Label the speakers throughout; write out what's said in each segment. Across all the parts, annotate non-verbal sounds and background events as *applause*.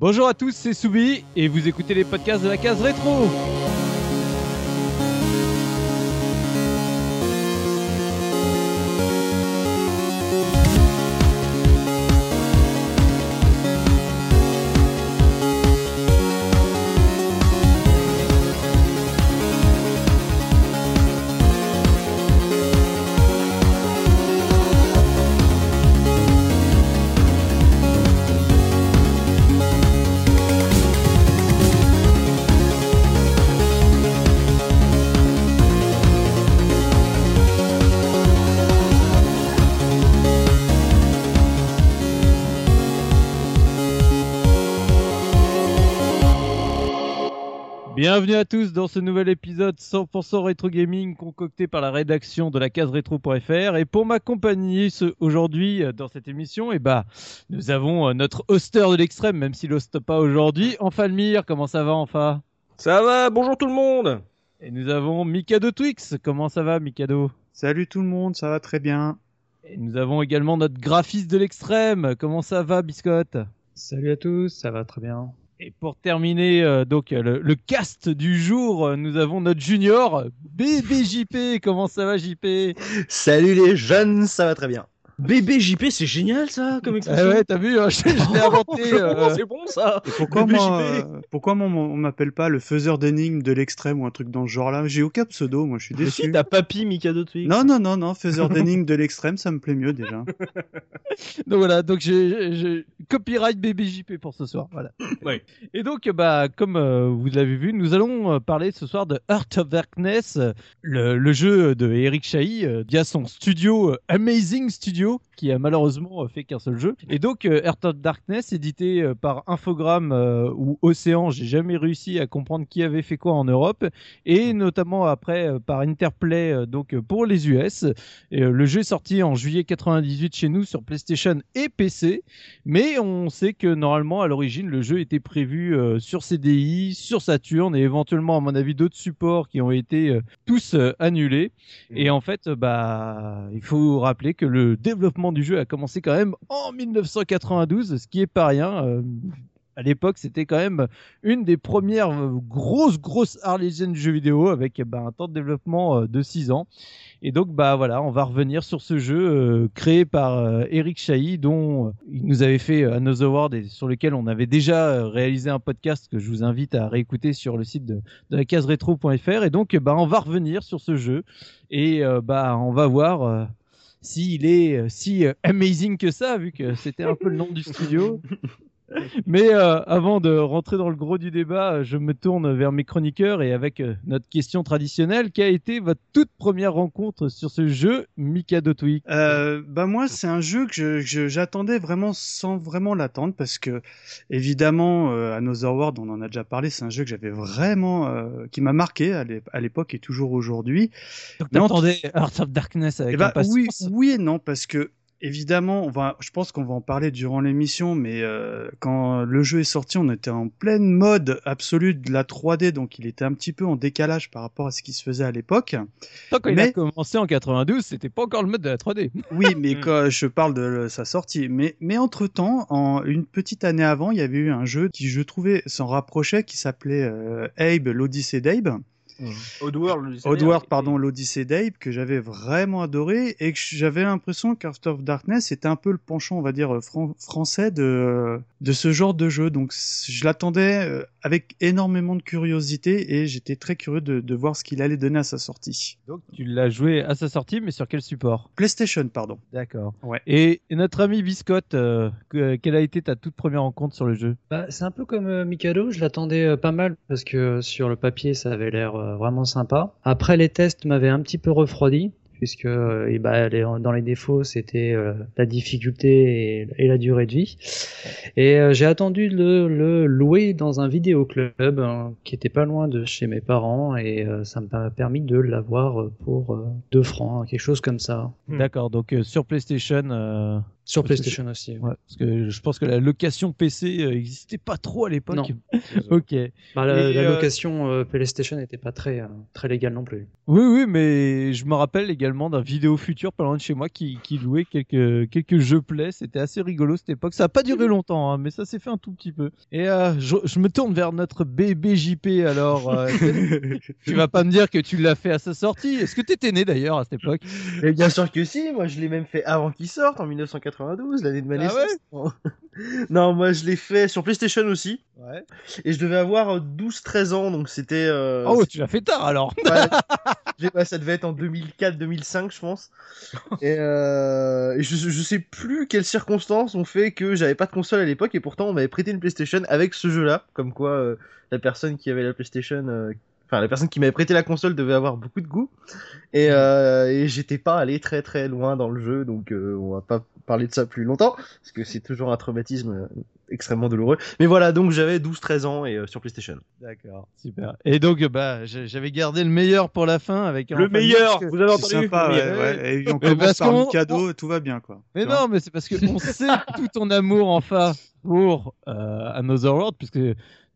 Speaker 1: Bonjour à tous, c'est Soubi et vous écoutez les podcasts de la case rétro. Bienvenue à tous dans ce nouvel épisode 100% rétro gaming concocté par la rédaction de la case rétro.fr et pour m'accompagner aujourd'hui euh, dans cette émission, et eh bah, nous avons euh, notre hoster de l'extrême, même s'il hoste pas aujourd'hui, Enfalmir, comment ça va Enfa
Speaker 2: Ça va, bonjour tout le monde.
Speaker 1: Et nous avons Mikado Twix, comment ça va Mikado?
Speaker 3: Salut tout le monde, ça va très bien.
Speaker 1: Et nous avons également notre graphiste de l'extrême, comment ça va Biscotte?
Speaker 4: Salut à tous, ça va très bien.
Speaker 1: Et pour terminer euh, donc le, le, cast du jour, euh, nous avons notre junior BBJP. Comment ça va JP
Speaker 5: Salut les jeunes, ça va très bien.
Speaker 2: Bébé JP, c'est génial ça comme expression.
Speaker 1: Ah ouais, t'as vu, hein, je, je l'ai *laughs* inventé.
Speaker 2: Euh... C'est bon ça.
Speaker 3: Et pourquoi moi, euh, pourquoi moi on m'appelle pas le faiseur d'énigmes de l'extrême ou un truc dans ce genre-là? J'ai aucun pseudo, moi je suis déçu.
Speaker 2: Si t'as Papy Mikado Twix.
Speaker 3: Non non non non, faiseur d'énigmes de l'extrême, ça me plaît mieux déjà. *laughs*
Speaker 1: donc voilà, donc j'ai copyright BBJP pour ce soir, voilà.
Speaker 2: Ouais.
Speaker 1: Et donc bah comme euh, vous l'avez vu, nous allons euh, parler ce soir de Heart of Darkness, le, le jeu de Eric Chahi euh, via son studio Amazing Studio qui a malheureusement fait qu'un seul jeu. Et donc euh, Heart of Darkness, édité euh, par Infogrames euh, ou Océan, j'ai jamais réussi à comprendre qui avait fait quoi en Europe, et notamment après euh, par Interplay, euh, donc pour les US. Et, euh, le jeu est sorti en juillet 98 chez nous sur PlayStation et PC, mais on sait que normalement à l'origine le jeu était prévu euh, sur CDI, sur Saturn et éventuellement à mon avis d'autres supports qui ont été euh, tous euh, annulés. Et en fait, bah, il faut rappeler que le développement du jeu a commencé quand même en 1992, ce qui est pas rien. Euh, à l'époque, c'était quand même une des premières euh, grosses, grosses Arlésiennes du jeu vidéo avec bah, un temps de développement euh, de 6 ans. Et donc, bah voilà, on va revenir sur ce jeu créé par euh, Eric Chahi, dont il nous avait fait Another World et sur lequel on avait déjà réalisé un podcast que je vous invite à réécouter sur le site de, de la case rétro.fr. Et donc, bah, on va revenir sur ce jeu et euh, bah, on va voir s'il est euh, si euh, amazing que ça, vu que c'était un peu le nom du studio. *laughs* Mais euh, avant de rentrer dans le gros du débat, euh, je me tourne vers mes chroniqueurs et avec euh, notre question traditionnelle, quelle a été votre toute première rencontre sur ce jeu Mikado Twig
Speaker 3: Euh, bah moi c'est un jeu que j'attendais vraiment sans vraiment l'attendre parce que évidemment euh, Another World on en a déjà parlé c'est un jeu que j'avais vraiment euh, qui m'a marqué à l'ép- à l'époque et toujours aujourd'hui
Speaker 1: Donc t'attendais Heart of Darkness avec
Speaker 3: Eh ben,
Speaker 1: impatience.
Speaker 3: oui, oui et non, parce que évidemment, on va, je pense qu'on va en parler durant l'émission, mais euh, quand le jeu est sorti, on était en pleine mode absolue de la 3D, donc il était un petit peu en décalage par rapport à ce qui se faisait à l'époque.
Speaker 1: Tant quand il a commencé en 92, c'était pas encore le mode de la 3D. *laughs*
Speaker 3: Oui, mais
Speaker 2: Mm.
Speaker 3: quand je parle de sa sortie, mais mais entre temps, en une petite année avant, il y avait eu un jeu qui je trouvais s'en rapprochait, qui s'appelait euh, Abe, l'Odyssée d'Abe.
Speaker 2: Oddworld.
Speaker 3: Oddworld, pardon, l'Odyssée d'Abe, que j'avais vraiment adoré et que j'avais l'impression qu'Heart of Darkness était un peu le penchant, on va dire, fran- français de, de ce genre de jeu. Donc je l'attendais euh, avec énormément de curiosité et j'étais très curieux de, de voir ce qu'il allait donner à sa sortie.
Speaker 1: Donc tu l'as joué à sa sortie, mais sur quel support?
Speaker 3: PlayStation, pardon.
Speaker 1: D'accord.
Speaker 3: Ouais.
Speaker 1: Et, et notre ami Biscotte, euh, que- quelle a été ta toute première rencontre sur le jeu?
Speaker 4: Bah, c'est un peu comme euh, Mikado, je l'attendais euh, pas mal parce que euh, sur le papier ça avait l'air euh, vraiment sympa. Après les tests m'avaient un petit peu refroidi puisque euh, et bah, dans les défauts c'était euh, la difficulté et, la durée de vie. Et euh, j'ai attendu de le, le louer dans un vidéoclub hein, qui était pas loin de chez mes parents et euh, ça m'a permis de l'avoir euh, pour euh, 2 francs, hein, quelque chose comme ça.
Speaker 1: D'accord, donc euh, sur PlayStation. Euh,
Speaker 4: Sur
Speaker 1: Parce
Speaker 4: PlayStation aussi. ouais.
Speaker 1: Ouais, parce que je pense que la location PC euh, existait pas trop à l'époque.
Speaker 4: Non. *laughs*
Speaker 1: ok.
Speaker 4: Bah, la,
Speaker 1: euh,
Speaker 4: location euh, PlayStation n'était pas très, euh, très légale non plus.
Speaker 1: Oui, oui, mais je me rappelle également d'un vidéo futur pas loin de chez moi qui, qui louait quelques, quelques jeux Play. C'était assez rigolo cette époque. Ça a pas duré longtemps, hein, mais ça s'est fait un tout petit peu. Et euh, je, je me tourne vers notre BBJP. Alors, euh, *laughs* tu vas pas me dire que tu l'as fait à sa sortie. Est-ce que t'étais né d'ailleurs à cette époque?
Speaker 5: Mais bien sûr que si, moi je l'ai même fait avant qu'il sorte, en 1992, l'année de ma
Speaker 1: Ah
Speaker 5: naissance. *laughs* non, moi je l'ai fait sur PlayStation aussi,
Speaker 1: Ouais.
Speaker 5: et je devais avoir euh, 12-13 ans, donc c'était... euh,
Speaker 1: Oh, tu l'as fait tard alors.
Speaker 5: Ouais. *laughs* J'ai- ouais, ça devait être en 2004-2005, je pense. Et, euh, et je, je sais plus quelles circonstances ont fait que j'avais pas de console à l'époque, et pourtant on m'avait prêté une PlayStation avec ce jeu-là. Comme quoi, euh, la personne qui avait la PlayStation, euh, enfin la personne qui m'avait prêté la console devait avoir beaucoup de goût. Et, euh, et j'étais pas allé très très loin dans le jeu, donc euh, on va pas parler de ça plus longtemps, parce que c'est toujours un traumatisme euh, extrêmement douloureux. Mais voilà, donc j'avais 12-13 ans et euh, sur PlayStation.
Speaker 1: D'accord, super. Et donc, bah, j'ai- j'avais gardé le meilleur pour la fin avec.
Speaker 2: Le meilleur,
Speaker 1: que-
Speaker 2: vous avez entendu
Speaker 3: sympa,
Speaker 2: Le
Speaker 3: ouais,
Speaker 2: meilleur.
Speaker 3: ouais. Et on commence par Mikado, tout va bien, quoi.
Speaker 1: Mais non, mais c'est parce que on sait tout ton amour enfin pour euh, Another World, puisque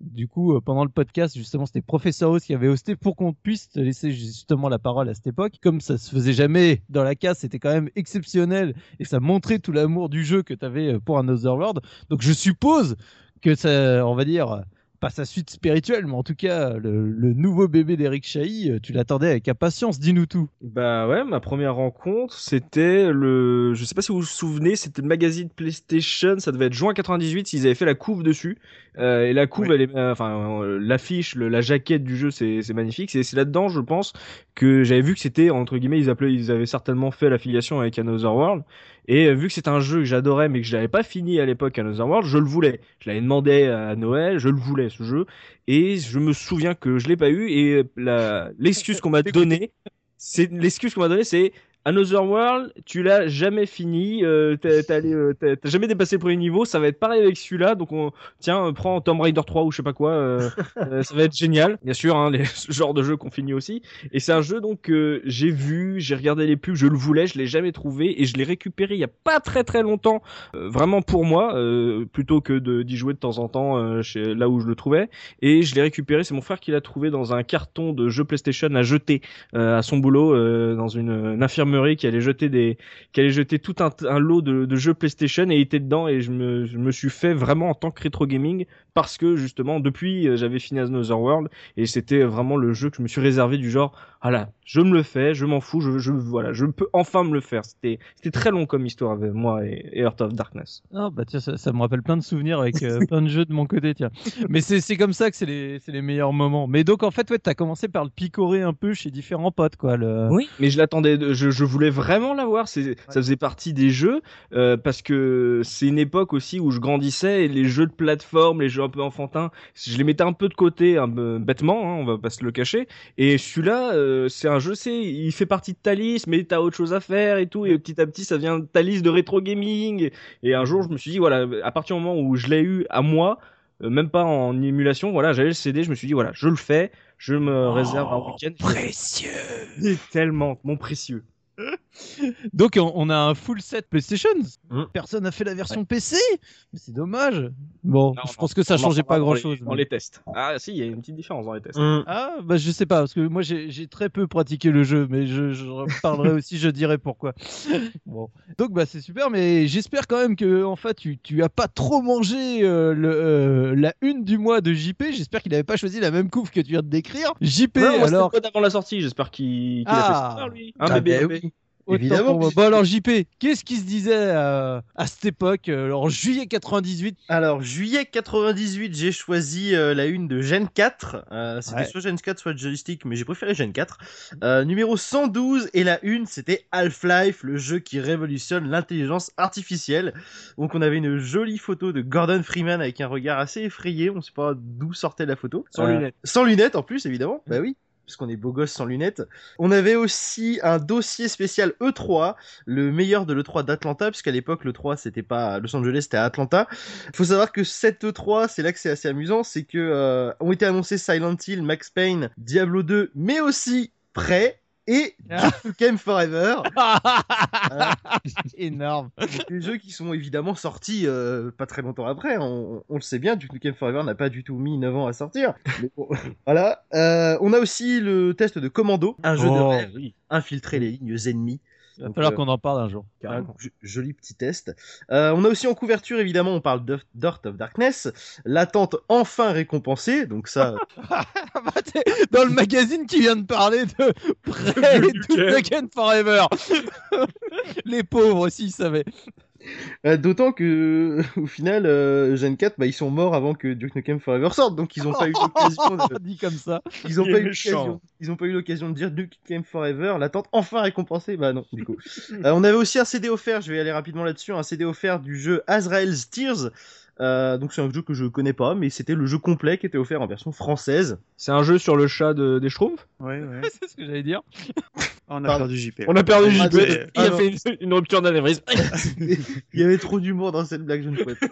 Speaker 1: du coup, euh, pendant le podcast, justement, c'était Professeur House qui avait hosté pour qu'on puisse laisser justement la parole à cette époque. Comme ça se faisait jamais dans la case, c'était quand même exceptionnel et ça montrait tout l'amour du jeu que tu avais pour Another World. Donc je suppose que ça, on va dire, pas sa suite spirituelle, mais en tout cas, le, le nouveau bébé d'Eric Chahi, euh, tu l'attendais avec impatience. Dis-nous tout.
Speaker 2: Bah ouais, ma première rencontre, c'était le. Je sais pas si vous vous souvenez, c'était le magazine PlayStation, ça devait être juin 98, ils avaient fait la couve dessus. Euh, et la couve,
Speaker 3: Oui.
Speaker 2: elle est. euh, Enfin, euh, l'affiche, la jaquette du jeu, c'est magnifique. C'est c'est là-dedans, je pense, que j'avais vu que c'était, entre guillemets, ils, appelaient, ils avaient certainement fait l'affiliation avec Another World. Et euh, vu que c'est un jeu que j'adorais, mais que je n'avais pas fini à l'époque Another World, je le voulais. Je l'avais demandé à Noël, je le voulais, ce jeu. Et je me souviens que je l'ai pas eu. Et la- *laughs* l'excuse qu'on m'a donnée, c'est l'excuse qu'on m'a donnée, c'est Another World, tu l'as jamais fini, euh, t'as euh, jamais dépassé le premier niveau, ça va être pareil avec celui-là, donc on, tiens, euh, prends Tomb Raider 3 ou je sais pas quoi, euh, *laughs* euh, ça va être génial. Bien sûr, hein, les, *laughs* ce genre de jeu qu'on finit aussi. Et c'est un jeu donc que j'ai vu, j'ai regardé les pubs, je le voulais, je l'ai jamais trouvé et je l'ai récupéré il y a pas très très longtemps, euh, vraiment pour moi, euh, plutôt que de- d'y jouer de temps en temps euh, chez, là où je le trouvais. Et je l'ai récupéré, c'est mon frère qui l'a trouvé dans un carton de jeux PlayStation à jeter euh, à son boulot euh, dans une, une infirmerie qui allait jeter tout un, lot de, jeux PlayStation et était dedans et je me, je me suis fait vraiment en tant que rétro gaming parce que justement depuis euh, j'avais fini Another World et c'était vraiment le jeu que je me suis réservé du genre voilà je me le fais je m'en fous je, je voilà je peux enfin me le faire c'était c'était très long comme histoire avec moi et, et Heart of Darkness
Speaker 1: Ah bah tiens, ça, ça me rappelle plein de souvenirs avec euh, *laughs* plein de jeux de mon côté, tiens. Mais c'est comme ça que c'est les, meilleurs moments. Mais donc en fait, ouais, t'as commencé par le picorer un peu chez différents potes, quoi. Le...
Speaker 2: Oui, mais je l'attendais, je, je voulais vraiment l'avoir. C'est, ça faisait partie des jeux euh, parce que c'est une époque aussi où je grandissais et les jeux de plateforme, les jeux un peu enfantins, je les mettais un peu de côté, un peu bêtement, hein, on va pas se le cacher. Et celui-là, euh, c'est un jeu, c'est, il fait partie de ta liste, mais t'as autre chose à faire et tout. Et petit à petit, ça devient ta liste de rétro gaming. Et un jour, je me suis dit, voilà, à partir du moment où je l'ai eu à moi. euh, même pas en émulation, voilà, j'avais le CD, je me suis dit, voilà, je le fais, je me réserve un week-end.
Speaker 1: Précieux.
Speaker 2: Tellement mon précieux.
Speaker 1: Donc on, a un full set PlayStation.
Speaker 5: Mm.
Speaker 1: Personne n'a fait la version PC. Mais c'est dommage. Bon,
Speaker 2: Non,
Speaker 1: je
Speaker 2: non,
Speaker 1: pense que ça changeait pas grand
Speaker 2: dans
Speaker 1: chose.
Speaker 2: les- Dans les tests. Ah si, il y a une petite différence dans les tests.
Speaker 5: Hum.
Speaker 1: Ah bah je sais pas parce que moi j'ai j'ai très peu pratiqué le jeu mais je, je parlerai *laughs* aussi je dirai pourquoi. Bon donc bah c'est super mais j'espère quand même que en fait tu tu as pas trop mangé euh, le euh, la une du mois de JP j'espère qu'il avait pas choisi la même couve que tu viens de décrire. JP
Speaker 2: Non,
Speaker 1: alors
Speaker 2: pas avant la sortie, j'espère qu'il qu'il
Speaker 1: Ah.
Speaker 2: a fait ça, lui. Un
Speaker 5: Ah,
Speaker 2: bébé,
Speaker 5: bah
Speaker 2: bébé.
Speaker 5: oui. Évidemment,
Speaker 1: Bon alors JP qu'est-ce qui se disait euh, à cette époque euh, en juillet 98
Speaker 5: Alors, juillet 98, j'ai choisi euh, la une de Gen 4. Euh, c'était
Speaker 1: Ouais.
Speaker 5: soit Gen 4, soit Joystick, mais j'ai préféré Gen 4. Euh, numéro 112, et la une, c'était Half-Life, le jeu qui révolutionne l'intelligence artificielle. Donc, on avait une jolie photo de Gordon Freeman avec un regard assez effrayé. On sait pas d'où sortait la photo.
Speaker 2: Sans lunettes.
Speaker 5: Sans lunettes, en plus, évidemment. Bah oui. Puisqu'on est beau gosse sans lunettes. On avait aussi un dossier spécial E3, le meilleur de l'E3 d'Atlanta, puisqu'à l'époque, l'E3, c'était pas Los Angeles, c'était Atlanta. Il faut savoir que cette E3, c'est là que c'est assez amusant, c'est que euh, ont été annoncés Silent Hill, Max Payne, Diablo 2, mais aussi Prey, et
Speaker 1: Ah.
Speaker 5: Duke Nukem Forever. Voilà. *laughs*
Speaker 1: Énorme.
Speaker 5: Des jeux qui sont évidemment sortis euh, pas très longtemps après. On, on le sait bien, Duke Nukem Forever n'a pas du tout mis 9 ans à sortir. *laughs* Mais bon, *laughs* voilà. Euh, on a aussi le test de Commando, un jeu de
Speaker 1: Oh,
Speaker 5: rêve,
Speaker 1: oui.
Speaker 5: infiltrer les lignes ennemies.
Speaker 1: Il va
Speaker 5: Donc,
Speaker 1: falloir
Speaker 5: euh,
Speaker 1: qu'on en parle un jour.
Speaker 5: Un joli petit test. Euh, on a aussi en couverture, évidemment, on parle de Dirt of Darkness, l'attente enfin récompensée. Donc ça,
Speaker 1: Ah *laughs* bah, Dans le magazine qui vient de parler de près
Speaker 2: De
Speaker 1: et tout
Speaker 2: Nukem.
Speaker 1: Nukem Forever. *laughs* Les pauvres aussi, ils savaient.
Speaker 5: Euh, d'autant que *laughs* au final, euh, Gen 4, bah, ils sont morts avant que Duke Nukem Forever sorte, donc ils n'ont pas eu l'occasion. de- *laughs*
Speaker 1: Dit comme ça.
Speaker 5: Ils ont
Speaker 2: Il
Speaker 5: pas pas eu l'occasion de dire Duke Nukem Forever. L'attente enfin récompensée. Bah non, du coup. Euh, on avait aussi un CD offert. Je vais aller rapidement là-dessus. Un CD offert du jeu Azrael's Tears. Euh, donc c'est un jeu que je connais pas, mais c'était le jeu complet qui était offert en version française.
Speaker 2: C'est un jeu sur le chat de, des Schtroumpfs?
Speaker 3: Ouais, ouais. *laughs*
Speaker 1: C'est ce que j'allais dire.
Speaker 3: On a
Speaker 5: Pardon.
Speaker 3: perdu JP.
Speaker 2: On a perdu
Speaker 5: Ah,
Speaker 2: JP. Il a
Speaker 5: Ah,
Speaker 2: fait une, une rupture d'anévrisme. *laughs*
Speaker 5: Il y avait trop d'humour dans cette blague, je ne pouvais pas.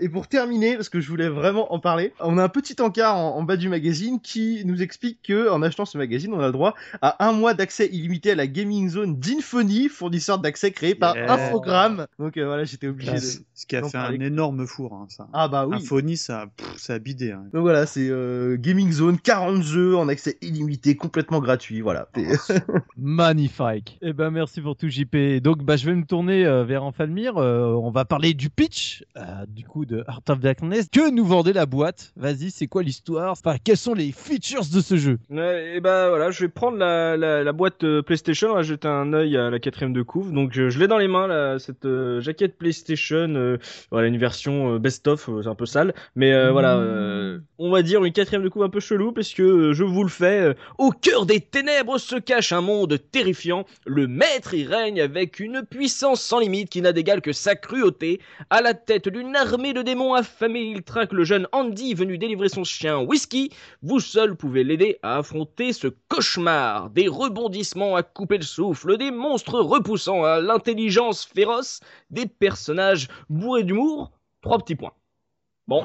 Speaker 5: Et pour terminer, parce que je voulais vraiment en parler, on a un petit encart en, en bas du magazine qui nous explique que en achetant ce magazine, on a le droit à un mois d'accès illimité à la gaming zone d'Infony, fournisseur d'accès créé par
Speaker 3: Yeah.
Speaker 5: Infogrames. Donc euh, voilà, j'étais obligé
Speaker 3: Là,
Speaker 5: de.
Speaker 3: Ce qui a fait un énorme four, hein, ça.
Speaker 5: Ah bah oui.
Speaker 3: Infony, ça, pff, ça a bidé. hein.
Speaker 5: Donc voilà, c'est euh, Gaming Zone, 40 jeux en accès illimité, complètement gratuit. Voilà. C'est- *laughs*
Speaker 1: Magnifique. Eh ben merci pour tout JP. Donc bah je vais me tourner euh, vers Enfalmir. Euh, on va parler du pitch, euh, du coup de Heart of Darkness. Que nous vendait la boîte? Vas-y, c'est quoi l'histoire? Enfin, quels sont les features de ce jeu?
Speaker 2: Et bah voilà, je vais prendre la, la, la boîte euh, PlayStation, on va jeter un œil à la quatrième de couve. Donc je l'ai dans les mains, là, cette euh, jaquette PlayStation, euh, voilà, une version euh, best-of, euh, c'est un peu sale. Mais euh, voilà, euh, on va dire une quatrième de couve un peu chelou, parce que euh, je vous le fais, euh, au cœur des ténèbres se cache un monde terrifiant. Le maître y règne avec une puissance sans limite qui n'a d'égal que sa cruauté. À la tête d'une armée de démons affamés, il traque le jeune Andy venu délivrer son chien Whisky. Vous seul pouvez l'aider à affronter ce cauchemar. Des rebondissements à couper le souffle, des monstres repoussants à l'intelligence féroce, des personnages bourrés d'humour. Trois petits points. Bon,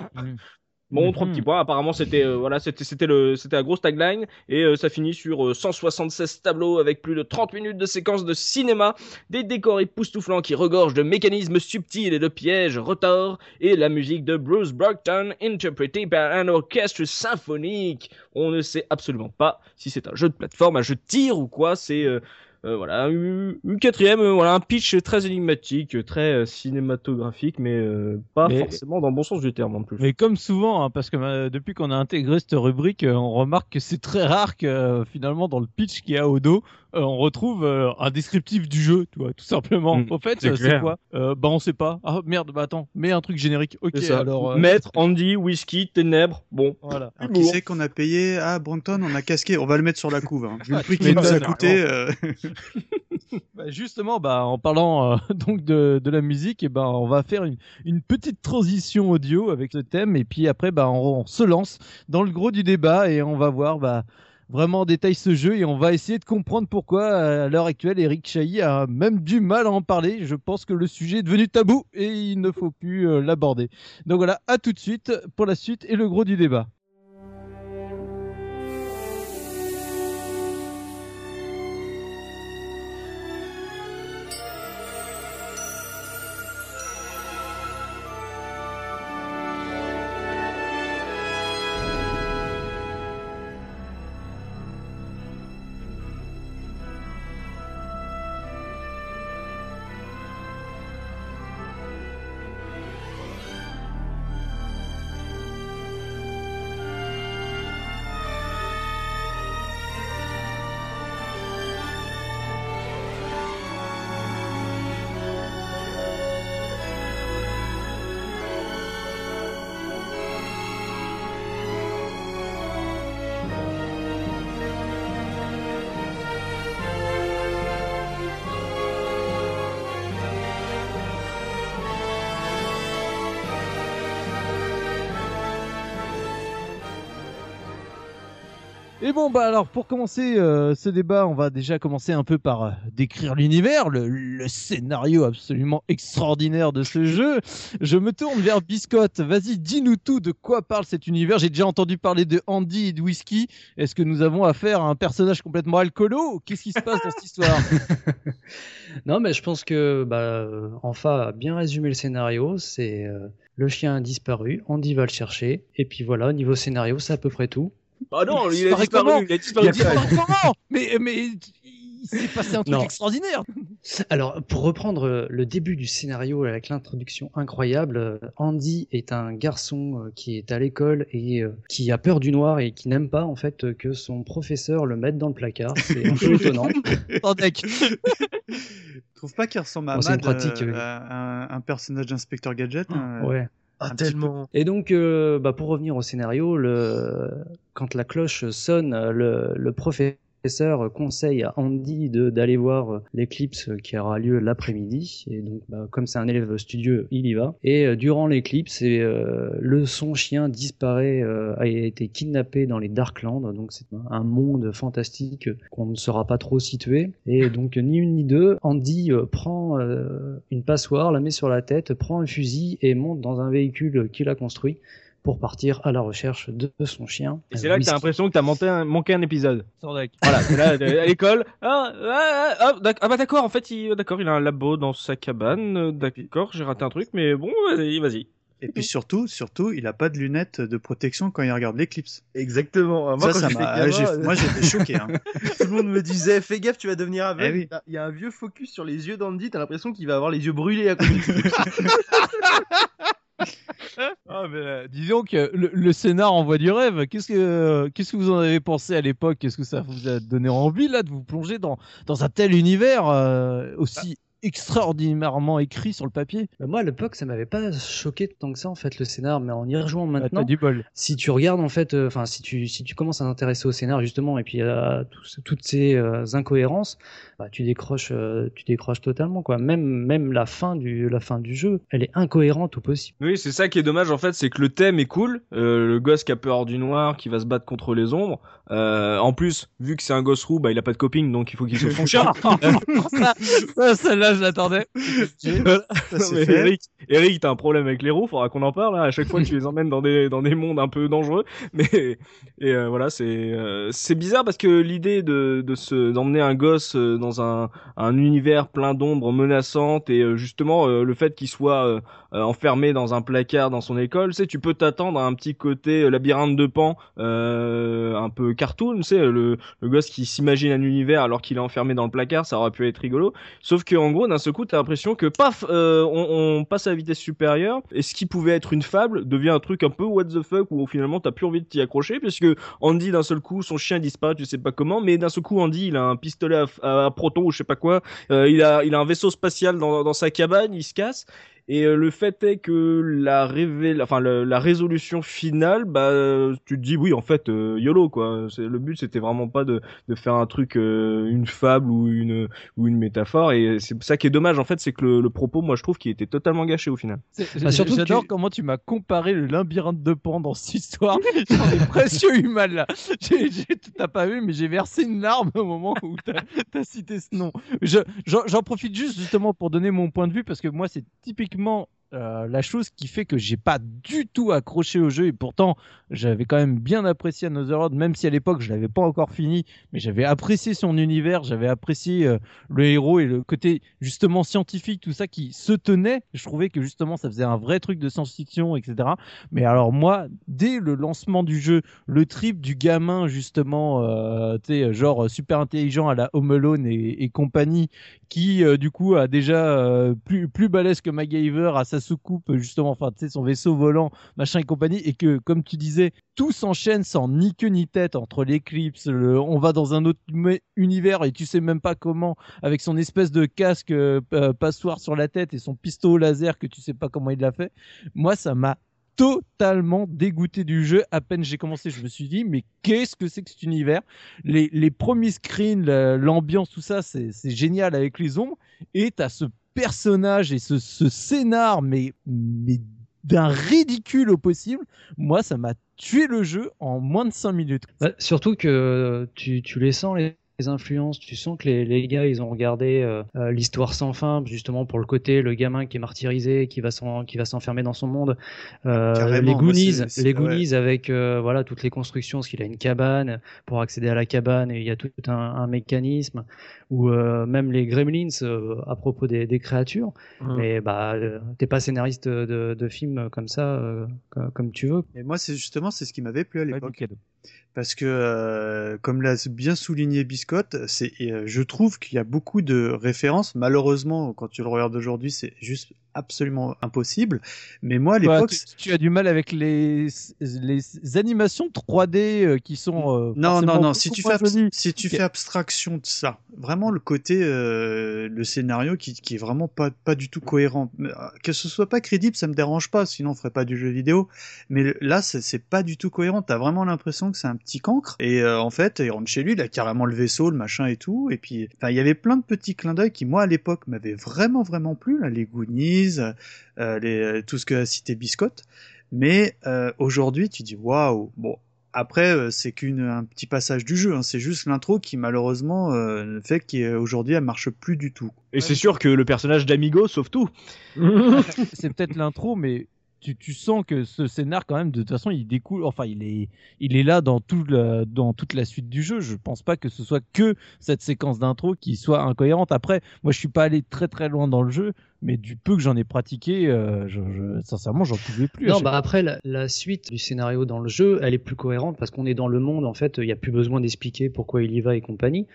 Speaker 2: Bon, trois
Speaker 1: Mhm.
Speaker 2: petits points. Apparemment, c'était euh, voilà, c'était c'était le c'était la grosse tagline et euh, ça finit sur euh, 176 tableaux avec plus de 30 minutes de séquences de cinéma, des décors époustouflants qui regorgent de mécanismes subtils et de pièges retors et la musique de Bruce Brockton interprétée par un orchestre symphonique. On ne sait absolument pas si c'est un jeu de plateforme, un jeu de tir ou quoi. C'est euh, voilà, une, quatrième, euh, voilà, un pitch très énigmatique, très euh, cinématographique, mais euh, pas
Speaker 1: Mais-
Speaker 2: forcément dans le bon sens du terme en plus.
Speaker 1: Mais comme souvent, hein, parce que depuis qu'on a intégré cette rubrique, on remarque que c'est très rare que euh, finalement dans le pitch qu'il y a au dos, euh, on retrouve euh, un descriptif du jeu, tu vois, tout simplement.
Speaker 2: Mm,
Speaker 1: Au fait,
Speaker 2: c'est
Speaker 1: euh, quoi? Euh, Bah on sait pas. Ah merde, bah attends, mets un truc générique. Ok, alors. euh,
Speaker 2: Maître, Andy, whisky, ténèbres. Bon.
Speaker 1: Voilà.
Speaker 3: Alors, qui c'est qu'on a payé? Ah, Brompton, on a casqué. On va le mettre sur la couve. Hein. Vu le
Speaker 1: Ah,
Speaker 3: prix *laughs* qu'il nous a coûté. euh, *laughs*
Speaker 1: Bah, justement, bah, en parlant euh, *laughs* donc de, de la musique, et ben on va faire une, une petite transition audio avec ce thème, et puis après, bah, on, on se lance dans le gros du débat et on va voir bah, vraiment en détail ce jeu et on va essayer de comprendre pourquoi à l'heure actuelle Eric Chahi a même du mal à en parler. Je pense que le sujet est devenu tabou et il ne faut plus euh, l'aborder. Donc voilà, à tout de suite pour la suite et le gros du débat. Et bon, bah alors pour commencer euh, ce débat, on va déjà commencer un peu par euh, décrire l'univers, le, scénario absolument extraordinaire de ce jeu. Je me tourne vers Biscotte. Vas-y, dis-nous tout de quoi parle cet univers. J'ai déjà entendu parler de Andy et de whisky. Est-ce que nous avons affaire à un personnage complètement alcoolo Qu'est-ce qui se passe dans cette histoire? *laughs*
Speaker 4: Non, mais je pense que bah, euh, Enfa a bien résumé le scénario. C'est euh, le chien a disparu, Andy va le chercher, et puis voilà, au niveau scénario, c'est à peu près tout.
Speaker 2: Ah non, il a
Speaker 1: Disparaît
Speaker 2: disparu,
Speaker 1: comment
Speaker 2: il a disparu.
Speaker 1: Il a *laughs* comment Mais mais il s'est passé un truc
Speaker 4: Non.
Speaker 1: extraordinaire.
Speaker 4: Alors, pour reprendre euh, le début du scénario avec l'introduction incroyable, euh, Andy est un garçon euh, qui est à l'école et qui a peur du noir et qui n'aime pas en fait que son professeur le mette dans le placard. C'est un peu *laughs* étonnant.
Speaker 3: Je trouve pas qu'il ressemble à,
Speaker 4: Bon, c'est une
Speaker 3: Mad,
Speaker 4: pratique,
Speaker 3: euh,
Speaker 4: oui.
Speaker 3: à un, un personnage d'inspecteur gadget. hein,
Speaker 4: Ouais.
Speaker 5: Ah, tellement.
Speaker 4: Et donc, euh, bah, pour revenir au scénario, le... quand la cloche sonne, le, le professeur conseille à Andy d'aller voir euh, l'éclipse qui aura lieu l'après-midi. Et donc, bah, comme c'est un élève studieux, il y va. Et euh, durant l'éclipse, euh, le son chien disparaît, a été kidnappé dans les Darklands. Donc, c'est un- monde fantastique qu'on ne saura pas trop situer. Et donc, ni une ni deux, Andy prend une passoire, la met sur la tête, prend un fusil et monte dans un véhicule qu'il a construit pour partir à la recherche de son chien.
Speaker 2: Et c'est là que t'as
Speaker 4: Whisky.
Speaker 2: l'impression que t'as manqué un, manqué un épisode.
Speaker 1: Attendez.
Speaker 2: Voilà, *laughs* t'es là à l'école. Ah, ah, ah, d'ac- ah bah d'accord, en fait, il, d'accord, il a un labo dans sa cabane. euh, D'accord, j'ai raté un truc, mais bon, vas-y, vas-y.
Speaker 3: Et puis surtout, surtout, il a pas de lunettes de protection quand il regarde l'éclipse.
Speaker 5: Exactement. Ah, Moi,
Speaker 3: Ça,
Speaker 5: quand
Speaker 3: ça
Speaker 5: j'étais
Speaker 3: m'a-
Speaker 5: gamin,
Speaker 3: j'ai- moi j'étais choqué. hein. *laughs*
Speaker 5: tout le monde me disait fais gaffe, tu vas devenir aveugle.
Speaker 3: Eh oui.
Speaker 5: T'as- Il y a un vieux focus sur les yeux d'Andy, t'as l'impression qu'il va avoir les yeux brûlés à cause *laughs* du
Speaker 1: Ah, mais, euh, disons que le, le scénar envoie du rêve. Qu'est-ce que qu'est-ce que vous en avez pensé à l'époque? Est-ce que ça vous a donné envie là de vous plonger dans un tel univers euh, aussi extraordinairement écrit sur le papier
Speaker 4: Bah, moi, à l'époque, ça m'avait pas choqué tant que ça, en fait, le scénar, mais en y rejouant
Speaker 1: Ah,
Speaker 4: maintenant,
Speaker 1: du bol.
Speaker 4: si tu regardes, en fait, euh, enfin, si tu, si tu commences à t'intéresser au scénar, justement, et puis à tout toutes ces euh, incohérences, bah, tu décroches, euh, tu décroches totalement, quoi. Même, même la fin du, la fin du jeu, elle est incohérente au possible.
Speaker 2: Oui, c'est ça qui est dommage en fait, c'est que le thème est cool. Euh, le gosse qui a peur du noir, qui va se battre contre les ombres. Euh, en plus, vu que c'est un gosse roux, bah il a pas de copine, donc il faut qu'il son *laughs* chien.
Speaker 1: ça, ça, je l'attendais. *laughs*
Speaker 2: Voilà. Eric, Eric, t'as un problème avec les roues, faudra qu'on en parle. hein. À chaque fois, tu les emmènes dans des dans des mondes un peu dangereux. Mais et euh, voilà, c'est euh, c'est bizarre parce que l'idée de de se d'emmener un gosse euh, dans un un univers plein d'ombres menaçantes et justement le fait qu'il soit euh, enfermé dans un placard dans son école, tu sais, tu peux t'attendre à un petit côté euh, labyrinthe de Pan, euh, un peu cartoon, tu sais, le le gosse qui s'imagine un univers alors qu'il est enfermé dans le placard, ça aurait pu être rigolo. Sauf que en gros, d'un seul coup, t'as l'impression que paf, euh, on, on passe à la vitesse supérieure et ce qui pouvait être une fable devient un truc un peu what the fuck où finalement t'as plus envie de t'y accrocher puisque Andy d'un seul coup, son chien disparaît, tu sais pas comment, mais d'un seul coup, Andy, il a un pistolet à, à- à proton ou je sais pas quoi, euh, il a il a un vaisseau spatial dans, dans sa cabane, il se casse. Et euh, le fait est que la révél... enfin la résolution finale, bah euh, tu te dis oui en fait euh, yolo quoi. C'est le but c'était vraiment pas de, de faire un truc euh, une fable ou une ou une métaphore et c'est ça qui est dommage en fait c'est que le, le propos moi je trouve qu'il était totalement gâché au final.
Speaker 1: C'est-
Speaker 4: Bah, surtout
Speaker 1: J'adore
Speaker 4: tu-
Speaker 1: comment tu m'as comparé le labyrinthe de Pan dans cette histoire. *laughs* J'en ai presque eu mal là. J'ai- j'ai- T'as pas vu, mais j'ai versé une larme au moment où t'as as cité ce nom. Je- J'en j'en profite juste justement pour donner mon point de vue parce que moi c'est typiquement uniquement euh, la chose qui fait que j'ai pas du tout accroché au jeu et pourtant j'avais quand même bien apprécié Another World même si à l'époque je l'avais pas encore fini mais j'avais apprécié son univers j'avais apprécié euh, le héros et le côté justement scientifique tout ça qui se tenait. Je trouvais que justement ça faisait un vrai truc de science-fiction etc mais alors moi dès le lancement du jeu le trip du gamin justement euh, tu genre super intelligent à la Home Alone et, compagnie qui euh, du coup a déjà plus plus balèze que MacGyver à sa soucoupe justement enfin tu sais son vaisseau volant machin et compagnie et que comme tu disais tout s'enchaîne sans ni queue ni tête entre l'éclipse le- on va dans un autre univers et tu sais même pas comment avec son espèce de casque euh, euh, passoire sur la tête et son pistolet laser que tu sais pas comment il l'a fait moi ça m'a totalement dégoûté du jeu. À peine j'ai commencé, je me suis dit, mais qu'est-ce que c'est que cet univers? Les, les premiers screens, la- l'ambiance, tout ça, c'est génial avec les ombres. Et t'as ce personnage et ce, ce scénar, mais, mais d'un ridicule au possible. Moi, ça m'a tué le jeu en moins de 5 minutes.
Speaker 4: Bah, surtout que tu, tu les sens, les les influences. Tu sens que les, les gars, ils ont regardé euh, euh, l'histoire sans fin, justement pour le côté le gamin qui est martyrisé, qui va s'en, qui va s'enfermer dans son monde. Euh, les Goonies, les Goonies avec euh, voilà toutes les constructions, parce qu'il a une cabane pour accéder à la cabane et il y a tout un, un mécanisme. Ou euh, même les Gremlins euh, à propos des, des créatures.
Speaker 2: Mhm.
Speaker 4: Mais bah, euh, t'es pas scénariste de, de films comme ça, euh, comme, comme tu veux.
Speaker 3: Et moi, c'est justement c'est ce qui m'avait plu à l'époque. Parce que euh, comme l'a bien souligné Biscotte, c'est euh, je trouve qu'il y a beaucoup de références. Malheureusement, quand tu le regardes aujourd'hui, c'est juste absolument impossible. Mais moi, à
Speaker 1: Bah,
Speaker 3: l'époque,
Speaker 1: tu, tu as du mal avec les, les animations 3D euh, qui sont. euh,
Speaker 3: non, non, non. Si tu fais si tu fais abstraction de ça, vraiment le côté le scénario qui, qui est vraiment pas pas du tout cohérent. Que ce soit pas crédible, ça me dérange pas. Sinon, on ferait pas du jeu vidéo. Mais là, c'est c'est pas du tout cohérent. T'as vraiment l'impression que c'est un petit cancre. Et euh, en fait, il rentre chez lui, il a carrément le vaisseau, le machin et tout. Et puis, enfin, il y avait plein de petits clins d'œil qui, moi, à l'époque, m'avaient vraiment, vraiment plu. Là, les Goonies, euh, les, tout ce que a cité Biscotte. Mais euh, aujourd'hui, tu dis waouh. Bon, après, euh, c'est qu'un petit passage du jeu. hein. C'est juste l'intro qui, malheureusement, euh, fait qu'aujourd'hui, elle marche plus du tout.
Speaker 2: Et c'est sûr que le personnage d'Amigo sauve tout. *laughs*
Speaker 1: c'est peut-être l'intro, mais tu, tu sens que ce scénar, quand même, de toute façon, il découle. Enfin, il est, il est là dans, tout le- dans toute la suite du jeu. Je pense pas que ce soit que cette séquence d'intro qui soit incohérente. Après, moi, je suis pas allé très très loin dans le jeu, mais du peu que j'en ai pratiqué, euh, je, je- sincèrement, j'en pouvais plus.
Speaker 4: Non, bah après, la, la suite du scénario dans le jeu, elle est plus cohérente parce qu'on est dans le monde, en fait, il n'y a plus besoin d'expliquer pourquoi il y va et compagnie.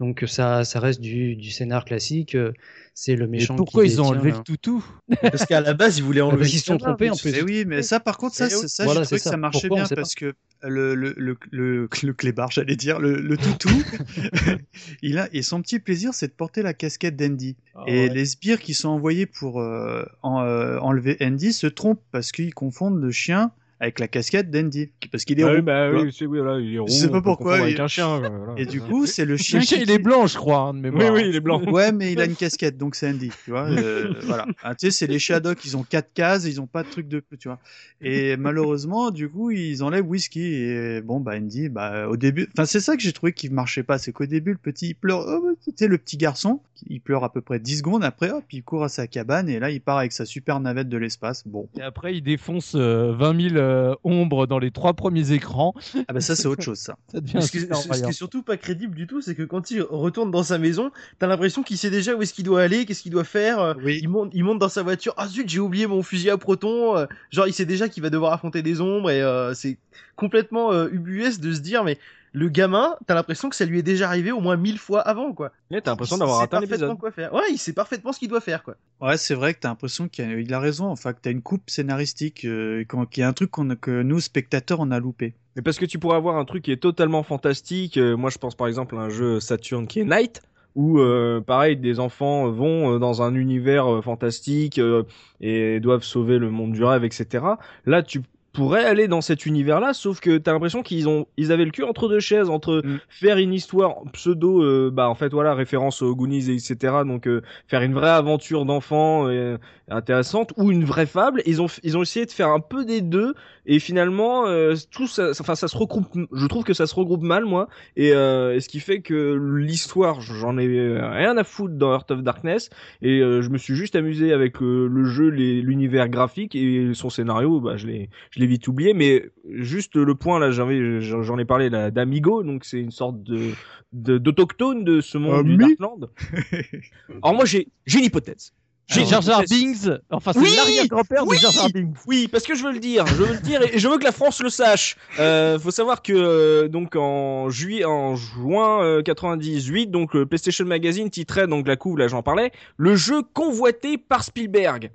Speaker 4: Donc ça, ça reste du, du scénar classique, euh, c'est le
Speaker 1: Mais
Speaker 4: méchant
Speaker 1: pourquoi
Speaker 4: qui
Speaker 1: ils ont enlevé
Speaker 4: hein.
Speaker 1: le toutou?
Speaker 5: Parce qu'à la base, ils voulaient *laughs* enlever
Speaker 4: parce qu'ils se sont trompés, en
Speaker 5: mais
Speaker 4: plus.
Speaker 3: Oui, mais ça, par contre, ça, ça,
Speaker 4: Voilà,
Speaker 3: je trouvais
Speaker 4: c'est
Speaker 3: que ça marchait
Speaker 4: Pourquoi,
Speaker 3: bien parce que le, le, le, le, *laughs* le clébard, j'allais dire, le, le toutou, *laughs* il a, et son petit plaisir, c'est de porter la casquette d'Andy.
Speaker 1: Ah
Speaker 3: et les sbires qui sont envoyés pour euh, en- euh, enlever Andy se trompent parce qu'ils confondent le chien avec la casquette d'Andy. Parce qu'il est
Speaker 2: Ah oui,
Speaker 3: roux,
Speaker 2: bah oui, c'est oui, voilà, il est roux.
Speaker 3: sais pas pourquoi, il-
Speaker 2: Avec un chien. voilà.
Speaker 3: Et du coup, c'est le *laughs*
Speaker 1: Le
Speaker 3: chien
Speaker 1: chien,
Speaker 3: qui
Speaker 1: il est blanc, je crois, hein, de
Speaker 2: Oui,
Speaker 1: mémoire.
Speaker 2: oui, il est blanc. *laughs*
Speaker 3: Ouais, mais il a une casquette, donc c'est Andy, tu vois. euh, *laughs* voilà. Ah, tu sais, c'est les Shadows, ils ont quatre cases, ils ont pas de truc de plus, tu vois. Et malheureusement, du coup, ils enlèvent Whisky. Et bon, bah, Andy, bah, au début, enfin, c'est ça que j'ai trouvé qui marchait pas. C'est qu'au début, le petit, il pleure, oh, tu sais, le petit garçon, il pleure à peu près 10 secondes. Après, hop, il court à sa cabane et là, il part avec sa super navette de l'espace. Bon.
Speaker 1: Et après, il défonce euh, 20 000 euh, ombres dans les trois premiers écrans.
Speaker 3: Ah, bah, ça, c'est autre chose, ça. *laughs*
Speaker 1: Ça devient
Speaker 5: Ce qui, ce- ce qui est surtout pas crédible du tout, c'est que quand il retourne dans sa maison, t'as l'impression qu'il sait déjà où est-ce qu'il doit aller, qu'est-ce qu'il doit faire. euh,
Speaker 3: Oui.
Speaker 5: Il monte, il monte dans sa voiture. Ah zut, j'ai oublié mon fusil à proton. euh, genre, il sait déjà qu'il va devoir affronter des ombres et euh, c'est complètement euh, ubuesque de se dire, mais le gamin, t'as l'impression que ça lui est déjà arrivé au moins mille fois avant, quoi.
Speaker 2: Ouais, T'as l'impression d'avoir
Speaker 5: sait
Speaker 2: raté un
Speaker 5: parfaitement
Speaker 2: épisode.
Speaker 5: quoi faire. Ouais, il sait parfaitement ce qu'il doit faire, quoi.
Speaker 3: Ouais, c'est vrai que t'as l'impression qu'il a, il a raison. Enfin, que t'as une coupe scénaristique, euh, qu'il y a un truc qu'on, que nous, spectateurs, on a loupé.
Speaker 2: Mais parce que tu pourrais avoir un truc qui est totalement fantastique. euh, moi, je pense par exemple à un jeu Saturn qui est Night, où euh, pareil, des enfants vont euh, dans un univers euh, fantastique euh, et doivent sauver le monde du rêve, etc. Là, tu pourrais aller dans cet univers-là, sauf que t'as l'impression qu'ils ont, ils avaient le cul entre deux chaises, entre
Speaker 3: Mm.
Speaker 2: faire une histoire pseudo, euh, bah en fait voilà, référence aux Goonies, et etc. Donc euh, faire une vraie aventure d'enfant euh, intéressante ou une vraie fable. Ils ont, ils ont essayé de faire un peu des deux et finalement euh, tout ça, enfin ça se regroupe. Je trouve que ça se regroupe mal moi et, euh, et ce qui fait que l'histoire, j'en ai rien à foutre dans Heart of Darkness et euh, je me suis juste amusé avec le jeu, l'univers graphique et son scénario. Bah je l'ai, je l'ai vite oublié. Mais juste le point là, j'en ai, j'en ai parlé là, d'Amigo, donc c'est une sorte de de- d'autochtone de ce monde du
Speaker 3: Ami
Speaker 2: Darkland. *laughs* Alors moi j'ai, j'ai une hypothèse.
Speaker 1: J'ai Jar Jar. Binks, enfin c'est
Speaker 2: Oui
Speaker 1: l'arrière-grand-père
Speaker 2: Oui
Speaker 1: de Jar Jar Binks.
Speaker 2: Oui, parce que je veux le dire, je veux le dire et je veux que la France le sache. Euh, faut savoir que euh, donc en juillet, en juin euh, 98, donc le PlayStation Magazine titrait donc la couve là j'en parlais, le jeu convoité par Spielberg.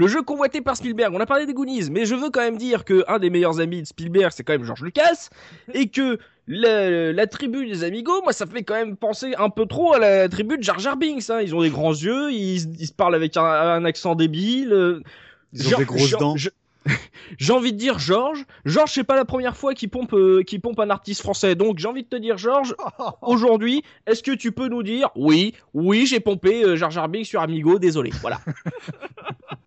Speaker 2: Le jeu convoité par Spielberg. On a parlé des Goonies, mais je veux quand même dire que un des meilleurs amis de Spielberg, c'est quand même George Lucas, *laughs* et que la, la tribu des Amigos, moi, ça fait quand même penser un peu trop à la tribu de Jar Jar Binks. Hein. Ils ont des grands yeux, ils, ils se parlent avec un, un accent débile. euh,
Speaker 3: Ils ont
Speaker 2: Genre-
Speaker 3: des grosses
Speaker 2: genre-
Speaker 3: dents.
Speaker 2: je- *laughs* J'ai envie de dire Georges. Georges, c'est pas la première fois qu'il pompe, euh, qu'il pompe un artiste français. Donc j'ai envie de te dire Georges, *laughs* aujourd'hui, est-ce que tu peux nous dire oui, oui, j'ai pompé euh, Jar Jar Binks sur Amigo, désolé. Voilà.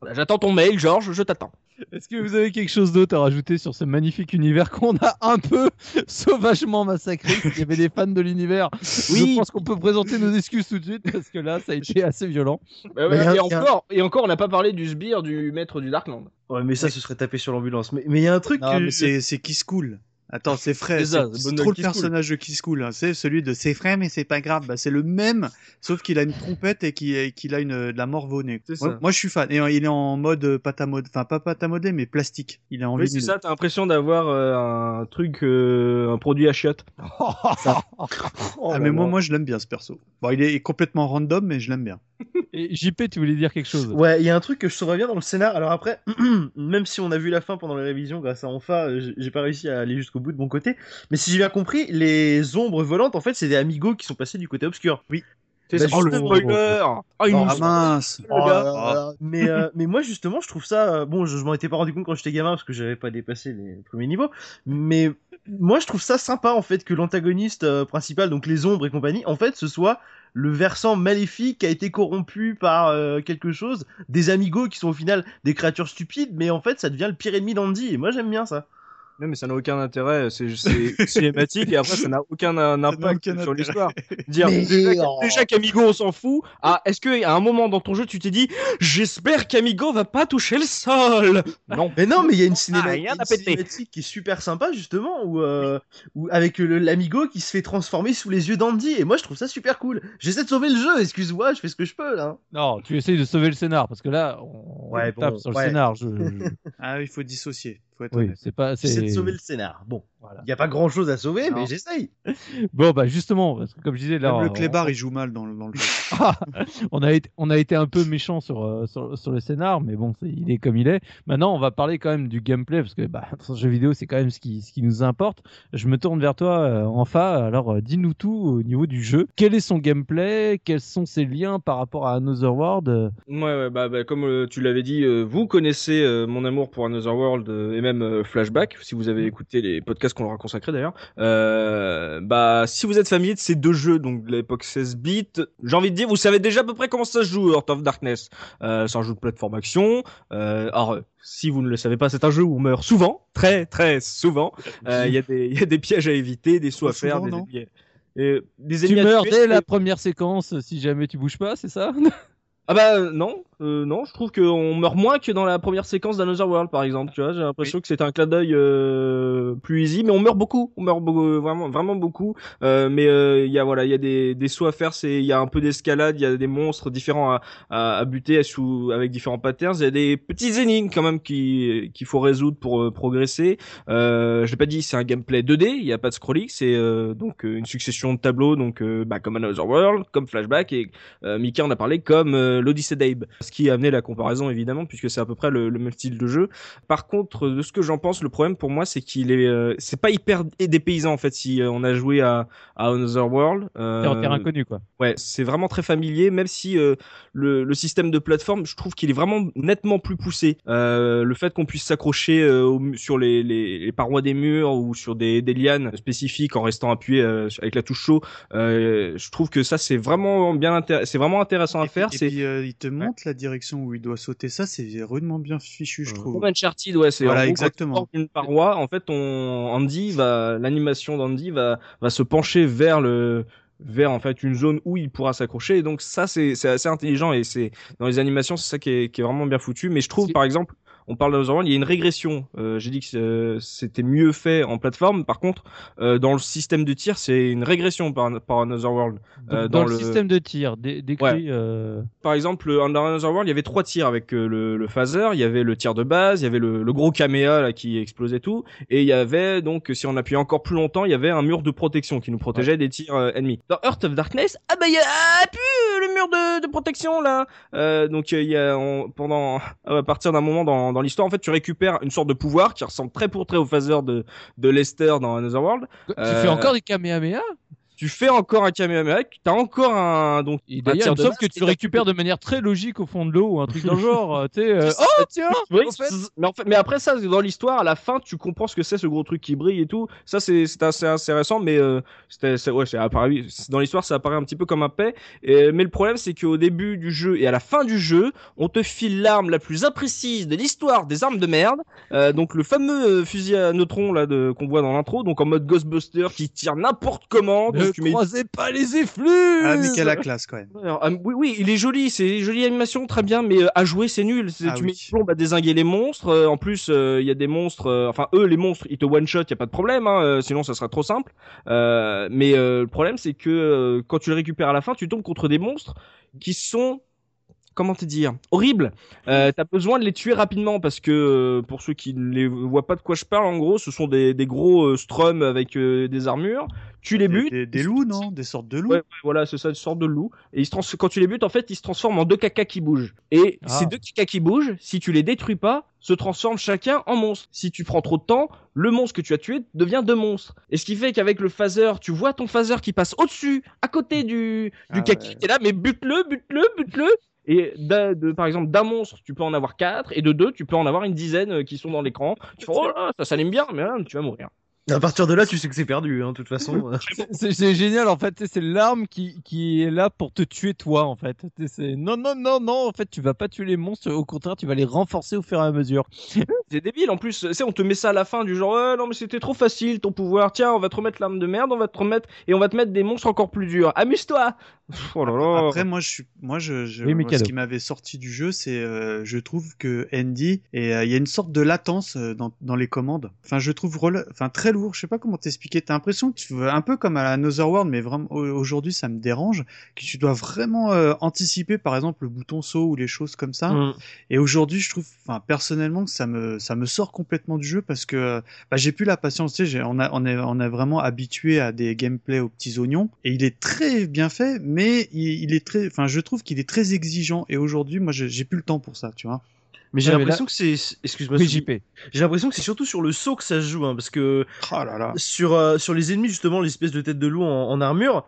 Speaker 2: Voilà, *laughs* J'attends ton mail, Georges, je t'attends.
Speaker 1: Est-ce que vous avez quelque chose d'autre à rajouter sur ce magnifique univers qu'on a un peu sauvagement massacré Il y avait des fans de l'univers.
Speaker 2: Oui.
Speaker 1: Je pense qu'on peut présenter nos excuses tout de suite parce que là, ça a été assez violent.
Speaker 2: Bah ouais, et, encore, et encore, on n'a pas parlé du sbire du maître du Darkland.
Speaker 5: Ouais, mais ça, ce serait tapé sur l'ambulance. Mais mais il y a un truc
Speaker 3: Non,
Speaker 5: que
Speaker 3: mais c'est c'est Kiss Cool. Attends, c'est frais.
Speaker 2: C'est ça,
Speaker 3: C'est trop le
Speaker 2: Cool.
Speaker 3: personnage de Kiss Cool. hein. C'est celui de c'est frais, mais c'est pas grave. Bah, c'est le même, sauf qu'il a une trompette et qu'il a une, de la morve au nez.
Speaker 2: C'est
Speaker 3: Moi,
Speaker 2: ça.
Speaker 3: moi, je suis fan. Et euh, il est en mode euh, pâte à modeler. Enfin, pas pâte à modeler, mais plastique. Il est en
Speaker 2: Oui, c'est ça, t'as l'impression d'avoir euh, un truc, euh, un produit à chiottes. *laughs*
Speaker 3: Ah, mais moi, moi, je l'aime bien ce perso. Bon, il est complètement random, mais je l'aime bien.
Speaker 1: Et JP, tu voulais dire quelque chose?
Speaker 5: Ouais, il y a un truc que je saurais bien dans le scénar. Alors après, *clears throat* même si on a vu la fin pendant les révisions grâce à Enfa, euh, j'ai- pas réussi à aller jusqu'au bout de mon côté. Mais si j'ai bien compris, les ombres volantes, en fait, c'est des amigos qui sont passés du côté obscur.
Speaker 3: Oui.
Speaker 2: C'est
Speaker 5: Bah,
Speaker 2: ça. Oh le spoiler Oh, il
Speaker 5: Oh,
Speaker 2: nous
Speaker 3: Ah mince.
Speaker 5: là mais, euh, mais moi, justement, je trouve ça. euh, bon, je, je m'en étais pas rendu compte quand j'étais gamin parce que j'avais pas dépassé les premiers niveaux. Mais moi, je trouve ça sympa, en fait, que l'antagoniste euh, principal, donc les ombres et compagnie, en fait, ce soit le versant maléfique a été corrompu par euh, quelque chose, des amigos qui sont au final des créatures stupides, mais en fait, ça devient le pire ennemi d'Andy. Et moi, j'aime bien ça.
Speaker 2: Non, mais ça n'a aucun intérêt, c'est *laughs* cinématique et après ça n'a aucun euh, impact
Speaker 3: aucun
Speaker 2: sur l'histoire. Dire
Speaker 5: Mais-
Speaker 2: déjà,
Speaker 5: oh.
Speaker 2: déjà qu'Amigo on s'en fout. Ah, est-ce qu'à un moment dans ton jeu tu t'es dit j'espère qu'Amigo va pas toucher le sol? Non.
Speaker 5: Mais non, mais il y a une,
Speaker 2: Ah,
Speaker 5: cinéma-
Speaker 2: rien
Speaker 5: une
Speaker 2: à péter.
Speaker 5: cinématique qui est super sympa justement, où, euh, où avec l'amigo qui se fait transformer sous les yeux d'Andy. Et moi, je trouve ça super cool. J'essaie de sauver le jeu. Excuse-moi, je fais ce que je peux là.
Speaker 1: Non, tu essayes de sauver le scénar parce que là, on
Speaker 5: Ouais,
Speaker 1: tape
Speaker 5: bon,
Speaker 1: sur le scénar. Je... je-
Speaker 3: Ah, il faut dissocier. Faut être
Speaker 1: Oui,
Speaker 3: honnête.
Speaker 1: c'est pas.
Speaker 5: J'essaie de
Speaker 1: c'est-
Speaker 5: sauver le scénar. Bon,
Speaker 1: Voilà.
Speaker 5: il y a pas grand chose à sauver,
Speaker 3: Non.
Speaker 5: mais j'essaye. *laughs*
Speaker 1: Bon, bah justement, parce que comme je disais là,
Speaker 3: Même le
Speaker 1: on-
Speaker 3: clébard, il joue mal dans, le- dans le jeu. *laughs*
Speaker 1: on a été, on a été un peu méchant sur, euh, sur, sur le scénar, mais bon, il est comme il est. Maintenant, on va parler quand même du gameplay, parce que bah, dans ce jeu vidéo, c'est quand même ce qui, ce qui nous importe. Je me tourne vers toi, euh, Enfa. Alors, euh, dis-nous tout au niveau du jeu. Quel est son gameplay? Quels sont ses liens par rapport à Another World?
Speaker 2: Ouais, ouais, bah, bah, comme euh, tu l'avais dit, euh, vous connaissez euh, mon amour pour Another World euh, et même euh, Flashback, si vous avez écouté les podcasts qu'on leur a consacrés d'ailleurs. Euh, bah, si vous êtes familier de ces deux jeux, donc de l'époque 16 bits, j'ai envie de dire, vous savez déjà à peu près comment ça se joue, Heart of Darkness. Euh, c'est un jeu de plateforme action. Euh, alors, si vous ne le savez pas, c'est un jeu où on meurt souvent, très très souvent. *laughs* Euh, Il y, a des- il y a des pièges à éviter, des sauts à faire,
Speaker 3: souvent,
Speaker 2: des
Speaker 3: non
Speaker 2: ennemis. Et des
Speaker 1: Tu
Speaker 2: ennemis
Speaker 1: meurs
Speaker 2: tuer,
Speaker 1: dès
Speaker 2: et-
Speaker 1: la première séquence si jamais tu bouges pas, c'est ça?
Speaker 2: Ah bah non, euh, non, je trouve qu'on meurt moins que dans la première séquence d'Another World par exemple, tu vois, j'ai l'impression que c'était un clin d'œil euh, plus easy, mais on meurt beaucoup, on meurt beaucoup, vraiment, vraiment beaucoup, euh, mais euh, il y a voilà, il y a des, des sauts à faire, c'est, il y a un peu d'escalade, il y a des monstres différents à, à, à buter sous, avec différents patterns, il y a des petits énigmes quand même qui qu'il faut résoudre pour euh, progresser. Euh, je l'ai pas dit, c'est un gameplay 2D, il y a pas de scrolling, c'est euh, donc euh, une succession de tableaux, donc euh, bah, comme Another World, comme Flashback et euh, Mika en a parlé comme euh, l'Odyssey d'Abe, ce qui a amené la comparaison évidemment puisque c'est à peu près le, le même style de jeu. Par contre, de ce que j'en pense, le problème pour moi c'est qu'il est, euh, c'est pas hyper dépaysant en fait si euh, on a joué à, à Another World. Euh,
Speaker 1: en terrain inconnu, quoi.
Speaker 2: Ouais, c'est vraiment très familier, même si euh, le, le système de plateforme, je trouve qu'il est vraiment nettement plus poussé. Euh, le fait qu'on puisse s'accrocher euh, sur les, les, les parois des murs ou sur des, des lianes spécifiques en restant appuyé euh, avec la touche chaud, euh, je trouve que ça c'est vraiment bien c'est vraiment intéressant à
Speaker 3: Et puis-
Speaker 2: faire.
Speaker 3: Et
Speaker 2: C'est
Speaker 3: puis, euh, il te montre la direction où il doit sauter. Ça, c'est rudement bien fichu, je
Speaker 2: Comme
Speaker 3: trouve.
Speaker 2: Uncharted, ouais, c'est
Speaker 3: Voilà, exactement.
Speaker 2: Quand tu portes une paroi, en fait, on Andy va l'animation d'Andy va va se pencher vers le vers en fait une zone où il pourra s'accrocher. Et donc ça c'est c'est assez intelligent et c'est dans les animations c'est ça qui est qui est vraiment bien foutu. Mais je trouve par exemple on parle de World, il y a une régression. Euh, J'ai dit que euh, c'était mieux fait en plateforme. Par contre, euh, dans le système de tir, c'est une régression par, par Another World. Euh,
Speaker 1: dans,
Speaker 2: dans
Speaker 1: le,
Speaker 2: le-
Speaker 1: système de tir, dé- décrit.
Speaker 2: Par exemple, dans Another World, il y avait trois tirs avec le, le phaser, il y avait le tir de base, il y avait le, le gros caméa là qui explosait tout, et il y avait donc, si on appuyait encore plus longtemps, il y avait un mur de protection qui nous protégeait des tirs ennemis. Dans Heart of Darkness, ah bah il y a ah, plus euh, le mur de, de protection là. Donc il y a on- pendant *laughs* à partir d'un moment dans, dans l'histoire, en fait, tu récupères une sorte de pouvoir qui ressemble très pour très au phaser de de Lester dans Another World.
Speaker 1: Tu
Speaker 2: Euh,
Speaker 1: fais encore des Kamehameha?
Speaker 2: Tu fais encore un Kamehameha, tu as encore un donc
Speaker 1: il
Speaker 2: de
Speaker 1: semble
Speaker 2: masse
Speaker 1: que tu
Speaker 2: t'as-
Speaker 1: le récupères de manière très logique au fond de l'eau ou un truc dans le *laughs* genre. euh, tu sais, euh, oh tiens
Speaker 2: Oui,
Speaker 1: en fait-
Speaker 2: mais, en fait- mais après ça, dans l'histoire, à la fin, tu comprends ce que c'est ce gros truc qui brille et tout. Ça, c'est c'est assez intéressant, mais euh, c'était c'est- ouais, c'est apparu- dans l'histoire, ça apparaît un petit peu comme un paix. Et, mais le problème, c'est qu'au début du jeu et à la fin du jeu, on te file l'arme la plus imprécise de l'histoire des armes de merde. Euh, donc le fameux euh, fusil à neutrons là de qu'on voit dans l'intro, donc en mode Ghostbuster qui tire n'importe comment.
Speaker 1: Ne
Speaker 2: donc tu mets
Speaker 1: croisez pas les effluves
Speaker 3: Ah, mais quelle la classe quand même.
Speaker 2: alors, oui, oui, il est joli, c'est une jolie animation, très bien, mais euh, à jouer, c'est nul. C'est-
Speaker 3: Ah
Speaker 2: tu
Speaker 3: oui.
Speaker 2: mets une plombe à désinguer les monstres. euh, en plus, euh, il y a des monstres, euh, enfin, eux, les monstres, ils te one-shot, il y a pas de problème, hein, euh, sinon ça serait trop simple. Euh, mais euh, le problème, c'est que euh, quand tu les récupères à la fin, tu tombes contre des monstres qui sont comment te dire horribles. Euh, T'as besoin de les tuer rapidement parce que euh, pour ceux qui ne les voient pas de quoi je parle, en gros, ce sont des, des gros euh, strums avec euh, des armures. Tu les
Speaker 3: Des,
Speaker 2: butes.
Speaker 3: des, des loups, non? Des sortes de loups?
Speaker 2: Ouais, ouais, voilà, c'est ça, une sorte de loup. Et ils se trans- quand tu les butes, en fait, ils se transforment en deux cacas qui bougent. Et
Speaker 1: Ah.
Speaker 2: ces deux cacas qui bougent, si tu les détruis pas, se transforment chacun en monstres. Si tu prends trop de temps, le monstre que tu as tué devient deux monstres. Et ce qui fait qu'avec le phaser, tu vois ton phaser qui passe au-dessus, à côté du, du
Speaker 3: Ah
Speaker 2: kaki
Speaker 3: ouais.
Speaker 2: qui est là, mais bute-le, bute-le, bute-le. Et de, par exemple, d'un monstre, tu peux en avoir quatre, et de deux, tu peux en avoir une dizaine euh, qui sont dans l'écran. Tu fais, oh là, ça s'anime bien, mais là, tu vas mourir.
Speaker 5: À partir de là, tu sais que c'est perdu, hein, de toute façon. *laughs*
Speaker 1: C'est génial en fait, c'est l'arme qui, qui est là pour te tuer toi en fait. Non, non, non, non, en fait tu vas pas tuer les monstres, au contraire tu vas les renforcer au fur et à mesure. *laughs*
Speaker 2: C'est débile en plus, tu sais, on te met ça à la fin du genre, ouais, non mais c'était trop facile ton pouvoir, tiens, on va te remettre l'arme de merde, on va te remettre, et on va te mettre des monstres encore plus durs, amuse-toi Oh là là
Speaker 3: Après, moi, je suis, moi, je, je-
Speaker 1: Oui,
Speaker 3: ce qui m'avait sorti du jeu, c'est, euh, je trouve que Andy et euh, il y a une sorte de latence euh, dans, dans les commandes. Enfin, je trouve, rela- enfin, très lourd. Je sais pas comment t'expliquer. T'as l'impression que tu veux un peu comme à Another World, mais vraiment au- aujourd'hui, ça me dérange que tu dois vraiment euh, anticiper, par exemple, le bouton saut ou les choses comme ça.
Speaker 2: Mm.
Speaker 3: Et aujourd'hui, je trouve, enfin, personnellement, que ça me, ça me sort complètement du jeu parce que bah, j'ai plus la patience. Tu sais, on a, on est, on est vraiment habitué à des gameplays aux petits oignons et il est très bien fait, mais il, il est très, enfin, je trouve qu'il est très exigeant. Et aujourd'hui, moi, j'ai plus le temps pour ça, tu vois.
Speaker 5: Mais j'ai
Speaker 1: Ouais, mais
Speaker 5: l'impression que c'est. Excuse-moi. J'ai l'impression que c'est surtout sur le saut que ça se joue, hein, parce que
Speaker 3: Oh là là.
Speaker 5: sur, euh, sur les ennemis, justement, l'espèce de tête de loup en, en armure,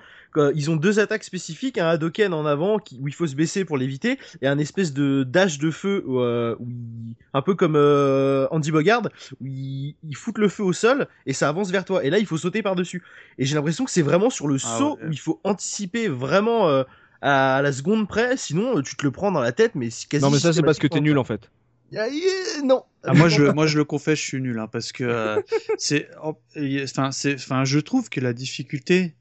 Speaker 5: ils ont deux attaques spécifiques, un Hadoken en avant qui, où il faut se baisser pour l'éviter, et un espèce de dash de feu, où, euh, où il- un peu comme euh, Andy Bogard, où ils il foutent le feu au sol et ça avance vers toi. Et là, il faut sauter par-dessus. Et j'ai l'impression que c'est vraiment sur le
Speaker 3: Ah
Speaker 5: saut
Speaker 3: ouais.
Speaker 5: où il faut anticiper vraiment euh, à la seconde près, sinon euh, tu te le prends dans la tête, mais c'est quasi
Speaker 2: Non mais ça c'est parce que t'es nul en fait.
Speaker 5: Ah, yeah, non.
Speaker 3: Ah, moi, je, moi, je le confesse, je suis nul, hein, parce que euh, *laughs* c'est, enfin, c'est, enfin, je trouve que la difficulté,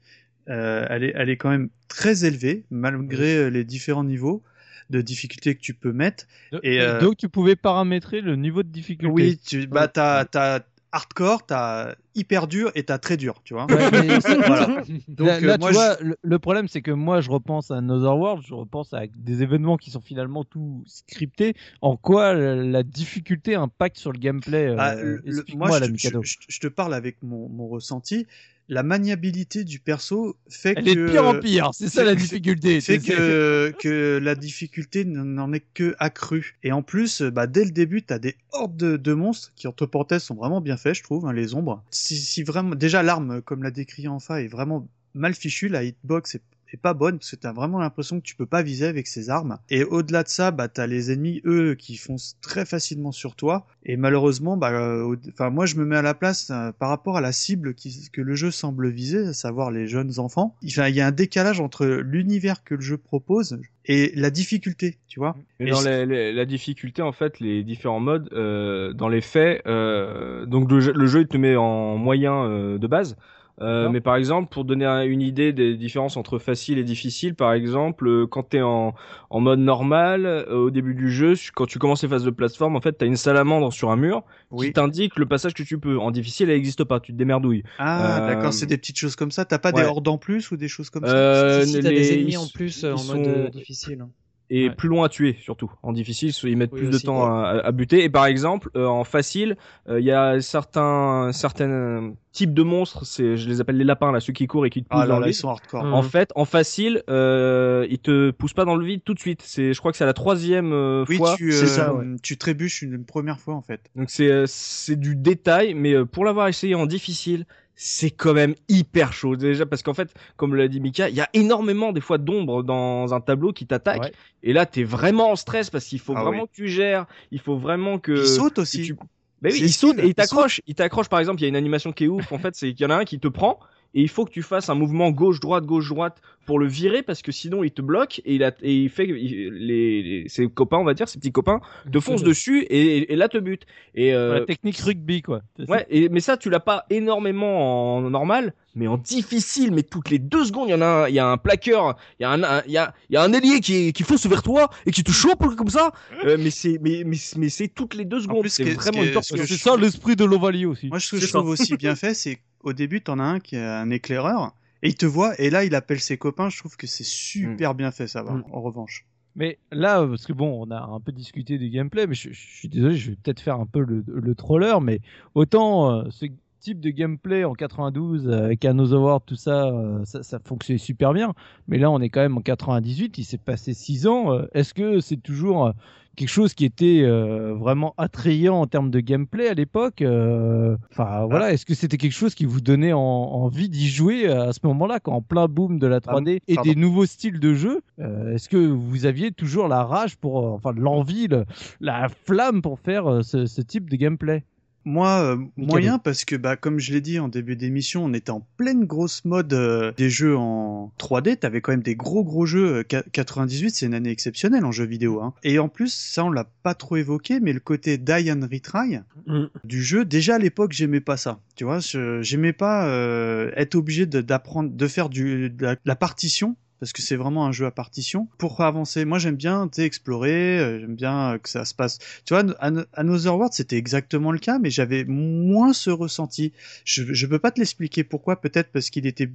Speaker 3: euh, elle est, elle est quand même très élevée, malgré les différents niveaux de difficulté que tu peux mettre. Et, euh,
Speaker 1: Donc tu pouvais paramétrer le niveau de difficulté.
Speaker 3: Oui, tu, bah, t'as, t'as hardcore, t'as hyper dur et t'as très dur, tu vois.
Speaker 1: Ouais, mais c'est- *laughs*
Speaker 3: Voilà. *laughs* Donc,
Speaker 1: là, là,
Speaker 3: moi,
Speaker 1: tu
Speaker 3: je-
Speaker 1: vois, le, le problème, c'est que moi, je repense à Another World, je repense à des événements qui sont finalement tout scriptés. En quoi la, difficulté impacte sur le gameplay euh,
Speaker 3: Ah, le-
Speaker 1: Explique-moi,
Speaker 3: moi, je, je- je- je te parle avec mon, mon ressenti. La maniabilité du perso fait
Speaker 1: Elle
Speaker 3: que
Speaker 1: est de pire en pire, c'est ça la difficulté.
Speaker 3: fait
Speaker 1: C'est-
Speaker 3: que, que la difficulté n'en est que accrue. Et en plus, bah, dès le début, t'as des hordes de, de monstres qui, entre parenthèses, sont vraiment bien faits, je trouve, hein, les ombres. Si, si vraiment, déjà, l'arme, comme l'a décrit Enfa, est vraiment mal fichue, la hitbox est, est pas bonne, parce que t'as vraiment l'impression que tu peux pas viser avec ces armes. Et au-delà de ça, bah, t'as les ennemis, eux, qui foncent très facilement sur toi. Et malheureusement, bah, euh, enfin, moi, je me mets à la place euh, par rapport à la cible qui, que le jeu semble viser, à savoir les jeunes enfants. Il y a un décalage entre l'univers que le jeu propose et la difficulté, tu vois.
Speaker 2: Mais dans les- la difficulté, en fait, les différents modes, euh, dans les faits, euh, donc le jeu, le jeu, il te met en moyen euh, de base. Euh, mais par exemple, pour donner un- une idée des différences entre facile et difficile, par exemple, euh, quand tu es en, en mode normal, euh, au début du jeu, quand tu commences les phases de plateforme, en fait, tu as une salamandre sur un mur
Speaker 3: Oui.
Speaker 2: qui t'indique le passage que tu peux. En difficile, elle n'existe pas, tu te démerdouilles.
Speaker 3: Ah,
Speaker 2: Euh,
Speaker 3: d'accord, c'est des petites choses comme ça. T'as pas
Speaker 2: ouais.
Speaker 3: des hordes en plus ou des choses comme ça?
Speaker 2: Euh,
Speaker 4: si, si, t'as
Speaker 2: les-
Speaker 4: des ennemis en plus euh, en mode
Speaker 2: sont-
Speaker 4: difficile.
Speaker 2: Et
Speaker 4: Ouais.
Speaker 2: plus loin à tuer surtout. En difficile, ils mettent
Speaker 4: Oui,
Speaker 2: plus de temps à, à buter. Et par exemple, euh, en facile, euh, il y a certains certains types de monstres, c'est je les appelle les lapins là, ceux qui courent et qui te poussent
Speaker 3: Ah
Speaker 2: dans
Speaker 3: là,
Speaker 2: le
Speaker 3: là, ils
Speaker 2: vide.
Speaker 3: sont hardcore.
Speaker 4: Mm.
Speaker 2: En fait, en facile, euh, ils te poussent pas dans le vide tout de suite. C'est, je crois que c'est la troisième euh,
Speaker 3: Oui,
Speaker 2: fois.
Speaker 3: tu, euh,
Speaker 5: ça, ouais.
Speaker 3: tu trébuches une, une première fois en fait.
Speaker 2: Donc c'est euh, c'est du détail, mais euh, pour l'avoir essayé en difficile, c'est quand même hyper chaud. Déjà parce qu'en fait comme l'a dit Mika il y a énormément des fois d'ombre dans un tableau qui t'attaque.
Speaker 1: Ouais.
Speaker 2: et là t'es vraiment en stress parce qu'il faut
Speaker 3: Ah
Speaker 2: vraiment que tu gères. Il faut vraiment que
Speaker 3: Il saute aussi.
Speaker 2: tu- Bah oui, il saute et il
Speaker 3: il
Speaker 2: t'accroche. Il t'accroche par exemple il y a une animation qui est ouf en fait c'est qu'il y en a un qui te prend et il faut que tu fasses un mouvement gauche droite gauche droite pour le virer parce que sinon il te bloque et il, a, et il fait il- les, les- ses copains on va dire ses petits copains te foncent dessus et, et là te butent et euh,
Speaker 1: La technique rugby, quoi.
Speaker 2: Ouais, et, mais ça, tu l'as pas énormément en normal, mais en difficile. Mais toutes les deux secondes, il y en a un, il y a un plaqueur, il y a un, un- il y a, il y a un ailier qui, qui fonce vers toi et qui te chope comme ça. Euh, mais c'est, mais, mais, mais c'est toutes les deux secondes. c'est vraiment une torture.
Speaker 3: ce que
Speaker 1: C'est
Speaker 3: je-
Speaker 1: ça l'esprit de l'Ovalie aussi.
Speaker 3: Moi, ce que je trouve aussi bien fait, c'est qu'au début, t'en as un qui a un éclaireur, et il te voit, et là, il appelle ses copains. Je trouve que c'est super bien fait, ça va,
Speaker 2: Mm.
Speaker 3: en revanche.
Speaker 1: Mais là, parce que bon, on a un peu discuté du gameplay, mais je, je suis désolé, je vais peut-être faire un peu le, le troller, mais autant euh, ce type de gameplay en 92 euh, avec Another World, tout ça, euh, ça, ça fonctionnait super bien. Mais là, on est quand même en 98, il s'est passé 6 ans. euh, Est-ce que c'est toujours quelque chose qui était euh, vraiment attrayant en termes de gameplay à l'époque euh, Enfin voilà, est-ce que c'était quelque chose qui vous donnait en- envie d'y jouer à ce moment-là, quand en plein boom de la 3D et des nouveaux styles de jeu euh, Est-ce que vous aviez toujours la rage pour, enfin l'envie, le- la flamme pour faire ce, ce type de gameplay?
Speaker 3: Moi, euh, moyen, parce que, bah, comme je l'ai dit en début d'émission, on était en pleine grosse mode euh, des jeux en 3D. T'avais quand même des gros gros jeux. euh, Qu- 98, c'est une année exceptionnelle en jeux vidéo. Hein. Et en plus, ça, on l'a pas trop évoqué, mais le côté die and retry
Speaker 2: Mm.
Speaker 3: du jeu, déjà à l'époque, j'aimais pas ça. Tu vois, j'aimais pas euh, être obligé de- d'apprendre, de faire du, de la, la partition. Parce que c'est vraiment un jeu à partition. Pour avancer, moi j'aime bien explorer, euh, j'aime bien euh, que ça se passe. Tu vois, An- Another World, c'était exactement le cas, mais j'avais moins ce ressenti. Je, je peux pas te l'expliquer pourquoi, peut-être parce qu'il était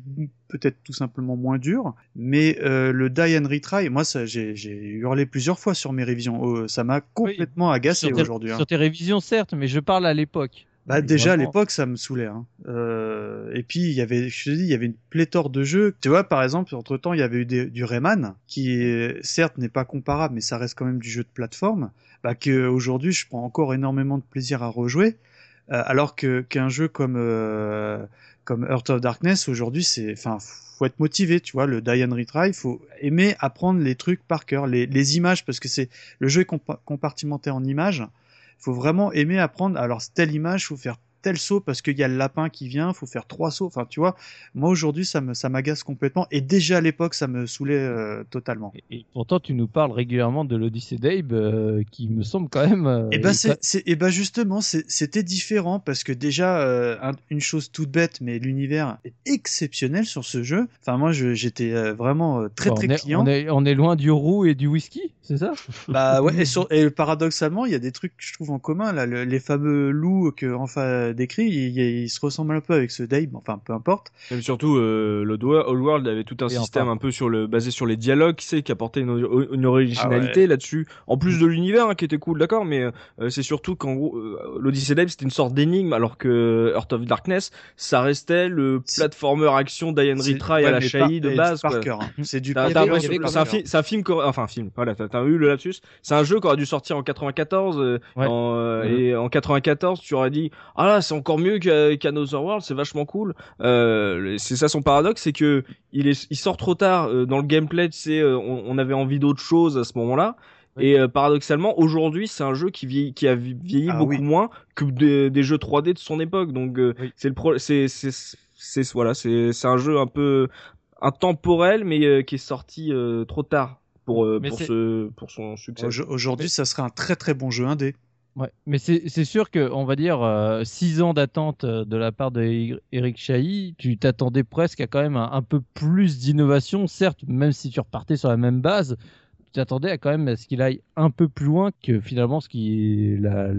Speaker 3: peut-être tout simplement moins dur, mais euh, le Die and Retry, moi ça, j'ai j'ai hurlé plusieurs fois sur mes révisions. Oh, ça m'a complètement agacé aujourd'hui. hein.
Speaker 1: sur tes révisions, certes, mais je parle à l'époque.
Speaker 3: Bah déjà à l'époque ça me saoulait. Hein. Euh, et puis il y avait, je te dis, il y avait une pléthore de jeux. Tu vois par exemple entre temps il y avait eu des- du Rayman qui est- certes n'est pas comparable mais ça reste quand même du jeu de plateforme. Bah que aujourd'hui je prends encore énormément de plaisir à rejouer. Euh, alors que qu'un jeu comme euh, comme Heart of Darkness aujourd'hui c'est, enfin faut être motivé. Tu vois le Die and Retry, il faut aimer apprendre les trucs par cœur, les, les images parce que c'est le jeu est compa- compartimenté en images faut vraiment aimer apprendre. Alors, telle image, faut faire tel saut parce qu'il y a le lapin qui vient, faut faire trois sauts. Enfin, tu vois, moi aujourd'hui, ça me, ça m'agace complètement. Et déjà à l'époque, ça me saoulait euh, totalement.
Speaker 1: Et, et pourtant, tu nous parles régulièrement de l'Odyssée d'Abe, euh, qui me semble quand même. euh,
Speaker 3: Et ben,
Speaker 1: est
Speaker 3: c'est, c'est- et ben justement, c'était différent parce que déjà, euh, un- une chose toute bête, mais l'univers est exceptionnel sur ce jeu. Enfin, moi, je- j'étais vraiment très
Speaker 1: on
Speaker 3: très
Speaker 1: est,
Speaker 3: client.
Speaker 1: On est, on est loin du roux et du whisky, c'est ça? *laughs*
Speaker 3: Bah ouais, et, sur- et paradoxalement, il y a des trucs que je trouve en commun là, le- les fameux loups que enfin décrit, ils se ressemblent un peu avec ce Dave, enfin peu importe.
Speaker 2: Même surtout, euh, le World avait tout un
Speaker 1: Et
Speaker 2: système
Speaker 1: enfin.
Speaker 2: un peu sur le, basé sur les dialogues, sais, qui apportait une, une originalité
Speaker 3: Ah
Speaker 2: là-dessus. En plus de l'univers, hein, qui était cool, d'accord, mais euh, c'est surtout qu'en gros, euh, l'Odyssey d'Abe, c'était une sorte d'énigme, alors que Heart of Darkness, ça restait le
Speaker 3: C'est-
Speaker 2: platformer action Diane
Speaker 3: C'est-
Speaker 2: Retry
Speaker 3: ouais,
Speaker 2: à la
Speaker 3: par-
Speaker 2: de
Speaker 3: et
Speaker 2: base.
Speaker 3: hein. C'est du
Speaker 4: Il il
Speaker 2: C'est un, film- c'est enfin un film, voilà, t'as eu le lapsus. C'est un jeu qui aurait dû sortir en 94, euh,
Speaker 1: Ouais.
Speaker 2: en, euh, et en 94, tu aurais dit, ah là, c'est encore mieux qu'Another World, c'est vachement cool. Euh, c'est ça son paradoxe, c'est que il, est, il sort trop tard euh, dans le gameplay, tu sais, euh, on, on avait envie d'autre chose à ce moment-là. Et euh, paradoxalement, aujourd'hui, c'est un jeu qui, vieillit, qui a vi- vieilli
Speaker 3: Ah
Speaker 2: beaucoup
Speaker 3: oui.
Speaker 2: moins que des, des jeux 3D de son époque. Donc, euh,
Speaker 1: Oui.
Speaker 2: c'est le pro, c'est, c'est, c'est, voilà, c'est, c'est un jeu un peu intemporel, mais euh, qui est sorti trop tard pour, pour,
Speaker 1: c'est-
Speaker 2: ce, pour son succès.
Speaker 3: Aujo- Aujourd'hui, ça serait un très très bon jeu indé.
Speaker 1: Ouais, mais c'est sûr que on va dire 6 ans d'attente euh, de la part de E- Eric Chahi, tu t'attendais presque à quand même un, un peu plus d'innovation, certes, même si tu repartais sur la même base, tu t'attendais à quand même à ce qu'il aille un peu plus loin que finalement ce qui est la,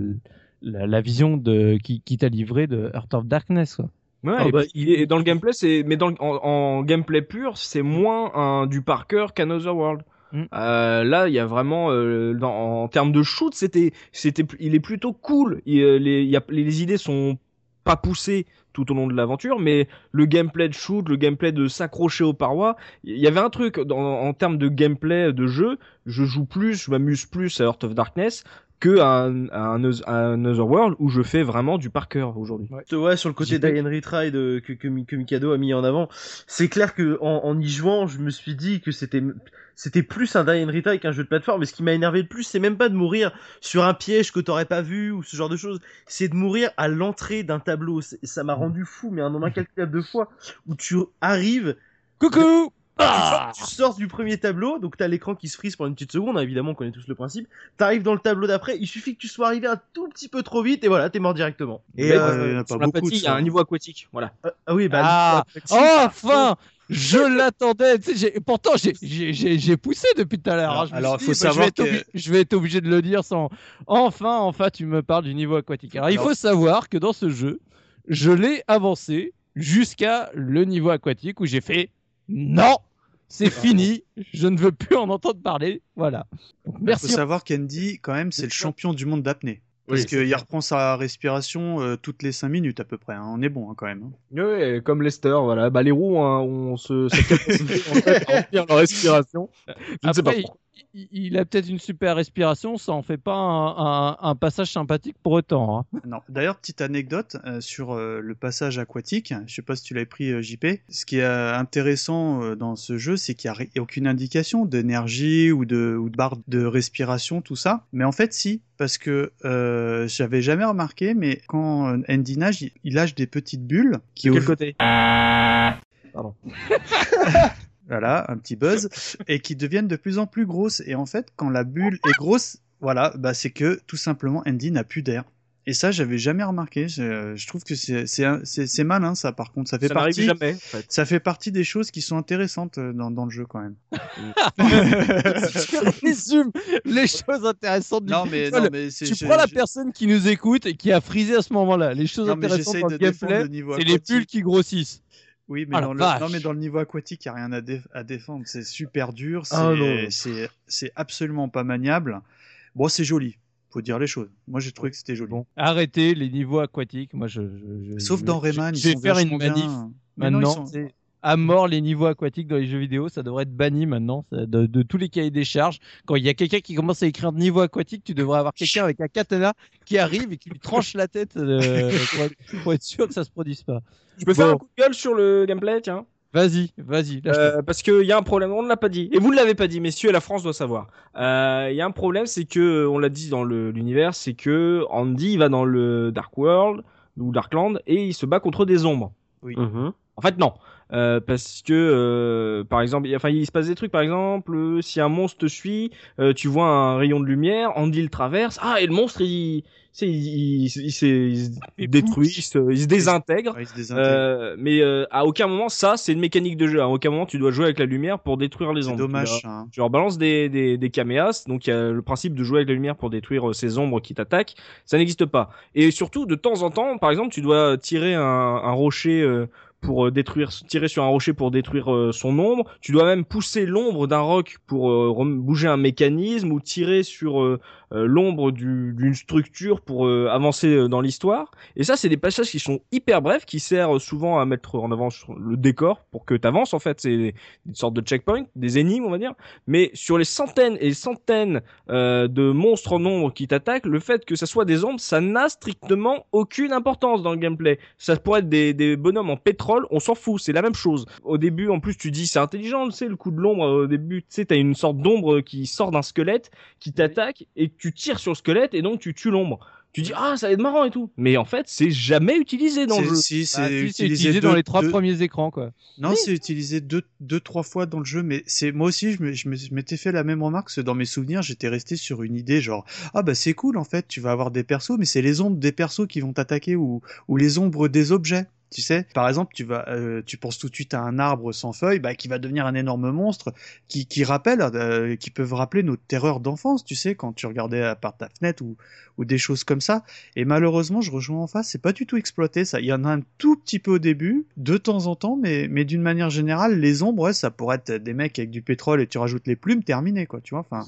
Speaker 1: la, la vision de qui, qui t'a livré de Heart of Darkness. Quoi.
Speaker 2: Ouais,
Speaker 3: Ah bah,
Speaker 2: puis, il est dans le gameplay, c'est mais dans le- en, en gameplay pur, c'est moins un, du par cœur qu'Another World.
Speaker 1: Mm.
Speaker 2: Euh, là, il y a vraiment euh, dans, en termes de shoot, c'était c'était il est plutôt cool. Il, euh, les, il y a, les idées sont pas poussées tout au long de l'aventure, mais le gameplay de shoot, le gameplay de s'accrocher aux parois, il y avait un truc dans, en termes de gameplay de jeu. Je joue plus, je m'amuse plus à Heart of Darkness que un, un, un Otherworld où je fais vraiment du par cœur aujourd'hui.
Speaker 5: Ouais, sur le côté and retry de, que, que, que Mikado a mis en avant, c'est clair que en, en y jouant, je me suis dit que c'était c'était plus un die and retry qu'un jeu de plateforme. Mais ce qui m'a énervé le plus, c'est même pas de mourir sur un piège que t'aurais pas vu ou ce genre de choses. C'est de mourir à l'entrée d'un tableau. Ça m'a rendu fou, mais un nombre incalculable de fois où tu arrives
Speaker 1: Coucou
Speaker 5: tu, sors, tu sors du premier tableau, donc t'as l'écran qui se frise pendant une petite seconde, hein, évidemment on connaît tous le principe. T'arrives dans le tableau d'après, il suffit que tu sois arrivé un tout petit peu trop vite et voilà, t'es mort directement. Et euh,
Speaker 3: il y en a
Speaker 2: un niveau aquatique. Voilà.
Speaker 5: ah, ah oui, bah
Speaker 1: Ah, Enfin Je l'attendais. tu sais, j'ai- Pourtant, j'ai- poussé depuis tout à l'heure. hein. Je
Speaker 3: Alors,
Speaker 1: suis
Speaker 3: faut
Speaker 1: bah, je
Speaker 3: savoir
Speaker 1: vais être
Speaker 3: que-
Speaker 1: Je vais être obligé de le dire sans. Enfin, enfin, tu me parles du niveau aquatique. Alors, il faut savoir que dans ce jeu, je l'ai avancé jusqu'à le niveau aquatique où j'ai fait non, c'est fini, je ne veux plus en entendre parler. Voilà. Donc,
Speaker 3: Il faut
Speaker 1: merci.
Speaker 3: savoir qu'Andy, quand même, c'est le champion du monde d'apnée. Parce
Speaker 2: Oui,
Speaker 3: qu'il reprend sa respiration euh, toutes les 5 minutes à peu près. hein. On est bon hein, quand même. hein.
Speaker 2: Ouais, comme Lester, voilà. Bah, les roues hein, cette capacité en fait, à remplir leur respiration. Je ne sais pas
Speaker 1: Après,
Speaker 2: pourquoi.
Speaker 1: Il, a peut-être une super respiration, ça en fait pas un, un- un passage sympathique pour autant. hein.
Speaker 3: Non. D'ailleurs, petite anecdote euh, sur euh, le passage aquatique. Je sais pas si tu l'as pris, euh, JP. Ce qui est intéressant euh, dans ce jeu, c'est qu'il n'y a, aucune indication d'énergie ou de, ou de barre de respiration, tout ça. Mais en fait, si. Parce que euh, j'avais jamais remarqué, mais quand Andy nage, il, il lâche des petites bulles qui
Speaker 2: De
Speaker 3: au-
Speaker 2: quel côté *laughs*
Speaker 3: Voilà, un petit buzz, *laughs* et qui deviennent de plus en plus grosses. Et en fait, quand la bulle est grosse, voilà, bah c'est que tout simplement Andy n'a plus d'air. Et ça, j'avais jamais remarqué. Je, je trouve que c'est malin ça. Par contre, ça fait
Speaker 2: Ça
Speaker 3: partie.
Speaker 2: jamais. En fait.
Speaker 3: Ça fait partie des choses qui sont intéressantes euh, dans, dans le jeu quand même. *laughs*
Speaker 1: tu résumes les choses intéressantes du
Speaker 3: non mais non mais
Speaker 1: Tu
Speaker 3: je-
Speaker 1: prends la
Speaker 3: je-
Speaker 1: personne qui nous écoute et qui a frisé à ce moment-là. Les choses
Speaker 3: non,
Speaker 1: intéressantes dans le gameplay, c'est les bulles qui grossissent.
Speaker 3: Oui, mais
Speaker 1: Ah,
Speaker 3: dans le
Speaker 1: vache.
Speaker 3: non mais dans le niveau aquatique, il y a rien à, dé- à défendre. C'est super dur. C'est
Speaker 5: Ah,
Speaker 3: c'est absolument pas maniable. Bon, c'est joli. Faut dire les choses. Moi, j'ai trouvé que c'était joli.
Speaker 1: Bon, arrêtez les niveaux aquatiques. Moi, je. je- je-
Speaker 3: Sauf
Speaker 1: je-
Speaker 3: dans Rayman,
Speaker 1: je
Speaker 3: ils
Speaker 1: vais
Speaker 3: sont
Speaker 1: faire une manif.
Speaker 3: bien. Mais non, ils
Speaker 1: Maintenant,
Speaker 3: sont-
Speaker 1: à mort les niveaux aquatiques dans les jeux vidéo. Ça devrait être banni maintenant de, de tous les cahiers des charges. Quand il y a quelqu'un qui commence à écrire niveau aquatique, tu devrais avoir quelqu'un avec un katana qui arrive et qui lui tranche la tête euh, pour, être, pour être sûr que ça se produise pas.
Speaker 2: Je peux faire un coup de gueule sur le gameplay, tiens.
Speaker 1: Vas-y, vas-y.
Speaker 2: Euh, parce qu'il y a un problème, on ne l'a pas dit. Et vous ne l'avez pas dit, messieurs, et la France doit savoir. Euh, Il y a un problème, c'est que, on l'a dit dans l'univers, c'est que Andy il va dans le Dark World, ou Darkland, et il se bat contre des ombres.
Speaker 3: Oui.
Speaker 2: Mhm. En fait, non. Euh, parce que, euh, par exemple, il- enfin, il se passe des trucs, par exemple, euh, si un monstre te suit, euh, tu vois un rayon de lumière, Andy le traverse, ah, et le monstre, il, il, il, il, il, détruit, il se, désintègre.
Speaker 3: Ouais, se désintègrent.
Speaker 2: Euh, mais euh, à aucun moment, ça, c'est une mécanique de jeu. À aucun moment, tu dois jouer avec la lumière pour détruire les ombres.
Speaker 3: dommage.
Speaker 2: Tu,
Speaker 3: hein.
Speaker 2: tu leur balances des, des, des caméas, donc il y a le principe de jouer avec la lumière pour détruire ces ombres qui t'attaquent. Ça n'existe pas. Et surtout, de temps en temps, par exemple, tu dois tirer un, un rocher. euh, pour euh, détruire, tirer sur un rocher pour détruire euh, son ombre. Tu dois même pousser l'ombre d'un roc pour euh, bouger un mécanisme ou tirer sur l'ombre du- d'une structure pour euh, avancer euh, dans l'histoire. Et ça, c'est des passages qui sont hyper brefs, qui servent souvent à mettre en avant le décor pour que tu avances. En fait, c'est une sorte de checkpoint, des énigmes, on va dire. Mais sur les centaines et centaines euh, de monstres en nombre qui t'attaquent, le fait que ça soit des ombres, ça n'a strictement aucune importance dans le gameplay. Ça pourrait être des, des bonhommes en pétrole, on s'en fout, c'est la même chose. Au début, en plus, tu dis c'est intelligent, tu sais, le coup de l'ombre. Au début, tu sais, t'as une sorte d'ombre qui sort d'un squelette, qui t'attaque, et tu tires sur le squelette, et donc tu tues l'ombre. Tu dis ah ça va être marrant et tout, mais en fait c'est jamais utilisé dans le jeu.
Speaker 3: Si,
Speaker 1: Bah,
Speaker 3: c'est
Speaker 1: si, c'est
Speaker 3: utilisé,
Speaker 1: dans les trois
Speaker 3: deux-
Speaker 1: premiers écrans, quoi.
Speaker 3: Non,
Speaker 2: Oui.
Speaker 3: c'est utilisé deux, deux, trois fois dans le jeu, mais c'est moi aussi, je me- je me- je m'étais fait la même remarque, parce que dans mes souvenirs, j'étais resté sur une idée genre ah bah c'est cool en fait, tu vas avoir des persos, mais c'est les ombres des persos qui vont t'attaquer ou, ou les ombres des objets. Tu sais, par exemple, tu vas, euh, tu penses tout de suite à un arbre sans feuilles, bah, qui va devenir un énorme monstre, qui, qui rappelle, euh, qui peuvent rappeler nos terreurs d'enfance, tu sais, quand tu regardais à part ta fenêtre ou, ou des choses comme ça. Et malheureusement, je rejoins en face, c'est pas du tout exploité ça. Il y en a un tout petit peu au début, de temps en temps, mais, mais d'une manière générale, les ombres, ouais, ça pourrait être des mecs avec du pétrole et tu rajoutes les plumes, terminé, quoi, tu vois. Enfin,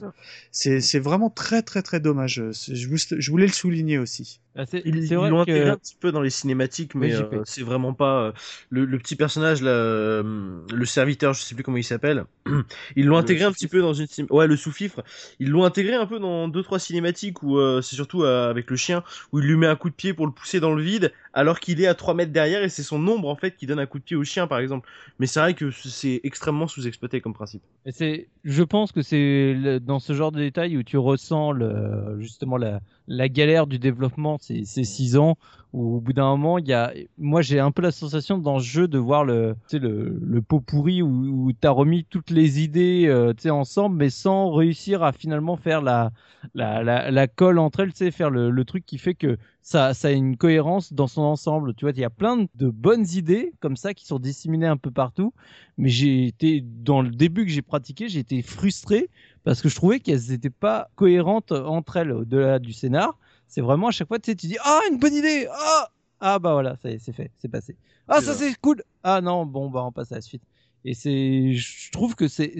Speaker 3: c'est, c'est vraiment très, très, très dommage. Je voulais le souligner aussi.
Speaker 1: Ah, c'est
Speaker 5: Ils
Speaker 1: c'est vrai
Speaker 5: l'ont intégré un petit peu dans les cinématiques, mais
Speaker 1: Oui,
Speaker 5: euh, c'est vraiment pas euh, le, le petit personnage là, euh, le serviteur, je sais plus comment il s'appelle. *clears throat* Ils l'ont
Speaker 2: Le
Speaker 5: intégré un petit peu dans une ouais le sous-fifre. Ils l'ont intégré un peu dans deux trois cinématiques où c'est surtout avec le chien où il lui met un coup de pied pour le pousser dans le vide alors qu'il est à 3 mètres derrière et c'est son ombre en fait qui donne un coup de pied au chien par exemple. Mais c'est vrai que c'est extrêmement sous-exploité comme principe.
Speaker 1: Et c'est, je pense que c'est dans ce genre de détails où tu ressens le, justement la, la galère du développement ces, ces six ans où au bout d'un moment il y a, moi j'ai un peu la sensation dans ce jeu de voir le, tu sais, le, le pot pourri où, où t'as remis toutes les idées, euh, tu sais, ensemble mais sans réussir à finalement faire la, la, la, la colle entre elles, tu sais, faire le, le truc qui fait que ça, ça a une cohérence dans son ensemble. Tu vois, il y a plein de bonnes idées comme ça qui sont disséminées un peu partout mais j'ai été dans le début que j'ai pratiqué, j'ai été frustré parce que je trouvais qu'elles n'étaient pas cohérentes entre elles au-delà du scénar. C'est vraiment à chaque fois tu sais, tu dis ah une bonne idée ah ah bah voilà ça y est c'est fait c'est passé. Ah ça c'est cool. Ah non bon bah on passe à la suite. Et c'est je trouve que c'est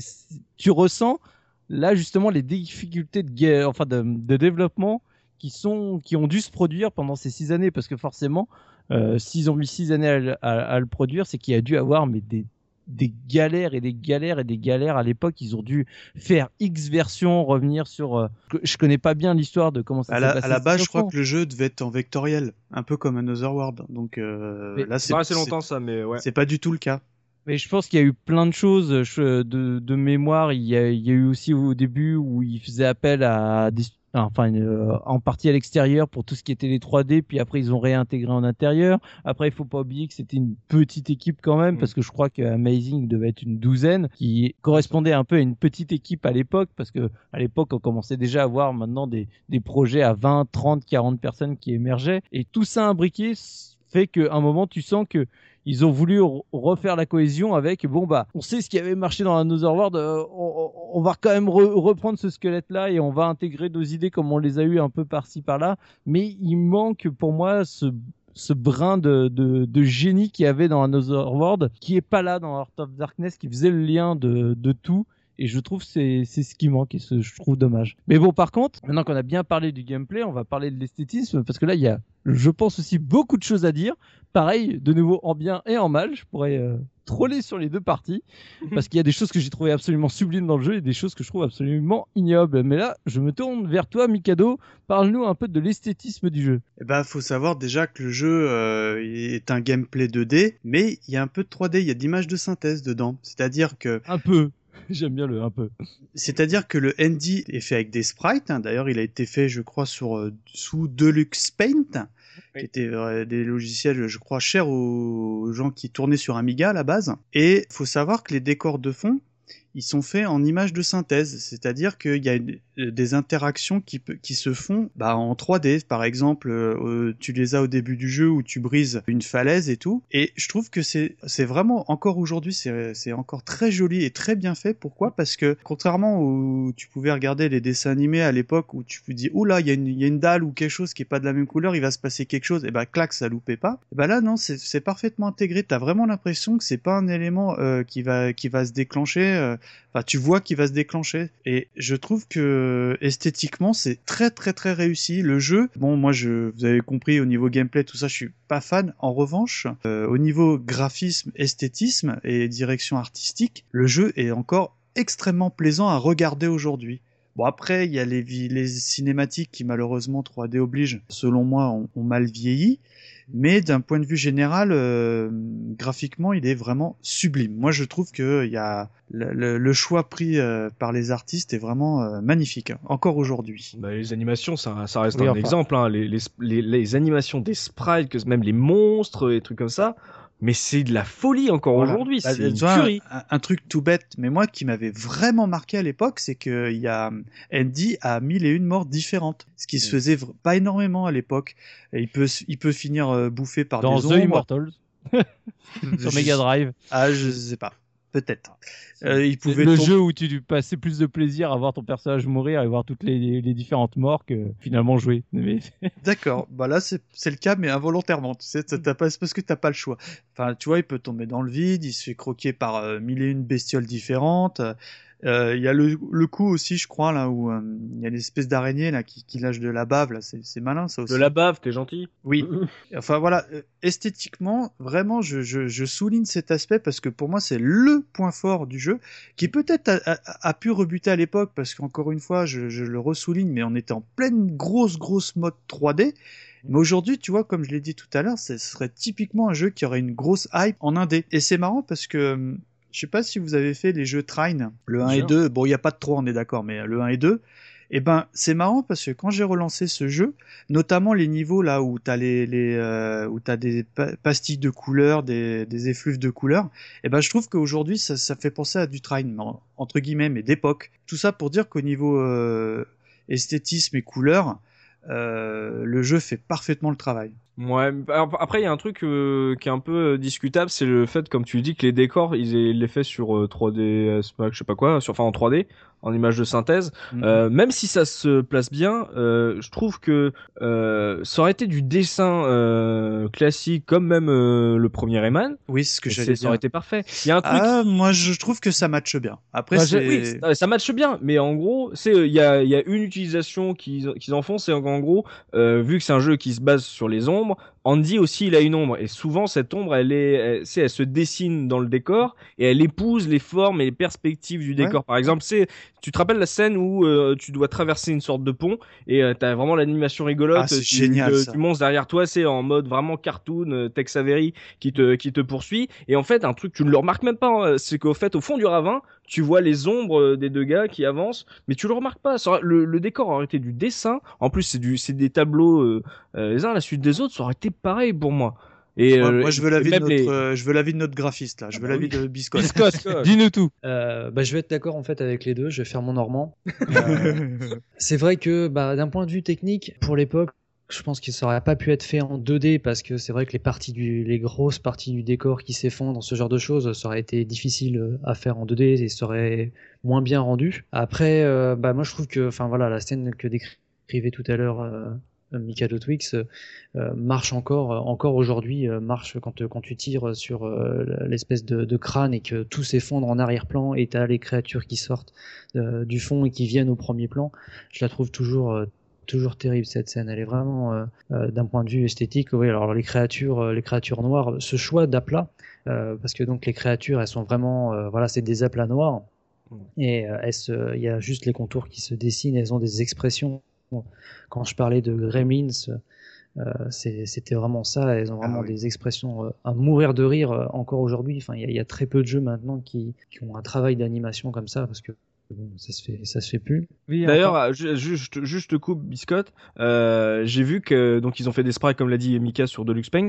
Speaker 1: tu ressens là justement les difficultés de enfin de, de développement qui sont qui ont dû se produire pendant ces six années. Parce que forcément euh, s'ils ont mis six années à, le- à- à le produire c'est qu'il y a dû avoir mais des des galères et des galères et des galères à l'époque ils ont dû faire X versions revenir sur euh, je connais pas bien l'histoire de comment ça
Speaker 3: À
Speaker 1: s'est
Speaker 3: la,
Speaker 1: passé
Speaker 3: à la base, je crois que le jeu devait être en vectoriel, un peu comme Another World. Donc euh,
Speaker 1: Mais
Speaker 3: là,
Speaker 2: C'est
Speaker 3: c'est
Speaker 2: pas assez
Speaker 3: c'est-
Speaker 2: longtemps ça, mais ouais.
Speaker 3: C'est pas du tout le cas.
Speaker 1: Mais je pense qu'il y a eu plein de choses je- de, de mémoire. Il y, a, il y a eu aussi au début où ils faisaient appel à des, enfin euh, en partie à l'extérieur pour tout ce qui était les 3D, puis après ils ont réintégré en intérieur. Après, il faut pas oublier que c'était une petite équipe quand même,
Speaker 2: Mm.
Speaker 1: parce que je crois que Amazing devait être une douzaine, qui correspondait un peu à une petite équipe à l'époque, parce que à l'époque on commençait déjà à avoir maintenant des, des projets à 20, 30, 40 personnes qui émergeaient, et tout ça imbriqué fait qu'à un moment tu sens que ils ont voulu re- refaire la cohésion avec bon bah on sait ce qui avait marché dans Another World euh, on, va quand même re- reprendre ce squelette là et on va intégrer nos idées comme on les a eu un peu par-ci par-là. Mais il manque pour moi ce ce brin de, de, de génie qu'il y avait dans Another World qui est pas là dans Heart of Darkness qui faisait le lien de, de tout et je trouve que c'est c'est ce qui manque et ce je trouve dommage. Mais bon par contre, maintenant qu'on a bien parlé du gameplay, on va parler de l'esthétisme parce que là il y a je pense aussi beaucoup de choses à dire. Pareil, de nouveau en bien et en mal, je pourrais euh, troller sur les deux parties parce qu'il y a des choses que j'ai trouvées absolument sublimes dans le jeu et des choses que je trouve absolument ignobles. Mais là, je me tourne vers toi Mikado, parle-nous un peu de l'esthétisme du jeu.
Speaker 3: Eh ben, faut savoir déjà que le jeu euh, est un gameplay 2D, mais il y a un peu de 3D, il y a d'images de synthèse dedans. C'est-à-dire que,
Speaker 1: Un peu. *laughs* J'aime bien le un peu.
Speaker 3: c'est-à-dire que le ND est fait avec des sprites. hein. D'ailleurs, il a été fait, je crois, sur euh, sous Deluxe Paint, qui étaient euh, des logiciels, je crois, chers aux gens qui tournaient sur Amiga à la base. Et faut savoir que les décors de fond, ils sont faits en images de synthèse, c'est-à-dire qu'il y a euh, des interactions qui, se font bah, en 3D. Par exemple, euh, euh, tu les as au début du jeu où tu brises une falaise et tout. Et je trouve que c'est vraiment, encore aujourd'hui, c'est encore très joli et très bien fait. Pourquoi? Parce que contrairement où tu pouvais regarder les dessins animés à l'époque où tu te dis, oh là, il y, a une- dalle ou quelque chose qui est pas de la même couleur, il va se passer quelque chose, et bah clac, ça loupait pas. Et bah là, non, c'est parfaitement intégré. T'as vraiment l'impression que c'est pas un élément qui va qui va se déclencher. Tu vois qu'il va se déclencher. Et je trouve que esthétiquement, c'est très très très réussi. Le jeu, bon, moi, je, vous avez compris au niveau gameplay, tout ça, je suis pas fan. En revanche, euh, au niveau graphisme, esthétisme et direction artistique, le jeu est encore extrêmement plaisant à regarder aujourd'hui. Bon après, il y a les, cinématiques qui malheureusement 3D oblige, selon moi, ont mal vieilli. Mais d'un point de vue général, euh, graphiquement, il est vraiment sublime. Moi, je trouve que il y a le, le- le choix pris euh, par les artistes est vraiment euh, magnifique, hein, encore aujourd'hui.
Speaker 2: Bah, les animations, ça, ça reste
Speaker 1: Oui,
Speaker 2: un
Speaker 1: enfin.
Speaker 2: exemple. Hein. Les, les, les, les animations des sprites, que même les monstres et trucs comme ça. Mais c'est de la folie encore
Speaker 3: Voilà.
Speaker 2: aujourd'hui.
Speaker 3: Bah,
Speaker 2: C'est une
Speaker 3: tu vois,
Speaker 2: tuerie.
Speaker 3: un, un truc tout bête, mais moi qui m'avait vraiment marqué à l'époque, c'est que il y a Andy a mille et une morts différentes, ce qui se faisait pas énormément à l'époque. Et Il peut, s- il peut finir euh, bouffé par
Speaker 1: Dans
Speaker 3: des
Speaker 1: The
Speaker 3: ombres.
Speaker 1: Immortals *laughs* sur Mega Drive.
Speaker 3: Ah, je sais pas. Peut-être. Euh, il
Speaker 1: C'est
Speaker 3: pouvait
Speaker 1: le jeu où tu passais plus de plaisir à voir ton personnage mourir et voir toutes les, les différentes morts que finalement jouer. *laughs* Mais
Speaker 3: D'accord. Bah là, c'est le cas, mais involontairement. Tu sais, t'as- t'as pas- c'est parce que t'as pas le choix. Enfin, tu vois, il peut tomber dans le vide, il se fait croquer par euh, mille et une bestioles différentes. Euh, Euh, Il y a le, le coup aussi, je crois, là où euh, il y a une espèce d'araignée là qui, qui lâche de la bave. Là, c'est c'est malin ça aussi.
Speaker 2: De la bave, t'es gentil.
Speaker 3: Oui. *laughs* Enfin voilà, euh, esthétiquement, vraiment, je, je, je souligne cet aspect parce que pour moi, c'est le point fort du jeu, qui peut-être a, a- a pu rebuter à l'époque parce qu'encore une fois, je, je le ressouligne, mais on était en pleine grosse grosse mode 3D. Mais aujourd'hui, tu vois, comme je l'ai dit tout à l'heure, ce serait typiquement un jeu qui aurait une grosse hype en indé. Et c'est marrant parce que je sais pas si vous avez fait les jeux Trine, le 1 et
Speaker 2: Sûr.
Speaker 3: 2. Bon, il n'y a pas de 3, on est d'accord, mais le 1 et 2. Et ben, c'est marrant parce que quand j'ai relancé ce jeu, notamment les niveaux là où t'as les, les euh, où t'as des pa- pastilles de couleurs, des, des effluves de couleurs, et ben je trouve qu'aujourd'hui ça, ça fait penser à du train entre guillemets mais d'époque. Tout ça pour dire qu'au niveau euh, esthétisme et couleurs, euh, le jeu fait parfaitement le travail.
Speaker 2: Ouais, après il y a un truc euh, qui est un peu euh, discutable, c'est le fait, comme tu dis, que les décors, ils les fait sur euh, 3D, Max, je sais pas quoi, sur, enfin en 3D, en image de synthèse.
Speaker 3: Mhm.
Speaker 2: Euh, même si ça se place bien, euh, je trouve que euh, ça aurait été du dessin euh, classique, comme même euh, le premier Rayman.
Speaker 3: oui, c'est ce que j'allais
Speaker 2: c'est- ça
Speaker 3: dire.
Speaker 2: aurait été parfait. Il y a un truc.
Speaker 3: Ah, moi je trouve que ça matche bien. Après
Speaker 2: Bah, oui, ça- ça matche bien, mais en gros, c'est euh, il y a, y a une utilisation qu'ils qu'ils en font, c'est en gros, euh, vu que c'est un jeu qui se base sur les ombres, Andy aussi il a une ombre et souvent cette ombre elle est, elle, elle se dessine dans le décor et elle épouse les formes et les perspectives du décor. Par exemple, c'est tu te rappelles la scène où euh, tu dois traverser une sorte de pont et euh, t'as vraiment l'animation rigolote
Speaker 3: Ah, c'est
Speaker 2: du,
Speaker 3: génial,
Speaker 2: de-
Speaker 3: ça.
Speaker 2: du monstre derrière toi, c'est en mode vraiment cartoon, euh, Tex Avery qui te qui te poursuit et en fait un truc tu ne le remarques même pas, hein, c'est qu'au fait au fond du ravin tu vois les ombres euh, des deux gars qui avancent, mais tu le remarques pas. Le, le décor aurait été du dessin. En plus, c'est du, c'est des tableaux euh, euh, les uns à la suite des autres. Ça aurait été pareil pour moi. Et
Speaker 3: moi,
Speaker 2: euh,
Speaker 3: moi, je veux l'avis de
Speaker 2: même
Speaker 3: notre
Speaker 2: les-
Speaker 3: euh, je veux l'avis de notre graphiste là, je
Speaker 2: Ah
Speaker 3: veux
Speaker 2: bah
Speaker 3: l'avis
Speaker 2: oui.
Speaker 3: de Biscotte.
Speaker 1: Biscotte, dis-nous tout.
Speaker 4: Euh, bah, je vais être d'accord en fait avec les deux. Je vais faire mon normand. *laughs* Euh, c'est vrai que bah, d'un point de vue technique, pour l'époque, je pense que ça aurait pas pu être fait en 2D parce que c'est vrai que les parties du, les grosses parties du décor qui s'effondrent, ce genre de choses, ça aurait été difficile à faire en 2D et ça aurait moins bien rendu. Après, euh, bah moi je trouve que, enfin voilà, la scène que décrivait tout à l'heure. Euh, Mikado Twix euh, euh, marche encore encore aujourd'hui marche quand quand tu tires sur l'espèce de, de crâne et que tout s'effondre en arrière-plan et t'as les créatures qui sortent du fond et qui viennent au premier plan. Je la trouve toujours toujours terrible cette scène. Elle est vraiment euh, euh, d'un point de vue esthétique oui alors les créatures euh, les créatures noires ce choix d'aplat parce que donc les créatures elles sont vraiment voilà c'est des aplats noirs. Et il y a juste les contours qui se dessinent elles ont des expressions quand je parlais de Gremlins euh, c'était vraiment ça elles ont vraiment
Speaker 3: Ah oui.
Speaker 4: des expressions euh, à mourir de rire euh, encore aujourd'hui enfin il y, a- il y a très peu de jeux maintenant qui, qui ont un travail d'animation comme ça parce que bon, ça se fait ça se fait plus
Speaker 1: Oui,
Speaker 2: D'ailleurs,
Speaker 1: enfin,
Speaker 2: euh, ju- juste, juste coupe biscotte. Euh, j'ai vu que donc ils ont fait des sprites comme l'a dit Mika sur Deluxe Paints.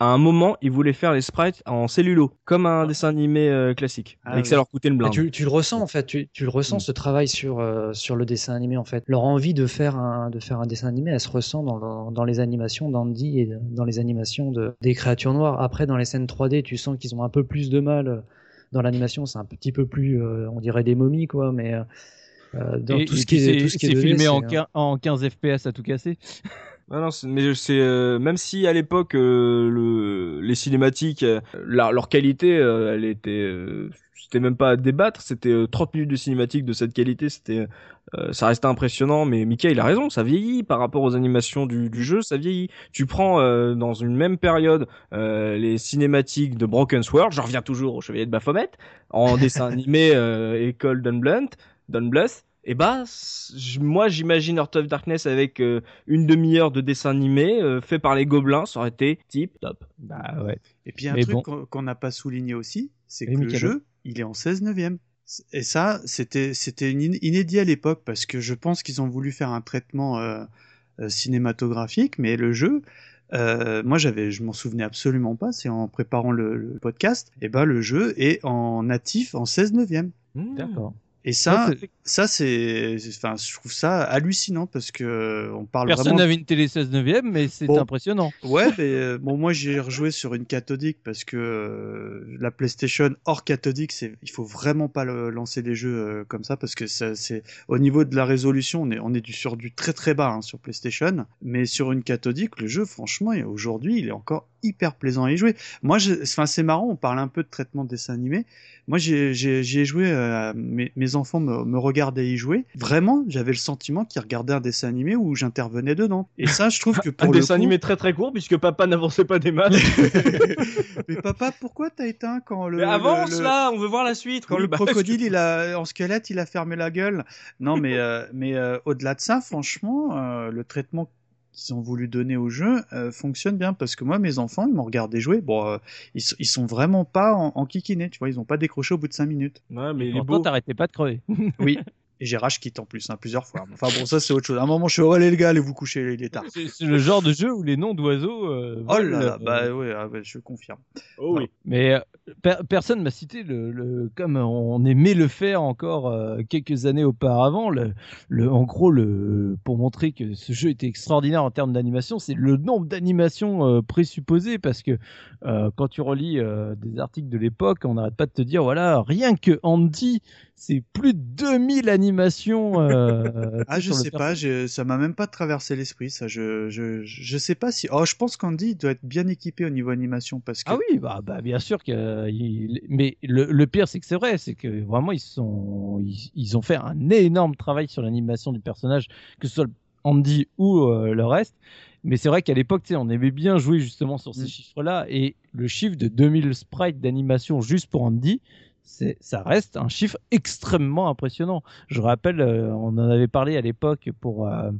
Speaker 2: À un moment, ils voulaient faire les sprites en cellulo, comme un dessin animé euh, classique,
Speaker 3: Ah
Speaker 2: et que ça leur coûtait une blinde.
Speaker 4: tu, tu le ressens en fait, tu, tu le ressens
Speaker 2: Mm.
Speaker 4: ce travail sur euh, sur le dessin animé en fait. Leur envie de faire un de faire un dessin animé, elle se ressent dans, dans, dans les animations d'Andy et dans les animations de des créatures noires. Après dans les scènes 3D, tu sens qu'ils ont un peu plus de mal euh, dans l'animation, c'est un petit peu plus euh, on dirait des momies quoi, mais euh, euh, dans
Speaker 1: et-
Speaker 4: tout
Speaker 1: et
Speaker 4: ce qui est tout ce qui est
Speaker 1: c'est
Speaker 4: 2D,
Speaker 1: filmé en, en 15 FPS à tout casser.
Speaker 2: Non, mais c'est euh, même si à l'époque euh, le, les cinématiques, euh, leur qualité, elle était, c'était même pas à débattre. C'était euh, 30 minutes de cinématique de cette qualité, c'était, ça restait impressionnant. Mais Mika, il a raison, ça vieillit par rapport aux animations du, jeu, ça vieillit. Tu prends dans une même période les cinématiques de Broken Sword, j'en reviens toujours au Chevalier de Baphomet, en dessin *laughs* animé école Dunblunt, Dunbluth. Et bah, c- j- moi j'imagine Heart of Darkness avec euh, une demi-heure de dessin animé euh, fait par les gobelins, ça aurait été tip top.
Speaker 1: Bah ouais.
Speaker 3: Et puis un
Speaker 1: Mais
Speaker 3: truc
Speaker 1: bon.
Speaker 3: qu'on n'a pas souligné aussi, c'est que le jeu, il est en 16 neuvième. Et ça, c'était c'était inédit à l'époque parce que je pense qu'ils ont voulu faire un traitement euh, cinématographique, mais le jeu, euh, moi j'avais, je m'en souvenais absolument pas. C'est en préparant le, le podcast, et ben le jeu est en natif en 16 neuvième.
Speaker 1: D'accord.
Speaker 3: Et ça,
Speaker 1: Ouais,
Speaker 3: ça c'est, enfin, je trouve ça hallucinant parce que euh, on parle
Speaker 1: Personne
Speaker 3: vraiment.
Speaker 1: n'avait une télé 16 neuvième, mais c'est
Speaker 3: Bon.
Speaker 1: impressionnant.
Speaker 3: Ouais, mais euh, bon, moi j'ai rejoué sur une cathodique parce que euh, la PlayStation hors cathodique, c'est, il faut vraiment pas le- lancer des jeux euh, comme ça parce que c'est au niveau de la résolution, on est, on est du, sur du très très bas hein, sur PlayStation, mais sur une cathodique, le jeu, franchement, aujourd'hui, il est encore hyper plaisant à y jouer. Moi, je, enfin, c'est marrant, on parle un peu de traitement de dessin animé. Moi, j'y ai joué, euh, mes, mes enfants me, me regardaient y jouer. Vraiment, j'avais le sentiment qu'ils regardaient un dessin animé où j'intervenais dedans. Et ça, je trouve *laughs* que pour
Speaker 2: Un
Speaker 3: le
Speaker 2: dessin
Speaker 3: coup-
Speaker 2: animé très très court puisque papa n'avançait pas des maths. *laughs* *laughs*
Speaker 3: Mais papa, pourquoi t'as éteint quand le,
Speaker 2: Mais avance
Speaker 3: le-
Speaker 2: là, on veut voir la suite.
Speaker 3: quand
Speaker 2: Oui,
Speaker 3: le
Speaker 2: bah,
Speaker 3: crocodile il a en squelette il a fermé la gueule non mais euh, mais euh, au-delà de ça franchement le traitement qu'ils ont voulu donner au jeu euh, fonctionne bien. Parce que moi mes enfants ils m'ont regardé jouer. Bon euh, ils, sont- ils sont vraiment pas en, en kikiné tu vois. Ils ont pas décroché au bout de 5 minutes.
Speaker 2: Ouais, mais il est
Speaker 1: Pourtant,
Speaker 2: beau.
Speaker 1: t'arrêtais pas de crever.
Speaker 3: oui *laughs* et j'ai rage quitte en plus hein, plusieurs fois enfin bon ça c'est autre chose à un moment je suis oh allez les gars allez vous coucher il est tard
Speaker 1: C'est le genre de jeu où les noms d'oiseaux. euh,
Speaker 3: oh là là
Speaker 1: euh,
Speaker 3: bah ouais, ah je confirme
Speaker 2: Oh oui.
Speaker 1: Mais euh, per- personne m'a cité le, le- comme on aimait le faire encore euh, quelques années auparavant. Le, le- en gros, le, pour montrer que ce jeu était extraordinaire en termes d'animation, c'est le nombre d'animations euh, présupposées parce que euh, quand tu relis euh, des articles de l'époque, on n'arrête pas de te dire voilà, rien que Andy, c'est plus de 2000 animations. euh, *laughs*
Speaker 3: Ah, je sais pas, je- ça m'a même pas traversé l'esprit, ça. Je, je, je sais pas si. Oh, je pense qu'Andy doit être bien équipé au niveau animation parce que.
Speaker 1: Ah oui, bah, bah, bien sûr que. il- Mais le, le pire, c'est que c'est vrai, c'est que vraiment ils sont, ils, ils ont fait un énorme travail sur l'animation du personnage, que ce soit Andy ou euh, le reste. Mais c'est vrai qu'à l'époque, on aimait bien jouer justement sur ces
Speaker 3: Mm.
Speaker 1: chiffres-là, et le chiffre de 2000 sprites d'animation juste pour Andy, ça reste un chiffre extrêmement impressionnant. Je rappelle, euh, on en avait parlé à l'époque pour euh,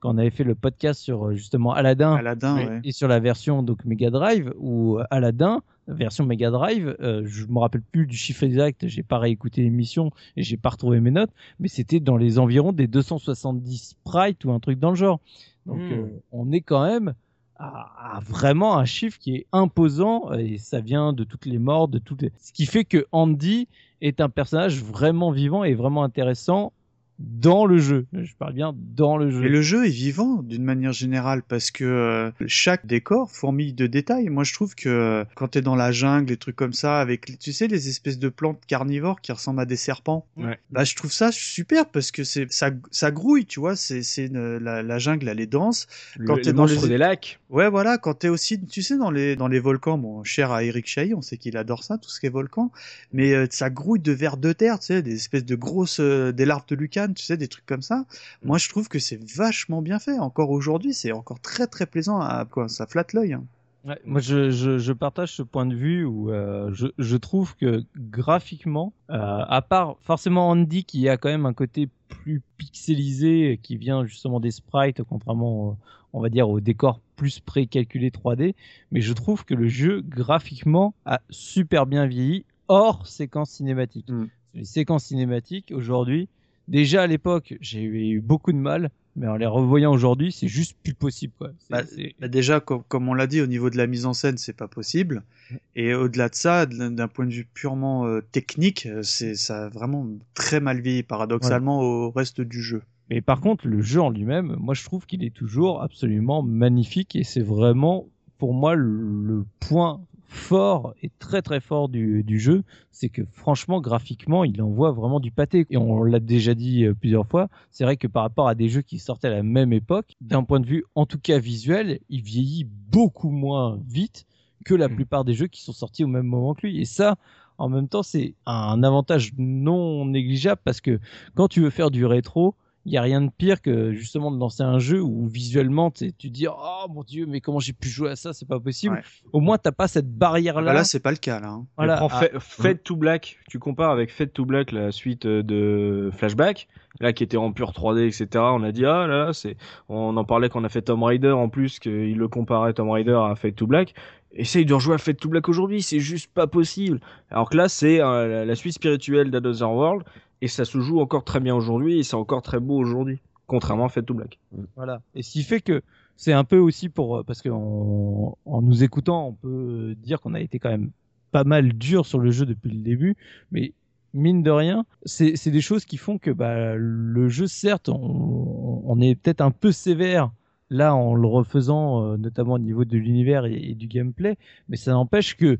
Speaker 1: quand on avait fait le podcast sur euh, justement Aladdin
Speaker 3: Aladdin,
Speaker 1: et-
Speaker 3: ouais.
Speaker 1: et sur la version donc Mega Drive ou Aladdin version Mega Drive euh, je me rappelle plus du chiffre exact j'ai pas réécouté l'émission et j'ai pas retrouvé mes notes mais c'était dans les environs des 270 sprites ou un truc dans le genre donc
Speaker 2: Hmm.
Speaker 1: on est quand même à, à vraiment un chiffre qui est imposant et ça vient de toutes les morts de toutes les... ce qui fait que Andy est un personnage vraiment vivant et vraiment intéressant dans le jeu je parle bien dans le jeu
Speaker 3: Et le jeu est vivant d'une manière générale parce que euh, chaque décor fourmille de détails. Moi, je trouve que euh, quand t'es dans la jungle, des trucs comme ça, avec, tu sais, les espèces de plantes carnivores qui ressemblent à des serpents,
Speaker 2: Ouais.
Speaker 3: bah, je trouve ça super parce que c'est ça, ça grouille, tu vois. C'est c'est une- la, la jungle, elle est dense. Quand
Speaker 2: Le,
Speaker 3: t'es
Speaker 2: le
Speaker 3: dans les-
Speaker 2: des lacs.
Speaker 3: Ouais, voilà, quand t'es aussi, tu sais, dans les, dans les volcans, bon, cher à Eric Chahi, on sait qu'il adore ça, tout ce qui est volcan, mais euh, ça grouille de vers de terre, tu sais, des espèces de grosses, euh, des larves de tu sais, des trucs comme ça. Moi, je trouve que c'est vachement bien fait. Encore aujourd'hui, c'est encore très très plaisant à, quoi, ça flatte l'œil. hein.
Speaker 1: Ouais, moi, je, je, je partage ce point de vue où euh, je, je trouve que graphiquement, euh, à part forcément Andy qui a quand même un côté plus pixelisé qui vient justement des sprites, contrairement, on va dire, au décor plus pré-calculé 3D, mais je trouve que le jeu graphiquement a super bien vieilli hors séquence cinématique.
Speaker 2: Mm.
Speaker 1: Les séquences cinématiques aujourd'hui, déjà à l'époque, j'ai eu beaucoup de mal. Mais en les revoyant aujourd'hui, c'est juste plus possible. Quoi.
Speaker 3: Bah, Bah, déjà, com- comme on l'a dit, au niveau de la mise en scène, c'est pas possible. Et au-delà de ça, d'un point de vue purement euh, technique, euh, c'est ça a vraiment très mal vieilli, paradoxalement, au reste du jeu.
Speaker 1: Mais par contre, le jeu en lui-même, moi je trouve qu'il est toujours absolument magnifique et c'est vraiment pour moi le, le point fort et très très fort du, du jeu, c'est que franchement graphiquement il envoie vraiment du pâté. Et on l'a déjà dit euh, plusieurs fois, c'est vrai que par rapport à des jeux qui sortaient à la même époque, d'un point de vue en tout cas visuel, il vieillit beaucoup moins vite que la
Speaker 2: Mm.
Speaker 1: plupart des jeux qui sont sortis au même moment que lui. Et ça, en même temps, c'est un avantage non négligeable parce que quand tu veux faire du rétro, il y a rien de pire que justement de lancer un jeu où visuellement tu te dis oh mon dieu mais comment j'ai pu jouer à ça c'est pas possible
Speaker 3: Ouais.
Speaker 1: au moins t'as pas cette barrière
Speaker 3: Bah
Speaker 1: là
Speaker 3: là, c'est pas le cas, là. hein.
Speaker 1: voilà
Speaker 2: Prends
Speaker 1: Ah,
Speaker 2: Fade to Black, tu compares avec Fade to Black, la suite euh, de Flashback, là qui était en pure 3D, etc. On a dit, ah là là, c'est. On en parlait quand on a fait Tomb Raider en plus, qu'il le comparait Tomb Raider à Fade to Black. Essaye de rejouer à Fade to Black aujourd'hui, c'est juste pas possible. Alors que là, c'est euh, la- la suite spirituelle d'Another World, et ça se joue encore très bien aujourd'hui, et c'est encore très beau aujourd'hui, contrairement à Fade to Black.
Speaker 1: Voilà. Et ce qui fait que c'est un peu aussi pour euh, parce qu'en en nous écoutant, on peut dire qu'on a été quand même pas mal dur sur le jeu depuis le début, mais mine de rien, c'est c'est des choses qui font que bah, le jeu, certes, on, on est peut-être un peu sévère là en le refaisant, euh, notamment au niveau de l'univers et, et du gameplay, mais ça n'empêche que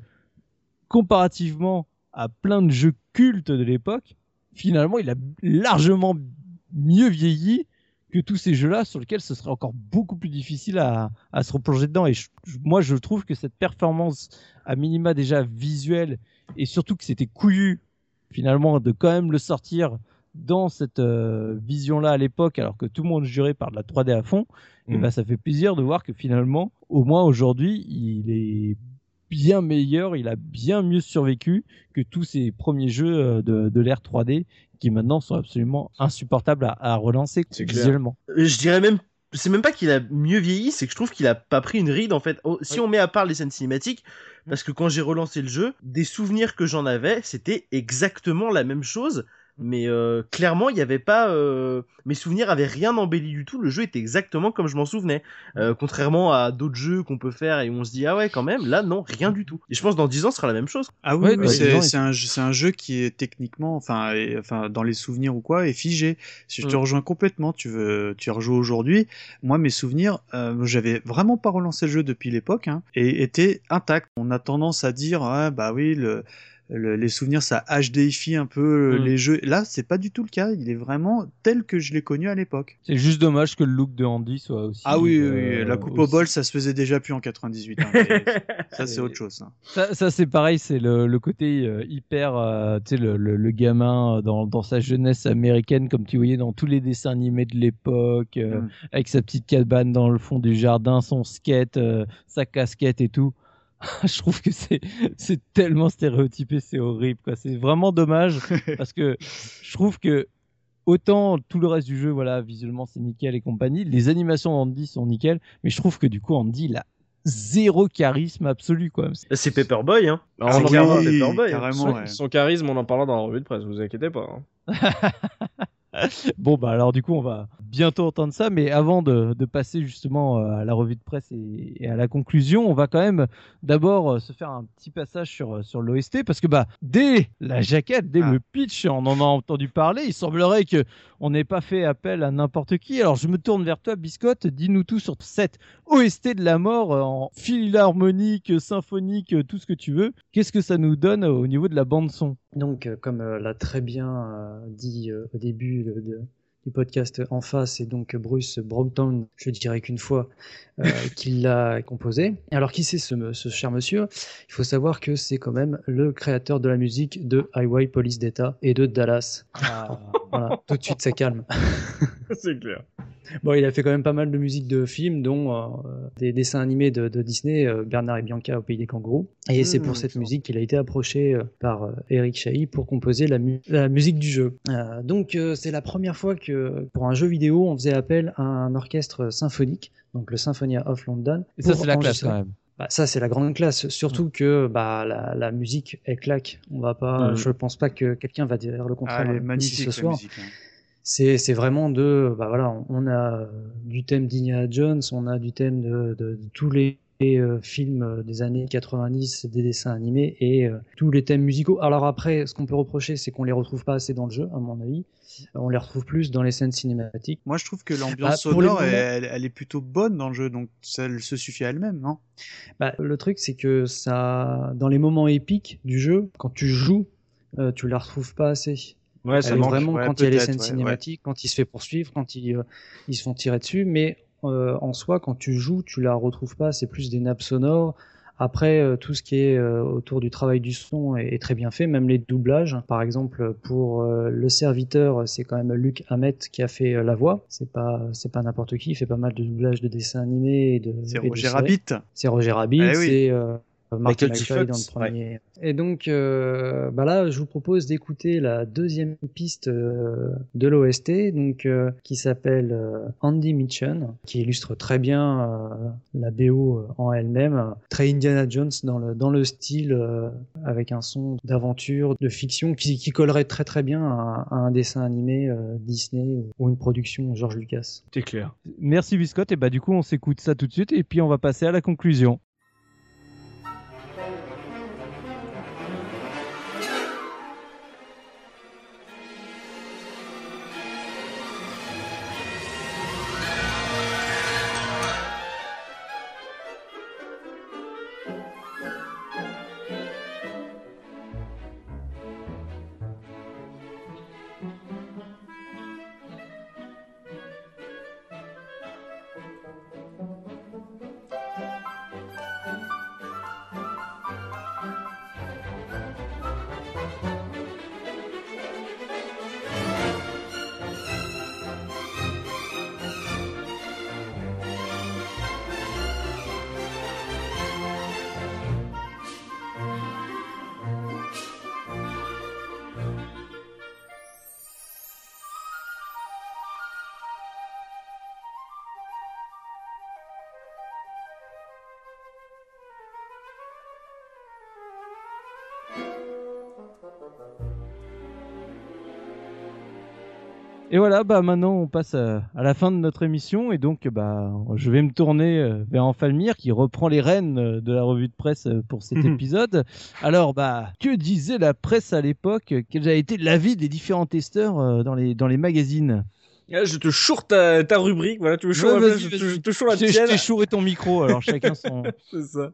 Speaker 1: comparativement à plein de jeux cultes de l'époque, finalement, il a largement mieux vieilli que tous ces jeux-là sur lesquels ce serait encore beaucoup plus difficile à, à se replonger dedans. Et je- moi, je trouve que cette performance à minima déjà visuelle et surtout que c'était couillu finalement de quand même le sortir dans cette euh, vision-là à l'époque, alors que tout le monde jurait par de la 3D à fond, et
Speaker 2: Mm.
Speaker 1: ben ça fait plaisir de voir que finalement, au moins aujourd'hui, il est bien meilleur, il a bien mieux survécu que tous ces premiers jeux euh, de, de l'ère 3D qui maintenant sont absolument insupportables à, à relancer visuellement.
Speaker 5: Euh, Je dirais même, c'est même pas qu'il a mieux vieilli, c'est que je trouve qu'il a pas pris une ride en fait. Oh, Si on met à part les scènes cinématiques, parce que quand j'ai relancé le jeu, des souvenirs que j'en avais, c'était exactement la même chose. Mais euh, clairement, il n'y avait pas. euh, Mes souvenirs avaient rien embelli du tout. Le jeu était exactement comme je m'en souvenais. Euh, contrairement à d'autres jeux qu'on peut faire et où on se dit ah ouais quand même. Là non, rien du tout. Et je pense dans 10 ans, ce sera la même chose.
Speaker 3: Ah oui,
Speaker 1: Ouais, bah,
Speaker 3: c'est un, c'est un jeu qui est techniquement, enfin, et- enfin, dans les souvenirs ou quoi, est figé. Si je te
Speaker 5: Mm.
Speaker 3: rejoins complètement, tu veux, tu rejoues aujourd'hui. Moi, mes souvenirs, euh, j'avais vraiment pas relancé le jeu depuis l'époque, hein, et étaient intacts. On a tendance à dire, ah, bah oui, le, le- les souvenirs, ça HDifie un peu
Speaker 5: Mm.
Speaker 3: les jeux. Là, c'est pas du tout le cas. Il est vraiment tel que je l'ai connu à l'époque.
Speaker 1: C'est juste dommage que le look de Andy soit aussi.
Speaker 3: Ah oui,
Speaker 1: euh,
Speaker 3: oui, la coupe au bol, ça se faisait déjà plus en 98. hein, *laughs* ça, c'est autre chose. hein.
Speaker 1: Ça, ça, c'est pareil, c'est le, le côté euh, hyper, euh, tu sais, le, gamin euh, dans, dans sa jeunesse américaine, comme tu voyais dans tous les dessins animés de l'époque, euh,
Speaker 3: Mm.
Speaker 1: avec sa petite cabane dans le fond du jardin, son skate, euh, sa casquette et tout. *laughs* Je trouve que c'est c'est tellement stéréotypé, c'est horrible. quoi. C'est vraiment dommage *laughs* parce que je trouve que autant tout le reste du jeu, voilà, visuellement c'est nickel et compagnie, les animations d'Andy sont nickel, mais je trouve que du coup Andy il a zéro charisme absolu quoi.
Speaker 5: C'est Paperboy, hein. Ah, oui, Paperboy, hein.
Speaker 3: carrément,
Speaker 2: son,
Speaker 3: ouais.
Speaker 2: son charisme, on en parlera dans la revue de presse, vous inquiétez pas. hein. *laughs*
Speaker 1: Bon, bah alors du coup, on va bientôt entendre ça, mais avant de, de passer justement euh, à la revue de presse et, et à la conclusion, on va quand même d'abord euh, se faire un petit passage sur, euh, sur l'OST, parce que bah dès la jaquette, dès
Speaker 3: Ah.
Speaker 1: le pitch, on en a entendu parler, il semblerait que on n'ait pas fait appel à n'importe qui. Alors je me tourne vers toi, Biscotte, dis-nous tout sur cette OST de la mort en philharmonique, symphonique, euh, tout ce que tu veux. Qu'est-ce que ça nous donne au niveau de la bande son?
Speaker 4: Donc, comme l'a très bien dit au début de- du podcast en face, c'est donc Bruce Brompton, je dirais qu'une fois, qui l'a composé. Alors, qui c'est ce, ce cher monsieur? Il faut savoir que c'est quand même le créateur de la musique de Highway Police Data et de Dallas. *laughs* Voilà, tout de suite, ça calme. *laughs*
Speaker 2: c'est clair.
Speaker 4: Bon, il a fait quand même pas mal de musique de films, dont euh, des dessins animés de, de Disney, euh, Bernard et Bianca au pays des kangourous. Et c'est pour cette musique qu'il a été approché euh, par euh, Eric Chahi pour composer la, mu- la musique du jeu. Euh, donc euh, c'est la première fois que pour un jeu vidéo, on faisait appel à un orchestre symphonique, donc le Symphonia of London.
Speaker 1: Et ça, c'est la classe quand même.
Speaker 4: Bah, ça, c'est la grande classe. Surtout que bah, la, la musique, elle claque. On va pas. Je pense pas que quelqu'un va dire le
Speaker 3: Ah,
Speaker 4: contraire
Speaker 3: elle est
Speaker 4: ici
Speaker 3: magnifique
Speaker 4: ce soir.
Speaker 3: hein.
Speaker 4: C'est c'est vraiment de. Bah voilà, on- a du thème d'Indiana Jones, on a du thème de, de- de tous les euh, films euh, des années 90, des dessins animés et euh, tous les thèmes musicaux. Alors après, ce qu'on peut reprocher, c'est qu'on les retrouve pas assez dans le jeu, à mon avis. On les retrouve plus dans les scènes cinématiques.
Speaker 3: Moi, je trouve que l'ambiance
Speaker 4: Bah, les
Speaker 3: sonore,
Speaker 4: moments-
Speaker 3: elle, elle est plutôt bonne dans le jeu, donc ça elle se suffit à elle-même, non?
Speaker 4: Bah, le truc, c'est que ça, dans les moments épiques du jeu, quand tu joues, euh, tu la retrouves pas assez.
Speaker 2: Ouais, ça manque.
Speaker 4: vraiment
Speaker 3: ouais,
Speaker 4: quand il y a les scènes
Speaker 3: ouais,
Speaker 4: cinématiques, quand il se fait poursuivre, quand ils, euh, ils se font tirer dessus, mais euh, en soi, quand tu joues, tu la retrouves pas, c'est plus des nappes sonores. Après, euh, tout ce qui est euh, autour du travail du son est, est très bien fait, même les doublages. Par exemple, pour euh, le serviteur, c'est quand même Luc Hamet qui a fait euh, la voix. C'est pas, c'est pas n'importe qui. Il fait pas mal de doublages de dessins animés et de.
Speaker 3: C'est
Speaker 4: de
Speaker 3: Roger
Speaker 4: séries.
Speaker 3: Rabbit.
Speaker 4: C'est Roger Rabbit,
Speaker 3: Eh oui.
Speaker 4: c'est Martin
Speaker 5: Michael.
Speaker 4: McFly dans le premier. Et donc, euh, bah là, je vous propose d'écouter la deuxième piste euh, de l'OST, donc euh, qui s'appelle euh, Andy Mitchen, qui illustre très bien euh, la BO en elle-même, très Indiana Jones dans le dans le style, euh, avec un son d'aventure, de fiction, qui, qui collerait très très bien à, à un dessin animé euh, Disney ou une production George Lucas.
Speaker 2: C'est clair.
Speaker 1: Merci Biscotte. Et bah du coup, on s'écoute ça tout de suite et puis on va passer à la conclusion. Et voilà, bah maintenant on passe à, à la fin de notre émission. Et donc bah je vais me tourner euh, vers Enfalmir qui reprend les rênes euh, de la revue de presse euh, pour cet *laughs* épisode. Alors bah que disait la presse à l'époque? Quel a été l'avis des différents testeurs dans les dans les magazines?
Speaker 2: Je te choure ta, ta rubrique, voilà, tu me choures
Speaker 1: Ouais,
Speaker 2: la je, je te choure la
Speaker 1: t'ai- je
Speaker 2: tienne.
Speaker 1: t'ai chouré ton micro, alors chacun son. *laughs*
Speaker 2: C'est ça.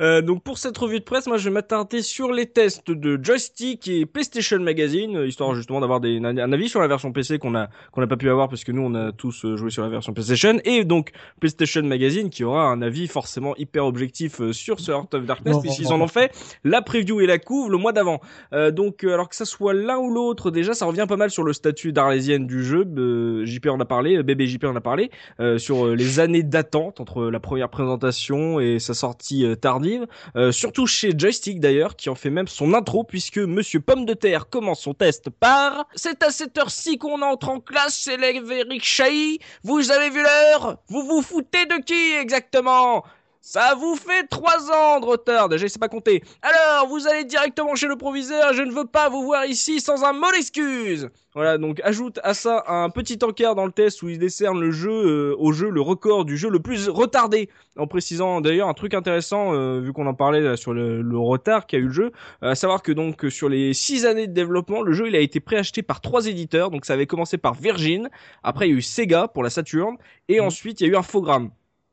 Speaker 2: Euh, donc pour cette revue de presse, moi je vais m'attarder sur les tests de joystick et PlayStation Magazine, histoire justement d'avoir des, un, avis sur la version PC qu'on a qu'on n'a pas pu avoir parce que nous on a tous euh, joué sur la version PlayStation et donc PlayStation Magazine qui aura un avis forcément hyper objectif euh, sur ce Heart of Darkness puisqu'ils en ont fait la preview et la couve le mois d'avant. Euh, donc euh, alors que ça soit l'un ou l'autre, déjà ça revient pas mal sur le statut d'arlésienne du jeu. Euh, JP en a parlé, euh, bébé JP en a parlé euh, sur euh, les années d'attente entre la première présentation et sa sortie tardive. Surtout chez Joystick d'ailleurs, qui en fait même son intro, puisque Monsieur Pomme de Terre commence son test par C'est à cette heure-ci qu'on entre en classe, c'est Eric Chahi. Vous avez vu l'heure? Vous vous foutez de qui exactement? Ça vous fait trois ans de retard, déjà il sait pas compter. Alors, vous allez directement chez le proviseur, je ne veux pas vous voir ici sans un mot d'excuse. Voilà, donc ajoute à ça un petit encart dans le test où il décerne le jeu euh, au jeu le record du jeu le plus retardé, en précisant d'ailleurs un truc intéressant euh, vu qu'on en parlait là, sur le, le retard qu'a eu le jeu, euh, à savoir que donc sur les six années de développement, le jeu il a été préacheté par trois éditeurs, donc ça avait commencé par Virgin, après il y a eu Sega pour la Saturn, et
Speaker 1: Mhm.
Speaker 2: ensuite il y a eu Infogrames.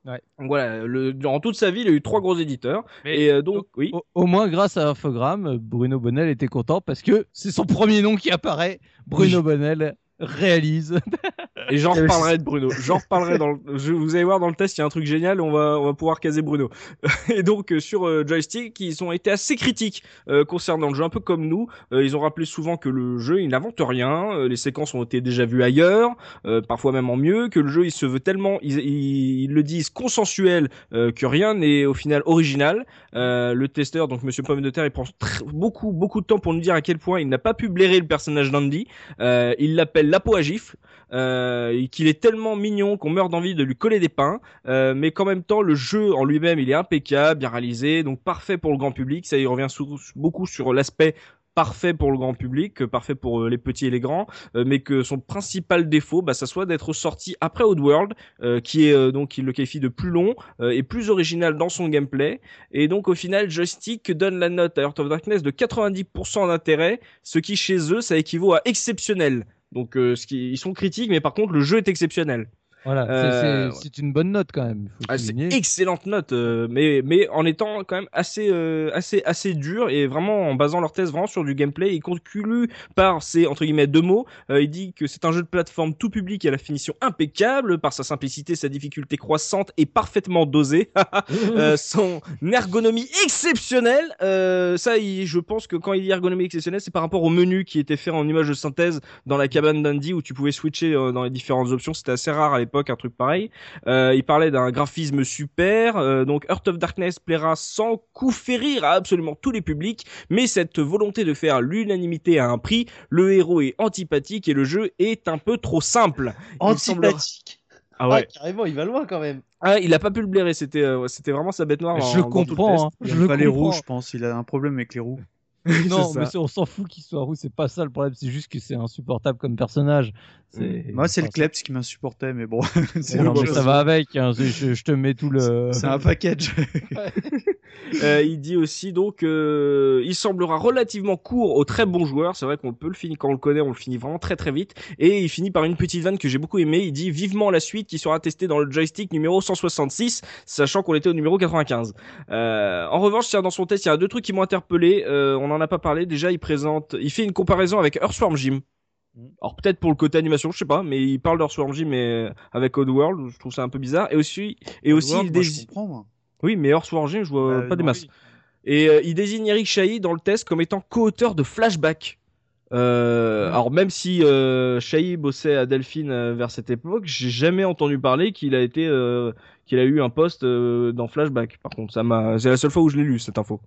Speaker 1: Ouais.
Speaker 2: Donc voilà, le, durant toute sa vie, il a eu trois gros éditeurs.
Speaker 1: Mais
Speaker 2: et euh, donc, oui.
Speaker 1: Au, au moins, grâce à Infogrames, Bruno Bonnel était content parce que c'est son premier nom qui apparaît. Bruno Bonnel réalise.
Speaker 2: Et j'en reparlerai de Bruno. J'en reparlerai dans le... je, vous allez voir dans le test, il y a un truc génial, on va, on va pouvoir caser Bruno. *laughs* Et donc, euh, sur euh, Joystick, ils ont été assez critiques euh, concernant le jeu, un peu comme nous. Euh, ils ont rappelé souvent que le jeu, il n'invente rien, euh, les séquences ont été déjà vues ailleurs, euh, parfois même en mieux, que le jeu, il se veut tellement, ils, ils, ils le disent, consensuel, euh, que rien n'est au final original. Euh, le testeur, donc Monsieur Pomme de Terre, il prend beaucoup, beaucoup de temps pour nous dire à quel point il n'a pas pu blairer le personnage d'Andy. Euh, il l'appelle la peau à gifle euh, qu'il est tellement mignon qu'on meurt d'envie de lui coller des pains, euh, mais qu'en même temps le jeu en lui-même il est impeccable, bien réalisé, donc parfait pour le grand public. Ça il revient sou- beaucoup sur l'aspect parfait pour le grand public, euh, parfait pour les petits et les grands, mais que son principal défaut, bah, ça soit d'être sorti après Oddworld, euh, qui est donc il le qualifie de plus long et plus original dans son gameplay. Et donc au final, Joystick donne la note à Heart of Darkness de 90% d'intérêt, ce qui chez eux ça équivaut à exceptionnel. Donc euh, ce qui, ils sont critiques, mais par contre le jeu est exceptionnel.
Speaker 1: Voilà, c'est-
Speaker 2: Euh,
Speaker 1: c'est c'est une bonne note quand même. faut
Speaker 2: Ah, c'est
Speaker 1: souligner.
Speaker 2: excellente note, euh, mais mais en étant quand même assez euh, assez assez dur et vraiment en basant leur thèse vraiment sur du gameplay. Il conclut par ces entre guillemets deux mots. Il dit que c'est un jeu de plateforme tout public à la finition impeccable par sa simplicité, sa difficulté croissante et parfaitement dosée. *laughs* *laughs* Son ergonomie exceptionnelle. Ça, il- je pense que quand il dit ergonomie exceptionnelle, c'est par rapport au menu qui était fait en image de synthèse dans la cabane d'Andy où tu pouvais switcher dans les différentes options. C'était assez rare à l'époque, un truc pareil. Euh, il parlait d'un graphisme super. euh, donc Heart of Darkness plaira sans coup férir à absolument tous les publics, mais cette volonté de faire l'unanimité à un prix, le héros est antipathique et le jeu est un peu trop simple. Semblera-
Speaker 5: Antipathique.
Speaker 2: Ah
Speaker 5: Ah,
Speaker 2: ouais.
Speaker 5: carrément, il va loin quand même.
Speaker 2: Ah, il a pas pu le blairer. C'était, euh, c'était vraiment sa bête noire.
Speaker 1: Je
Speaker 2: le
Speaker 1: comprends.
Speaker 2: test.
Speaker 1: hein,
Speaker 3: Il
Speaker 1: je le
Speaker 3: pas les
Speaker 1: comprends.
Speaker 3: roues, je pense. Il a un problème avec les roues. *laughs*
Speaker 1: Non, mais on s'en fout qu'il soit roux, c'est pas ça le problème, c'est juste que c'est insupportable comme personnage. C'est-
Speaker 3: Moi, c'est le Kleps qui m'insupportait, mais bon. *laughs* c'est
Speaker 1: ça va avec, hein, je, je te mets tout le.
Speaker 3: C'est un package. *laughs*
Speaker 2: Euh, il dit aussi donc, euh, il semblera relativement court aux très bons joueurs. C'est vrai qu'on peut le finir quand on le connaît, on le finit vraiment très très vite. Et il finit par une petite vanne que j'ai beaucoup aimée. Il dit vivement la suite qui sera testée dans le joystick numéro 166, sachant qu'on était au numéro 95. Euh, en revanche, tiens, dans son test, il y a deux trucs qui m'ont interpellé. Euh, on en a pas parlé. Déjà, il présente, il fait une comparaison avec Earthworm Jim. Alors peut-être pour le côté animation, je sais pas, mais il parle d'Earthworm Jim mais avec Oddworld, je trouve ça un peu bizarre. Et aussi, et aussi, il désigne. Oui, mais Earthworm Jim, je vois
Speaker 3: Bah,
Speaker 2: pas des masses.
Speaker 3: oui.
Speaker 2: Et euh, il désigne Eric Chahi dans le test comme étant co-auteur de Flashback. Euh, alors même si euh, Chahi bossait à Delphine euh, vers cette époque, j'ai jamais entendu parler qu'il a été qu'il a eu un poste dans Flashback. Par contre, ça m'a c'est la seule fois où je l'ai lu cette info.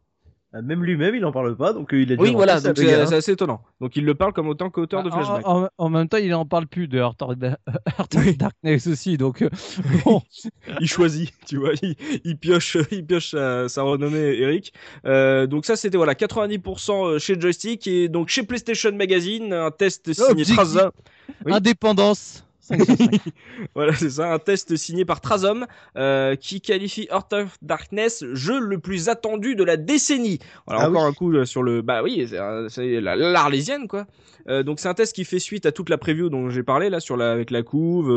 Speaker 5: Ah, Même lui-même, il en parle pas, donc euh, il a dû
Speaker 2: Oui, voilà, donc
Speaker 5: le
Speaker 2: c'est
Speaker 5: hein.
Speaker 2: assez étonnant. Donc il le parle comme autant qu'auteur de
Speaker 1: En-
Speaker 2: flashback.
Speaker 1: En, en même temps, il en parle plus de Heart of, *laughs* Heart of Darkness aussi, donc euh, *laughs* bon.
Speaker 2: il choisit, *laughs* tu vois, il, il pioche, il pioche sa, sa renommée, Eric. Euh, donc ça, c'était voilà 90% chez Joystick et donc chez PlayStation Magazine, un test signé
Speaker 1: Objectif.
Speaker 2: Traza. Oui.
Speaker 1: Indépendance. 5 sur 5.
Speaker 2: Voilà, c'est ça, un test signé par Trazom euh, qui qualifie Heart of Darkness jeu le plus attendu de la décennie. Voilà,
Speaker 5: Ah
Speaker 2: encore
Speaker 5: oui.
Speaker 2: un coup euh, sur le, bah oui, c'est l'Arlésienne quoi. Euh, donc c'est un test qui fait suite à toute la preview dont j'ai parlé là sur la avec la couve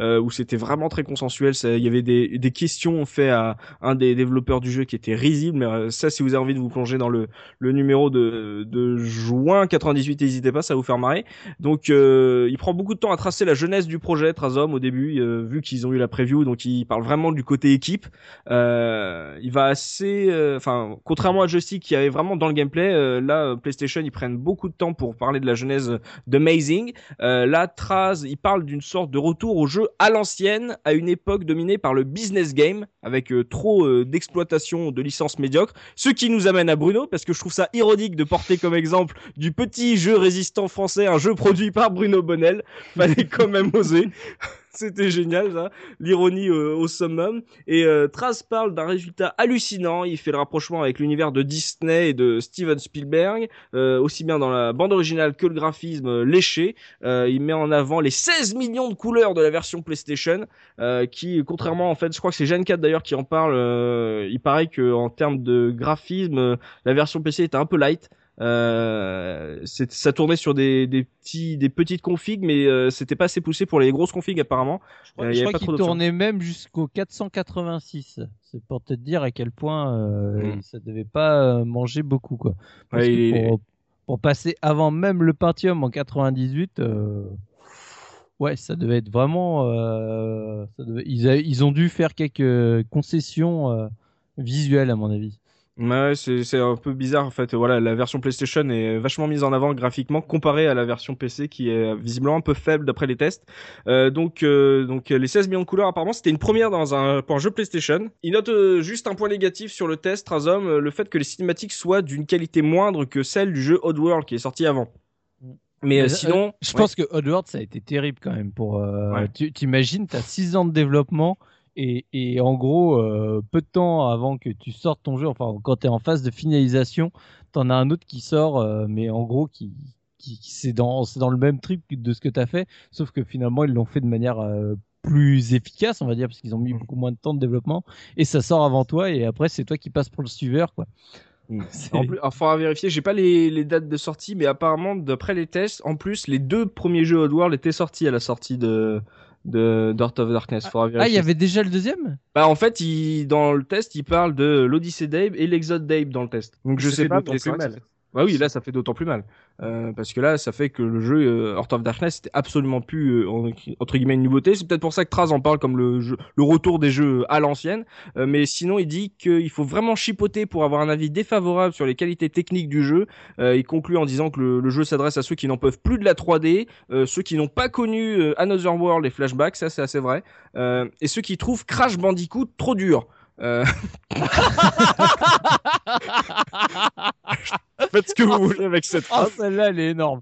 Speaker 2: euh, où c'était vraiment très consensuel. Il y avait des, des questions faites à un des développeurs du jeu qui était risible. Mais ça, si vous avez envie de vous plonger dans le, le numéro de, de juin 98, n'hésitez pas, ça va vous faire marrer. Donc il prend beaucoup de temps à tracer la jeunesse du projet Trazom au début, euh, vu qu'ils ont eu la preview, donc il parle vraiment du côté équipe. Euh, il va assez, euh, enfin contrairement à Joystick qui avait vraiment dans le gameplay, là PlayStation ils prennent beaucoup de temps pour parler de la genèse d'Amazing. Euh, là Traz il parle d'une sorte de retour au jeu à l'ancienne, à une époque dominée par le business game, avec trop d'exploitation de licences médiocres. Ce qui nous amène à Bruno, parce que je trouve ça ironique de porter comme exemple du petit jeu résistant français, un jeu produit par Bruno Bonnel. Fallait quand même *laughs* C'était génial, ça. L'ironie euh, au summum. Et euh, parle d'un résultat hallucinant. Il fait le rapprochement avec l'univers de Disney et de Steven Spielberg, euh, aussi bien dans la bande originale que le graphisme euh, léché. Il met en avant les 16 millions de couleurs de la version PlayStation, qui, contrairement, en fait, je crois que c'est Gen 4 d'ailleurs qui en parle. il paraît que en termes de graphisme, la version PC était un peu light. Euh, ça tournait sur des, des petits, des petites configs, mais euh, c'était pas assez poussé pour les grosses configs apparemment.
Speaker 1: Je crois,
Speaker 2: Euh,
Speaker 1: crois qu'il tournait même jusqu'au 486. C'est pour te dire à quel point euh,
Speaker 2: Mm.
Speaker 1: ça devait pas manger beaucoup quoi. Parce
Speaker 2: Ouais,
Speaker 1: que
Speaker 2: il est-
Speaker 1: pour, passer avant même le Pentium en 98, euh, ouais, ça devait être vraiment. ça devait- ils, a- ils ont dû faire quelques concessions visuelles à mon avis.
Speaker 2: Ouais, c'est un peu bizarre en fait. Voilà, la version PlayStation est vachement mise en avant graphiquement comparée à la version PC qui est visiblement un peu faible d'après les tests. Euh, donc, euh, donc euh, les 16 millions de couleurs apparemment c'était une première dans un pour un jeu PlayStation. Il note euh, juste un point négatif sur le test Razom, le fait que les cinématiques soient d'une qualité moindre que celle du jeu Oddworld qui est sorti avant. Mais euh, sinon,
Speaker 1: je
Speaker 2: ouais.
Speaker 1: pense que Oddworld ça a été terrible quand même pour. euh,
Speaker 2: Ouais.
Speaker 1: Tu t'imagines, t'as 6 ans de développement et, et en gros euh, peu de temps avant que tu sortes ton jeu, enfin quand t'es en phase de finalisation, t'en as un autre qui sort, euh, mais en gros qui, qui, qui- c'est dans le même trip de ce que t'as fait, sauf que finalement ils l'ont fait de manière euh, plus efficace, on va dire, parce qu'ils ont mis
Speaker 2: Mm.
Speaker 1: beaucoup moins de temps de développement et ça sort avant toi et après c'est toi qui passes pour le suiveur quoi. *laughs* C'est-
Speaker 2: En plus, il faudra vérifier. J'ai pas les, les dates de sortie, mais apparemment, d'après les tests, en plus, les deux premiers jeux Oddworld étaient sortis à la sortie de de of Darkness. Faudra
Speaker 1: Ah, il y avait déjà le deuxième?
Speaker 2: Bah en fait, il, dans le test, il parle de l'Odyssey d'Abe et l'Exode d'Abe dans le test. Donc je sais pas. mais
Speaker 5: plus mal.
Speaker 2: Bah oui, là ça fait d'autant plus mal Euh, parce que là, ça fait que le jeu euh, Heart of Darkness c'était absolument plus euh, en- entre guillemets une nouveauté. C'est peut-être pour ça que Traz en parle comme le jeu, le retour des jeux à l'ancienne. Euh, mais sinon, il dit qu'il faut vraiment chipoter pour avoir un avis défavorable sur les qualités techniques du jeu. Euh, il conclut en disant que le, jeu s'adresse à ceux qui n'en peuvent plus de la 3D, euh, ceux qui n'ont pas connu Another World et Flashback, ça c'est assez vrai, et ceux qui trouvent Crash Bandicoot trop dur. Euh... *laughs* Faites ce que vous voulez avec cette
Speaker 1: Ah
Speaker 2: phrase.
Speaker 1: celle-là elle est énorme.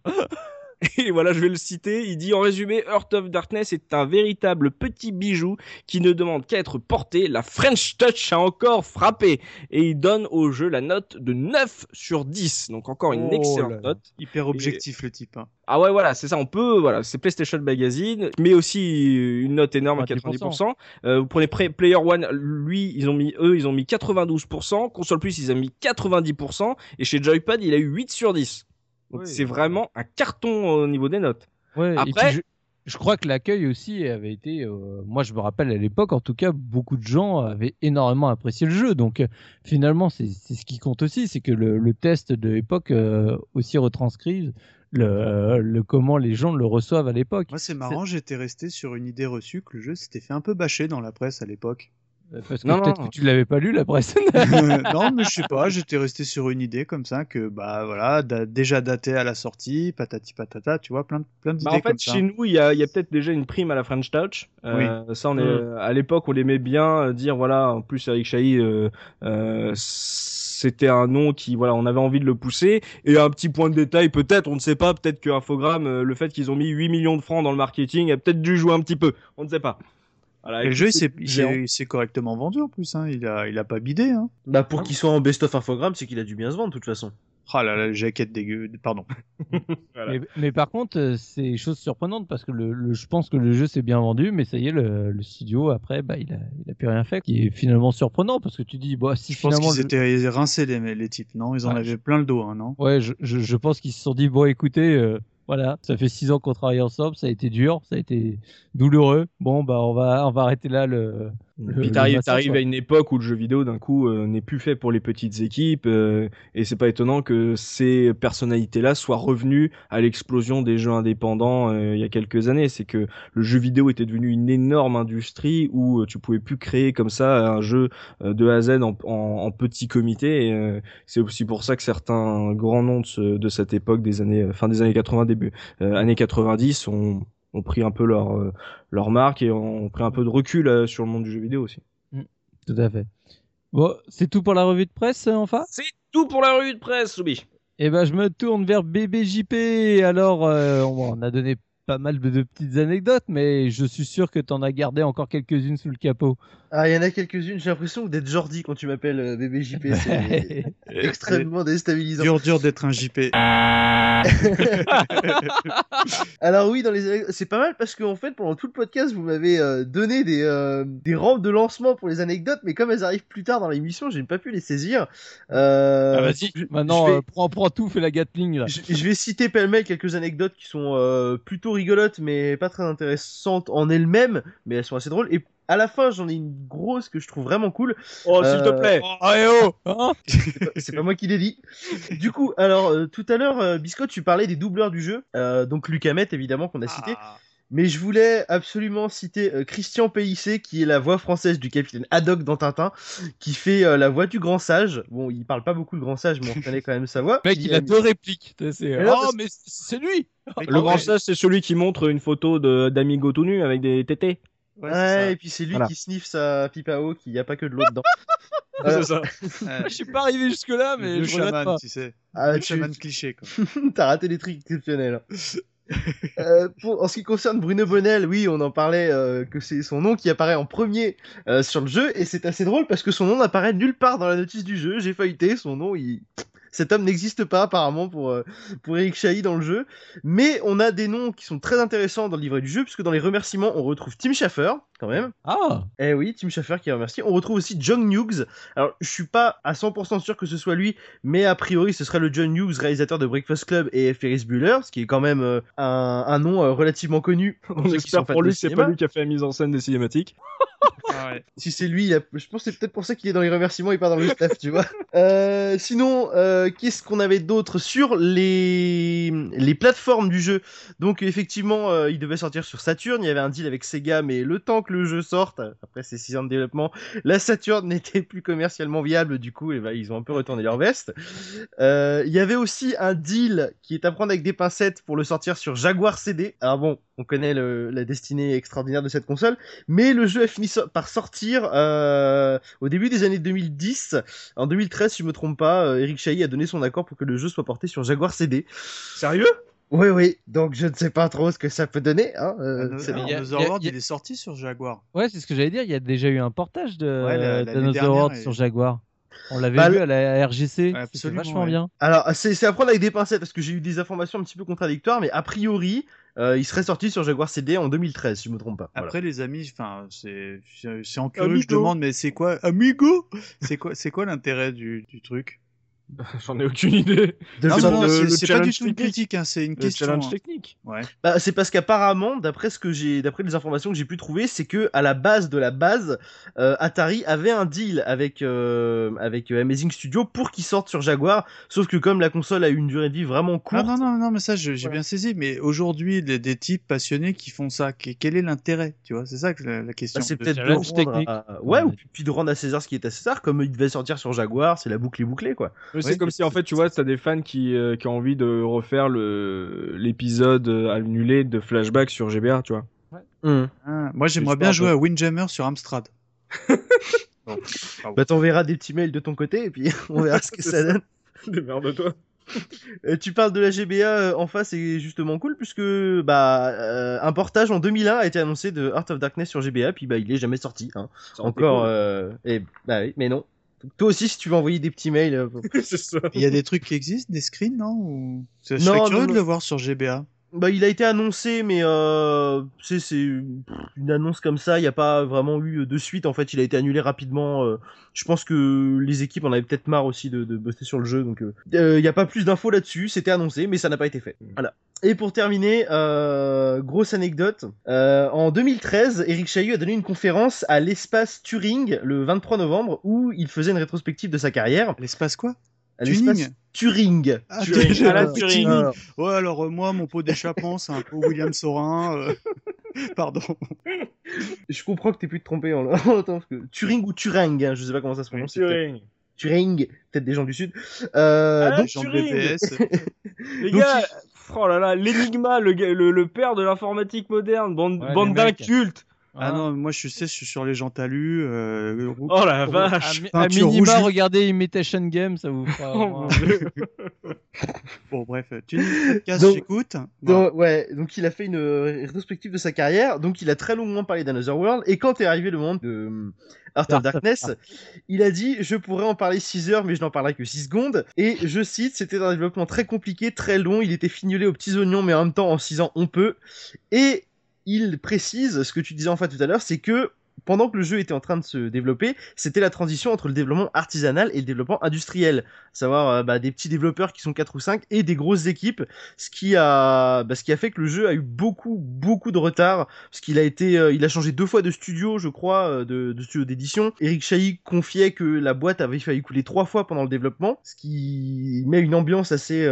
Speaker 2: Et voilà, je vais le citer. Il dit en résumé, Heart of Darkness est un véritable petit bijou qui ne demande qu'à être porté. La French Touch a encore frappé. Et il donne au jeu la note de 9 sur 10. Donc encore une
Speaker 1: Oh
Speaker 2: excellente
Speaker 1: là
Speaker 2: note.
Speaker 3: Hyper objectif le type. hein.
Speaker 2: Ah ouais, voilà, c'est ça. On peut, voilà, c'est PlayStation Magazine, mais aussi une note énorme à
Speaker 1: 90%.
Speaker 2: 90%. Euh, vous prenez Pre- Player One, lui, ils ont mis, eux, ils ont mis 92%. Console Plus, ils ont mis 90%. Et chez Joypad, il a eu 8 sur 10. Donc
Speaker 1: Oui,
Speaker 2: c'est vraiment un carton au niveau des notes.
Speaker 1: Ouais,
Speaker 2: Après-
Speaker 1: je, je crois que l'accueil aussi avait été, euh, moi je me rappelle à l'époque, en tout cas, beaucoup de gens avaient énormément apprécié le jeu. Donc euh, finalement, c'est ce qui compte aussi, c'est que le, le test de l'époque euh, aussi retranscrive le, le comment les gens le reçoivent à l'époque.
Speaker 3: Moi, c'est marrant, j'étais resté sur une idée reçue que le jeu s'était fait un peu bâcher dans la presse à l'époque.
Speaker 1: Euh, Parce que
Speaker 2: Non,
Speaker 1: peut-être que tu l'avais pas lu la presse. *laughs*
Speaker 3: non, mais je sais pas, j'étais resté sur une idée comme ça que bah voilà, da- déjà daté à la sortie, patati patata, tu vois, plein de plein d'idées
Speaker 2: Bah, en
Speaker 3: comme
Speaker 2: fait,
Speaker 3: ça.
Speaker 2: chez nous, il y a, il y a peut-être déjà une prime à la French Touch. Euh, Ça, on est,
Speaker 5: Mm.
Speaker 2: à l'époque, on aimait bien euh, dire, voilà, en plus, Eric Chahi, euh, euh, c'était un nom qui, voilà, on avait envie de le pousser. Et un petit point de détail, peut-être, on ne sait pas, peut-être que Infogrames, euh, le fait qu'ils ont mis 8 millions de francs dans le marketing, a peut-être dû jouer un petit peu. On ne sait pas. Voilà,
Speaker 3: Et le jeu, il s'est- correctement vendu en plus, hein. il, a, il a pas bidé. Hein.
Speaker 5: Bah, pour qu'il soit en best-of infogramme, c'est qu'il a dû bien se vendre, de toute façon.
Speaker 3: Ah là là, la jaquette dégueu, pardon. *laughs*
Speaker 2: Voilà.
Speaker 1: mais, mais par contre, euh, c'est chose surprenante parce que le, le- je pense que le jeu s'est bien vendu, mais ça y est, le, le studio après, bah, il a, il a plus rien fait. Qui est finalement surprenant parce que tu dis, bah, si
Speaker 3: Je pense
Speaker 1: finalement.
Speaker 3: qu'ils
Speaker 1: le-
Speaker 3: étaient rincés les, les types, non? Ils en
Speaker 1: Ah,
Speaker 3: avaient
Speaker 1: je-
Speaker 3: plein le dos, hein, non?
Speaker 1: Ouais, je, je, je pense qu'ils se sont dit, bon, écoutez, euh, voilà, ça fait six ans qu'on travaille ensemble, ça a été dur, ça a été douloureux. Bon, bah, on va, on va arrêter là le.
Speaker 2: Puis t'arrives, à une époque où le jeu vidéo d'un coup euh, n'est plus fait pour les petites équipes euh, et c'est pas étonnant que ces personnalités-là soient revenues à l'explosion des jeux indépendants euh, il y a quelques années. C'est que le jeu vidéo était devenu une énorme industrie où euh, tu pouvais plus créer comme ça un jeu euh, de A à Z en, en, en petit comité. Euh, c'est aussi pour ça que certains grands noms de, ce- de cette époque des années fin des années 80 début euh, années 90 ont ont pris un peu leur euh, leur marque et ont pris un peu de recul euh, sur le monde du jeu vidéo aussi.
Speaker 1: Tout à fait. Bon, c'est tout pour la revue de presse, euh, enfin
Speaker 2: C'est tout pour la revue de presse, Soubi.
Speaker 1: Eh ben, je me tourne vers BBJP. Alors, euh, on on a donné pas mal de, de petites anecdotes, mais je suis sûr que t'en as gardé encore quelques-unes sous le capot.
Speaker 5: Ah, il y en a quelques-unes, j'ai l'impression d'être Jordi quand tu m'appelles euh, bébé JP, c'est *laughs* extrêmement déstabilisant.
Speaker 3: Dur, dur d'être un JP. *laughs*
Speaker 5: Alors oui, dans les c'est pas mal parce qu'en fait, pendant tout le podcast, vous m'avez euh, donné des, euh, des rampes de lancement pour les anecdotes, mais comme elles arrivent plus tard dans l'émission, j'ai pas pu les saisir. Euh,
Speaker 1: Ah, vas-y,
Speaker 5: je-
Speaker 1: maintenant,
Speaker 5: vais-
Speaker 1: euh, prends, prends tout, fais la Gatling là.
Speaker 5: Je, je vais citer pêle-mêle quelques anecdotes qui sont euh, plutôt rigolotes mais pas très intéressantes en elles-mêmes, mais elles sont assez drôles. Et à la fin, j'en ai une grosse que je trouve vraiment cool.
Speaker 2: Oh,
Speaker 5: s'il te plaît.
Speaker 1: Oh, eh oh hein *laughs*
Speaker 5: C'est pas- C'est pas moi qui l'ai dit. Du coup, alors euh, tout à l'heure, euh, Biscotte, tu parlais des doubleurs du jeu, euh, donc Lucamet évidemment qu'on a cité.
Speaker 3: Ah.
Speaker 5: Mais je voulais absolument citer euh, Christian Péissé, qui est la voix française du capitaine Haddock dans Tintin, qui fait euh, la voix du grand sage. Bon, il parle pas beaucoup le grand sage, mais on reconnaît quand même sa voix.
Speaker 1: Mec, il a
Speaker 5: euh,
Speaker 1: deux répliques. C'est-
Speaker 5: Mais non,
Speaker 1: Oh, mais c'est lui
Speaker 3: Mais
Speaker 2: Le grand sage, c'est celui qui montre une photo de d'Amigo tout nu avec des tétés.
Speaker 3: Ouais,
Speaker 5: Ouais, et puis c'est lui
Speaker 2: Voilà.
Speaker 5: qui sniffe sa pipe à eau, qu'il n'y a pas que de l'eau dedans. *laughs*
Speaker 2: C'est ça.
Speaker 3: Ouais.
Speaker 1: Je suis pas arrivé jusque-là, mais
Speaker 3: le
Speaker 1: je
Speaker 3: chaman,
Speaker 1: pas.
Speaker 3: tu sais.
Speaker 5: Ah,
Speaker 3: le
Speaker 5: tu-
Speaker 3: chaman cliché, quoi. *laughs*
Speaker 5: T'as raté des trucs exceptionnels. *laughs* Euh, pour, en ce qui concerne Bruno Bonnel, oui, on en parlait euh, que c'est son nom qui apparaît en premier euh, sur le jeu, et c'est assez drôle parce que son nom n'apparaît nulle part dans la notice du jeu. J'ai feuilleté, son nom, il... cet homme n'existe pas apparemment pour, euh, pour Eric Chahi dans le jeu. Mais on a des noms qui sont très intéressants dans le livret du jeu, puisque dans les remerciements, on retrouve Tim Schafer, quand même.
Speaker 1: Ah
Speaker 5: Eh oui, Tim Schafer qui remercie. On retrouve aussi John Hughes. Alors, je suis pas à 100% sûr que ce soit lui, mais a priori, ce serait le John Hughes, réalisateur de Breakfast Club et Ferris Bueller, ce qui est quand même euh, un, un nom euh, relativement connu. *laughs*
Speaker 2: On espère pour lui c'est pas lui qui a fait la mise en scène des cinématiques.
Speaker 3: Ah.
Speaker 5: Si c'est lui, a- je pense que c'est peut-être pour ça qu'il est dans les remerciements et pas dans le staff, tu vois. *laughs* Euh, sinon, euh, qu'est-ce qu'on avait d'autre sur les les plateformes du jeu? Donc effectivement, euh, il devait sortir sur Saturn. Il y avait un deal avec Sega, mais le temps que le jeu sorte, après ces 6 ans de développement, la Saturn *laughs* n'était plus commercialement viable. Du coup, et ben, ils ont un peu retourné leur veste. Euh, Il y avait aussi un deal qui est à prendre avec des pincettes pour le sortir sur Jaguar CD. Alors bon, on connaît le- la destinée extraordinaire de cette console, mais le jeu a fini so- par sortir euh, au début des années 2010. En 2013, si je me trompe pas, euh, Eric Chahi a donné son accord pour que le jeu soit porté sur Jaguar CD.
Speaker 2: Sérieux?
Speaker 5: Oui, oui, donc je ne sais pas trop ce que ça peut donner. Hein, euh, c'est-
Speaker 1: y a-
Speaker 3: World,
Speaker 1: a-
Speaker 3: il est sorti sur Jaguar.
Speaker 1: Ouais, c'est ce que j'allais dire. Il y a déjà eu un portage de
Speaker 3: Ouais, la-
Speaker 1: World
Speaker 3: et-
Speaker 1: sur Jaguar. On l'avait
Speaker 5: Bah,
Speaker 1: vu à la RGC.
Speaker 3: Absolument,
Speaker 1: vachement
Speaker 3: ouais.
Speaker 1: bien.
Speaker 5: Alors, c'est c'est à prendre avec des pincettes parce que j'ai eu des informations un petit peu contradictoires, mais a priori, euh, il serait sorti sur Jaguar CD en 2013, si je me trompe pas. Voilà.
Speaker 3: Après, les amis, enfin, c'est c'est en curieux, je demande, mais c'est quoi Amigo? C'est quoi, c'est quoi l'intérêt du, du truc? *laughs*
Speaker 2: J'en ai aucune idée.
Speaker 3: Non,
Speaker 5: le-
Speaker 3: non, non,
Speaker 2: le-
Speaker 3: c'est pas du tout une critique, hein, c'est une
Speaker 2: Le
Speaker 3: question.
Speaker 2: challenge
Speaker 3: hein.
Speaker 2: technique.
Speaker 3: Ouais.
Speaker 5: Bah, c'est parce qu'apparemment, d'après ce que j'ai, d'après les informations que j'ai pu trouver, c'est que à la base de la base, euh, Atari avait un deal avec euh, avec euh, Amazing Studio pour qu'il sorte sur Jaguar. Sauf que comme la console a eu une durée de vie vraiment
Speaker 3: Ah
Speaker 5: courte,
Speaker 3: non, non, non, mais ça, j'ai
Speaker 5: Ouais.
Speaker 3: bien saisi. Mais aujourd'hui, des, des types passionnés qui font ça, que- quel est l'intérêt Tu vois, c'est ça que la, la question.
Speaker 5: bah, c'est peut-être de rendre
Speaker 1: technique.
Speaker 5: à- ouais,
Speaker 1: Ouais.
Speaker 5: ou puis, puis de rendre à César ce qui est à César, comme il devait sortir sur Jaguar, c'est la boucle est bouclée quoi.
Speaker 2: Mais c'est
Speaker 3: Oui,
Speaker 2: comme si en fait tu vois t'as des fans qui, euh, qui ont envie de refaire le l'épisode euh, annulé de Flashback sur GBA tu vois.
Speaker 3: Ah, moi, j'aimerais bien jouer à Windjammer sur Amstrad. *laughs*
Speaker 5: Bah t'enverras des petits mails de ton côté et puis *laughs* on verra ce que *laughs* ça donne.
Speaker 2: Démerde-toi.
Speaker 5: Euh, tu parles de la GBA euh, en face, c'est justement cool puisque bah euh, un portage en 2001 a été annoncé de Heart of Darkness sur GBA, puis bah il est jamais sorti. Hein. Encore, euh, et bah oui, mais non. Toi aussi, si tu veux envoyer des petits mails, euh. *laughs*
Speaker 3: Il y a des trucs qui existent, des screens, non Ou... Je
Speaker 5: Non,
Speaker 3: serais
Speaker 5: non,
Speaker 3: curieux de
Speaker 5: non.
Speaker 3: le voir sur GBA.
Speaker 5: Bah il a été annoncé, mais euh, c'est une annonce comme ça. Il n'y a pas vraiment eu de suite. En fait, il a été annulé rapidement. euh, je pense que les équipes en avaient peut-être marre aussi de, de bosser sur le jeu, donc euh, euh, il n'y a pas plus d'infos là-dessus. C'était annoncé, mais ça n'a pas été fait. Voilà. Et pour terminer, euh, grosse anecdote. Euh, en 2013, Eric Chahi a donné une conférence à l'espace Turing le 23 novembre où il faisait une rétrospective de sa carrière.
Speaker 3: L'espace quoi? Tuning
Speaker 5: Turing.
Speaker 3: Ah,
Speaker 2: Turing,
Speaker 3: Turing.
Speaker 2: à la
Speaker 3: Ah,
Speaker 2: Turing.
Speaker 5: Ah,
Speaker 3: Ouais, alors euh, moi, mon pot d'échappement, c'est un peu William Sorin. euh, *laughs* Pardon.
Speaker 5: je comprends que t'aies pu te tromper en *laughs* parce que Turing ou Turing, hein, je sais pas comment ça se prononce.
Speaker 2: Turing.
Speaker 5: Turing, peut-être des gens du sud. Euh,
Speaker 2: Ah,
Speaker 5: donc,
Speaker 2: Turing. *laughs* Les
Speaker 5: Donc,
Speaker 2: gars, oh là là, l'énigma, le, gars- le, le père de l'informatique moderne, bande,
Speaker 1: Ouais,
Speaker 2: d'incultes.
Speaker 3: Ah non, moi, je sais, je suis sur les gens talus. Euh,
Speaker 2: Oh la
Speaker 1: À,
Speaker 2: vache.
Speaker 1: à
Speaker 3: Peinture
Speaker 1: minima,
Speaker 3: rouge.
Speaker 1: regardez Imitation Game, ça vous fera.
Speaker 2: Oh. *laughs*
Speaker 3: Bon, bref, tu podcast, j'écoute.
Speaker 5: donc, ouais, donc il a fait une euh, rétrospective de sa carrière, donc il a très longuement parlé d'Another World, et quand est arrivé le moment de euh, Heart of
Speaker 1: of
Speaker 5: Darkness, il a dit Je pourrais en parler 6 heures, mais je n'en parlerai que 6 secondes. Et je cite C'était un développement très compliqué, très long, il était fignolé aux petits oignons, mais en même temps, en 6 ans, on peut. Et il précise ce que tu disais en fait tout à l'heure, c'est que pendant que le jeu était en train de se développer, c'était la transition entre le développement artisanal et le développement industriel. Savoir euh, bah, des petits développeurs qui sont 4 ou 5 et des grosses équipes, ce qui a, bah, ce qui a fait que le jeu a eu beaucoup, beaucoup de retard, parce qu'il a été, euh, il a changé deux fois de studio, je crois, euh, de, studio d'édition. Eric Chahi confiait que la boîte avait failli couler trois fois pendant le développement, ce qui met une ambiance assez,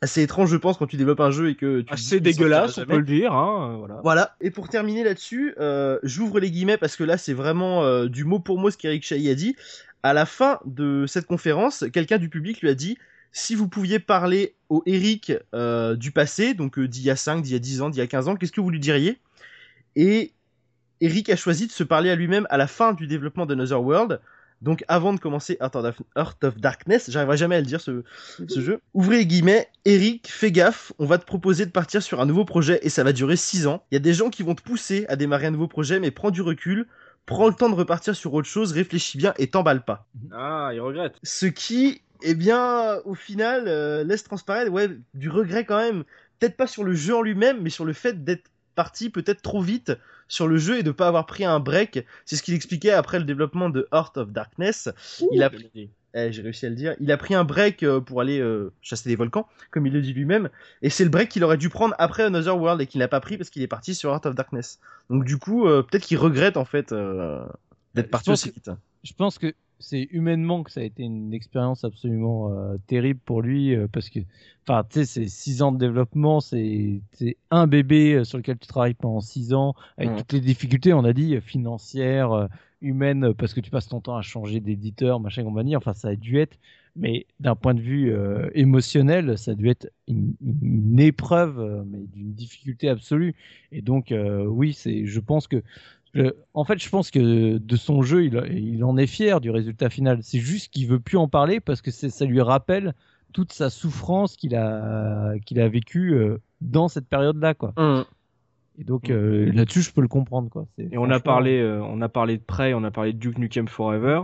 Speaker 5: assez étrange, je pense, quand tu développes un jeu et que tu
Speaker 2: Assez dégueulasse, on peut le dire. Hein, voilà.
Speaker 5: Voilà. Et pour terminer là-dessus, euh, j'ouvre les guillemets parce que là, c'est vraiment euh, du mot pour mot ce qu'Eric Chahi a dit. À la fin de cette conférence, quelqu'un du public lui a dit si vous pouviez parler au Eric euh, du passé, donc euh, d'il y a 5, d'il y a 10 ans, d'il y a 15 ans, qu'est-ce que vous lui diriez? Et Eric a choisi de se parler à lui-même à la fin du développement d'Another World. Donc avant de commencer Heart of, Heart of Darkness, j'arriverai jamais à le dire ce, ce jeu. Ouvrez les guillemets, Eric, fais gaffe, on va te proposer de partir sur un nouveau projet et ça va durer 6 ans. Il y a des gens qui vont te pousser à démarrer un nouveau projet, mais prends du recul, prends le temps de repartir sur autre chose, réfléchis bien et t'emballe pas.
Speaker 2: Ah, il regrette.
Speaker 5: Ce qui, eh bien, au final, euh, laisse transparaître ouais, du regret quand même. Peut-être pas sur le jeu en lui-même, mais sur le fait d'être parti peut-être trop vite sur le jeu et de pas avoir pris un break. C'est ce qu'il expliquait après le développement de Heart of Darkness. il a pris... eh, j'ai réussi à le dire. Il a pris un break euh, pour aller euh, chasser des volcans, comme il le dit lui-même. Et c'est le break qu'il aurait dû prendre après Another World et qu'il n'a pas pris parce qu'il est parti sur Heart of Darkness. Donc du coup, euh, peut-être qu'il regrette en fait euh, d'être
Speaker 1: Je
Speaker 5: parti aussi vite.
Speaker 1: Je pense que c'est humainement que ça a été une expérience absolument euh, terrible pour lui euh, parce que, enfin, tu sais, c'est six ans de développement, c'est un bébé euh, sur lequel tu travailles pendant six ans avec
Speaker 5: Mhm.
Speaker 1: toutes les difficultés, on a dit financières, humaines, parce que tu passes ton temps à changer d'éditeur, machin compagnie. Enfin, ça a dû être, mais d'un point de vue euh, émotionnel, ça a dû être une, une épreuve, mais d'une difficulté absolue. Et donc, oui, c'est, je pense que je- en fait, je pense que de son jeu, il, il en est fier du résultat final. C'est juste qu'il veut plus en parler parce que ça lui rappelle toute sa souffrance qu'il a qu'il a vécue euh, dans cette période-là, quoi.
Speaker 5: Hum.
Speaker 1: Et donc euh, là-dessus, je peux le comprendre, quoi.
Speaker 2: Et on a parlé, euh, on a parlé de Prey, on a parlé de Duke Nukem Forever.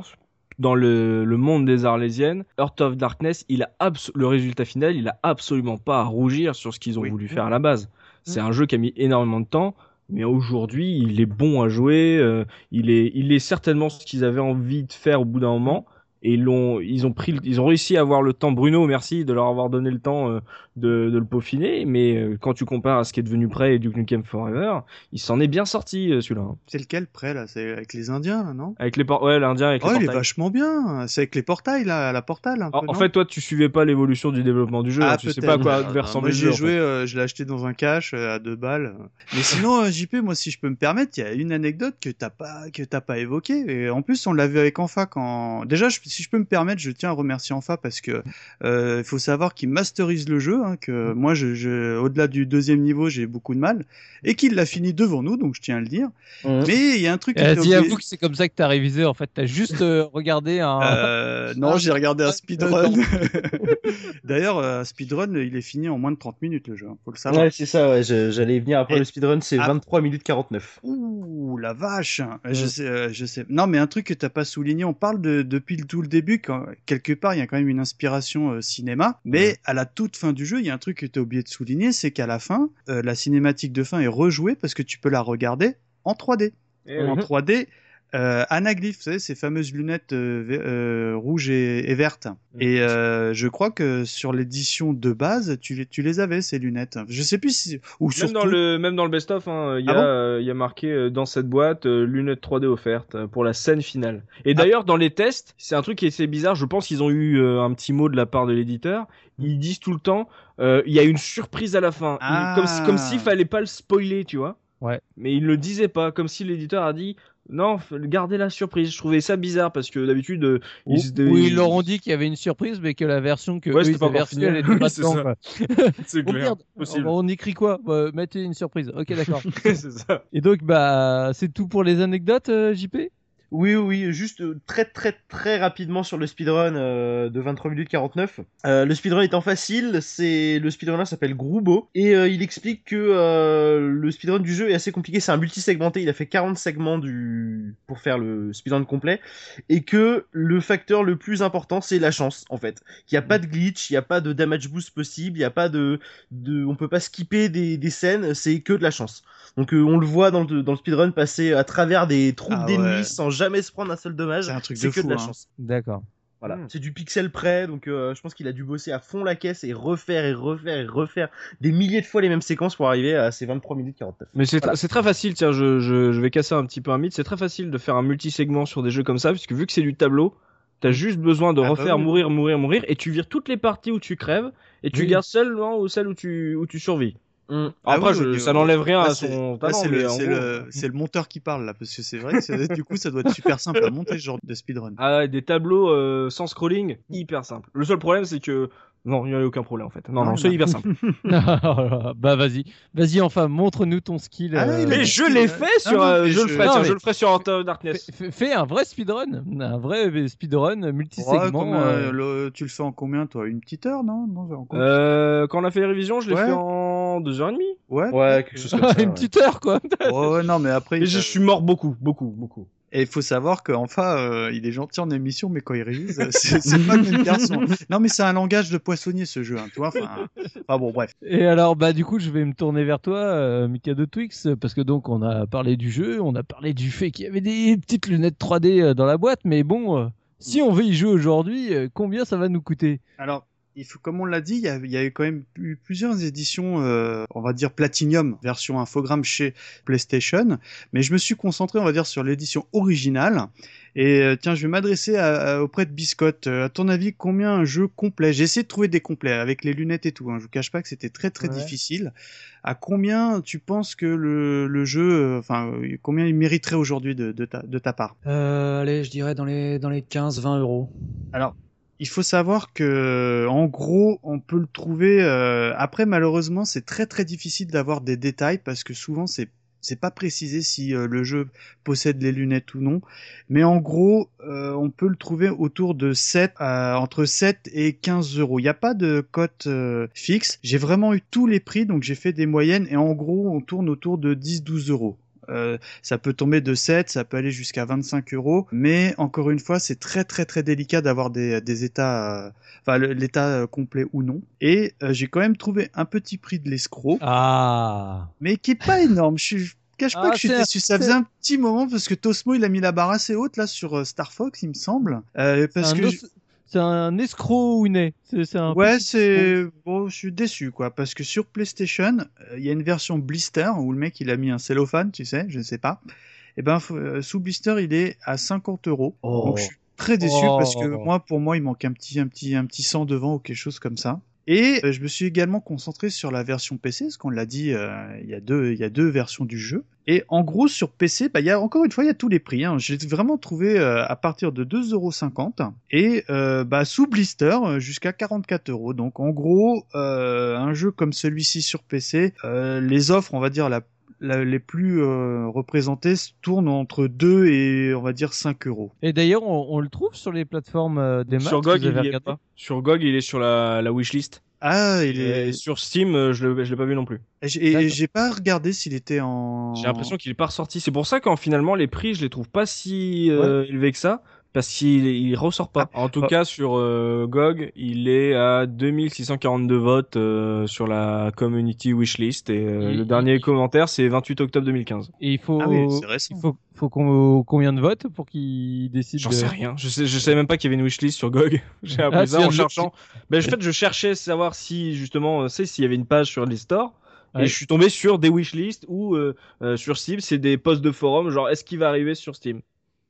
Speaker 2: Dans le, le monde des Arlésiennes, Heart of Darkness, il a le résultat final, il a absolument pas à rougir sur ce qu'ils ont
Speaker 3: Oui.
Speaker 2: voulu faire à la base. C'est un jeu qui a mis énormément de temps, mais aujourd'hui, il est bon à jouer. euh, il est, il est certainement ce qu'ils avaient envie de faire au bout d'un moment. et ils l'ont, ils ont pris, ils ont réussi à avoir le temps. Bruno, merci de leur avoir donné le temps euh, de, de le peaufiner. Mais euh, quand tu compares à ce qui est devenu Prey et Duke Nukem Forever, il s'en est bien sorti euh, celui-là.
Speaker 3: C'est lequel près là? C'est avec les Indiens là, non?
Speaker 2: Avec les ouais, l'Indien avec
Speaker 3: Oh,
Speaker 2: les
Speaker 3: il est
Speaker 2: portails.
Speaker 3: vachement bien. C'est avec les portails là, la portale. Un
Speaker 2: En,
Speaker 3: peu,
Speaker 2: en
Speaker 3: non?
Speaker 2: fait, toi, tu suivais pas l'évolution du développement du jeu.
Speaker 3: Ah,
Speaker 2: hein, tu sais pas à quoi
Speaker 3: Ah,
Speaker 2: le
Speaker 3: j'ai joué, euh, je l'ai acheté dans un cache euh, à deux balles. Mais sinon, JP, moi, si je peux me permettre, il y a une anecdote que t'as pas, que t'as pas évoquée. Et en plus, on l'a vu avec Enfa quand. Déjà, je- si je peux me permettre, je tiens à remercier Enfa parce que euh, il faut savoir qu'il masterise le jeu. Hein, que moi, je, je- au-delà du deuxième niveau, j'ai beaucoup de mal, et qu'il l'a fini devant nous, donc je tiens à le dire. Mais il y a un truc.
Speaker 1: Vas-y,
Speaker 3: oublié-
Speaker 1: avoue que c'est comme ça que t'as révisé. En fait, t'as juste euh, *laughs* regardé un.
Speaker 3: Euh, *laughs* non,
Speaker 1: Ah,
Speaker 3: j'ai regardé un
Speaker 1: ah,
Speaker 3: speedrun. *laughs* D'ailleurs, euh, un speedrun, il est fini en moins de 30 minutes le jeu, hein, faut le savoir.
Speaker 5: Ouais, c'est ça, ouais, je- j'allais y venir après
Speaker 3: Et-
Speaker 5: le speedrun, c'est
Speaker 3: Ah.
Speaker 5: 23 minutes 49.
Speaker 3: Ouh, la vache Je
Speaker 5: Mm.
Speaker 3: sais, euh, je sais. Non, mais un truc que t'as pas souligné, on parle de depuis le tout le début, quand quelque part il y a quand même une inspiration euh, cinéma, mais à la toute fin du jeu, il y a un truc que t'as oublié de souligner, c'est qu'à la fin, euh, la cinématique de fin est rejouée parce que tu peux la regarder en 3D.
Speaker 2: Eh
Speaker 3: en
Speaker 2: oui.
Speaker 3: 3D. Euh, anaglyph, vous savez, ces fameuses lunettes euh, euh, rouges et, et vertes. Et euh, je crois que sur l'édition de base, tu les, tu les avais, ces lunettes. Je sais plus si... Ou
Speaker 2: Même
Speaker 3: surtout...
Speaker 2: dans le même dans le best of, hein, il y,
Speaker 3: Ah bon
Speaker 2: il y a marqué dans cette boîte lunettes 3D offertes pour la scène finale.
Speaker 3: Ah.
Speaker 2: Et d'ailleurs dans les tests, c'est un truc qui est assez bizarre. Je pense qu'ils ont eu un petit mot de la part de l'éditeur. Ils disent tout le temps, il y a une surprise à la fin, Ils-
Speaker 3: Ah.
Speaker 2: comme si, comme s'il fallait pas le spoiler, tu vois.
Speaker 1: Ouais.
Speaker 2: Mais ils le disaient pas, comme si l'éditeur a dit. Non, gardez la surprise. Je trouvais ça bizarre parce que d'habitude, euh,
Speaker 1: ou ils leur ont dit qu'il y avait une surprise, mais que la version que
Speaker 2: Ouais,
Speaker 1: eux, ils
Speaker 2: pas
Speaker 1: avaient elle était pas *laughs*
Speaker 2: C'est
Speaker 1: dedans, *laughs*
Speaker 2: clair, possible.
Speaker 1: on, on écrit quoi? Bah, Mettez une surprise. Ok, d'accord. *laughs* Et donc, bah, c'est tout pour les anecdotes, euh, JP
Speaker 5: Oui, oui, juste euh, très très très rapidement sur le speedrun euh, de 23 minutes 49. Euh, le speedrun étant facile, c'est le speedrunner s'appelle Groubo et euh, il explique que le speedrun du jeu est assez compliqué, c'est un multi-segmenté, il a fait 40 segments du pour faire le speedrun complet et que le facteur le plus important c'est la chance en fait. Qu'il n'y a pas de glitch, il n'y a pas de damage boost possible, il n'y a pas de, de on peut pas skipper des, des scènes, c'est que de la chance. Donc on le voit dans le, dans le speedrun passer à travers des troupes
Speaker 3: Ah
Speaker 5: d'ennemis
Speaker 3: ouais.
Speaker 5: sans jamais se prendre un seul dommage.
Speaker 3: C'est un truc
Speaker 5: C'est
Speaker 3: de
Speaker 5: que
Speaker 3: fou,
Speaker 5: de la
Speaker 3: hein.
Speaker 5: chance.
Speaker 1: D'accord.
Speaker 5: Voilà,
Speaker 2: Mm.
Speaker 5: c'est du pixel près, donc euh, je pense qu'il a dû bosser à fond la caisse et refaire et refaire et refaire des milliers de fois les mêmes séquences pour arriver à ces 23 minutes 49.
Speaker 2: Mais c'est
Speaker 5: Voilà.
Speaker 2: tr- c'est très facile, tiens, je, je, je vais casser un petit peu un mythe, c'est très facile de faire un multi-segment sur des jeux comme ça, puisque vu que c'est du tableau, t'as juste besoin de
Speaker 3: Ah bah
Speaker 2: refaire
Speaker 3: oui.
Speaker 2: mourir, mourir, mourir, et tu vires toutes les parties où tu crèves, et tu
Speaker 1: Oui.
Speaker 2: gardes seulement ou celles où tu, où tu survis.
Speaker 5: Mm.
Speaker 3: Ah
Speaker 2: Après,
Speaker 3: oui,
Speaker 2: je-
Speaker 3: oui,
Speaker 2: ça
Speaker 3: oui.
Speaker 2: n'enlève rien
Speaker 3: Là,
Speaker 2: à
Speaker 3: c'est-
Speaker 2: son talent,
Speaker 3: c'est le,
Speaker 2: gros-
Speaker 3: le- monteur qui parle là, parce que c'est vrai que du coup ça doit être super simple à monter ce genre de speedrun.
Speaker 2: Ah, des tableaux euh, sans scrolling, hyper simple. Le seul problème, c'est que... Non, il n'y a aucun problème en fait. Non,
Speaker 3: Ah,
Speaker 2: non, c'est hyper simple. *laughs*
Speaker 1: bah, vas-y. Vas-y, enfin, montre-nous ton skill.
Speaker 3: Ah,
Speaker 1: euh,
Speaker 2: Mais je l'ai fait sur...
Speaker 3: non,
Speaker 2: euh, je le ferai,
Speaker 1: non,
Speaker 2: tiens,
Speaker 1: mais-
Speaker 2: je le ferai sur Darkness.
Speaker 1: Fais, fais un vrai speedrun. Un vrai speedrun multi-segment. euh,
Speaker 3: euh, le- tu le fais en combien toi? Une petite heure, non, non
Speaker 2: Euh, quand on a fait les révisions, je l'ai
Speaker 3: Ouais.
Speaker 2: fait en 2h30.
Speaker 3: Ouais.
Speaker 5: Ouais, quelque chose comme *laughs* ça.
Speaker 1: Une petite heure, quoi.
Speaker 3: Ouais, ouais, non, mais après.
Speaker 2: Et je suis mort beaucoup, beaucoup, beaucoup.
Speaker 3: Et il faut savoir qu'enfin, euh, il est gentil en émission, mais quand il révise, euh, c'est pas le même *laughs* garçon. Non, mais c'est un langage de poissonnier ce jeu, hein, tu vois. Enfin, enfin, bon, bref.
Speaker 1: Et alors, bah, du coup, je vais me tourner vers toi, euh, Mikado Twix, parce que donc, on a parlé du jeu, on a parlé du fait qu'il y avait des petites lunettes 3D euh, dans la boîte, mais bon, si on veut y jouer aujourd'hui, combien ça va nous coûter?
Speaker 3: Alors, il faut, comme on l'a dit, il y, a, il y a eu quand même eu plusieurs éditions, euh, on va dire Platinum, version infogramme chez PlayStation, mais je me suis concentré, on va dire, sur l'édition originale. Et euh, tiens, je vais m'adresser auprès de Biscotte. Euh, à ton avis, combien un jeu complet? J'ai essayé de trouver des complets avec les lunettes et tout. Hein. Je vous cache pas que c'était très très
Speaker 5: Ouais.
Speaker 3: difficile. À combien tu penses que le, le jeu, euh, enfin, euh, combien il mériterait aujourd'hui de, de, ta, de ta part?
Speaker 4: Euh, allez, je dirais dans les, dans les 15-20 euros.
Speaker 3: Alors, il faut savoir que, en gros, on peut le trouver. euh, Après, malheureusement, c'est très très difficile d'avoir des détails parce que souvent c'est c'est pas précisé si euh, le jeu possède les lunettes ou non. Mais en gros, euh, on peut le trouver autour de 7, euh, entre 7 et 15 euros. Il n'y a pas de cote fixe. J'ai vraiment eu tous les prix, donc j'ai fait des moyennes et en gros, on tourne autour de 10-12 euros. Euh, ça peut tomber de 7, ça peut aller jusqu'à 25 euros, mais encore une fois, c'est très très très délicat d'avoir des, des états, euh, enfin l'état euh, complet ou non. Et euh, j'ai quand même trouvé un petit prix de l'escroc,
Speaker 1: Ah
Speaker 3: mais qui est pas énorme. Je suis cache pas
Speaker 1: Ah,
Speaker 3: que je suis déçu. Ça faisait un petit moment parce que Tosmo il a mis la barre assez haute là sur euh, Star Fox, il me semble. Euh, parce que
Speaker 1: os- C'est un escroc ou né. C'est c'est un
Speaker 3: Ouais, c'est bon, je suis déçu quoi, parce que sur PlayStation, euh, il y a une version blister où le mec il a mis un cellophane, tu sais, je sais pas. Et ben faut- euh, sous blister il est à 50 euros.
Speaker 2: Oh.
Speaker 3: Donc je suis très déçu
Speaker 1: Oh.
Speaker 3: parce que moi pour moi il manque un petit un petit un petit 100 devant ou quelque chose comme ça. Et euh, je me suis également concentré sur la version PC, parce qu'on l'a dit, euh, il y a deux il y a deux versions du jeu. Et en gros sur PC, bah il y a encore une fois il y a tous les prix. Hein. J'ai vraiment trouvé euh, à partir de 2,50€ et euh, bah sous blister euh, jusqu'à 44 euros. Donc en gros euh, un jeu comme celui-ci sur PC, euh, les offres on va dire la, la- les plus euh, représentées se tournent entre 2 et on va dire 5 euros.
Speaker 1: Et d'ailleurs, on, on le trouve sur les plateformes euh, des.
Speaker 2: Sur GOG, il est pas. Sur GOG, il est sur la, la wishlist.
Speaker 3: Ah, il
Speaker 2: Et
Speaker 3: est...
Speaker 2: sur Steam, euh, je l'ai je l'ai pas vu non plus.
Speaker 3: et et j'ai pas regardé s'il était en.
Speaker 2: J'ai l'impression qu'il est pas ressorti. C'est pour ça qu'en finalement les prix, je les trouve pas si euh, élevés que ça. Parce qu'il il ressort pas. En tout
Speaker 3: Ah.
Speaker 2: cas, sur euh, GOG, il est à 2642 votes euh, sur la community wishlist. Et euh, le dernier commentaire, c'est 28 octobre 2015.
Speaker 1: Et il faut,
Speaker 3: Ah oui,
Speaker 1: il faut, faut combien de votes pour qu'il décide
Speaker 2: J'en
Speaker 1: de...
Speaker 2: sais rien. Je sais, je savais même pas qu'il y avait une wishlist sur GOG. *laughs* J'ai appris
Speaker 1: Ah,
Speaker 2: ça en cherchant. Ben, en fait, je cherchais savoir si, justement, euh, c'est s'il y avait une page sur les stores.
Speaker 1: Ouais.
Speaker 2: Et je suis tombé sur des wishlists ou euh, euh, sur Steam, c'est des posts de forum, genre est-ce qu'il va arriver sur Steam?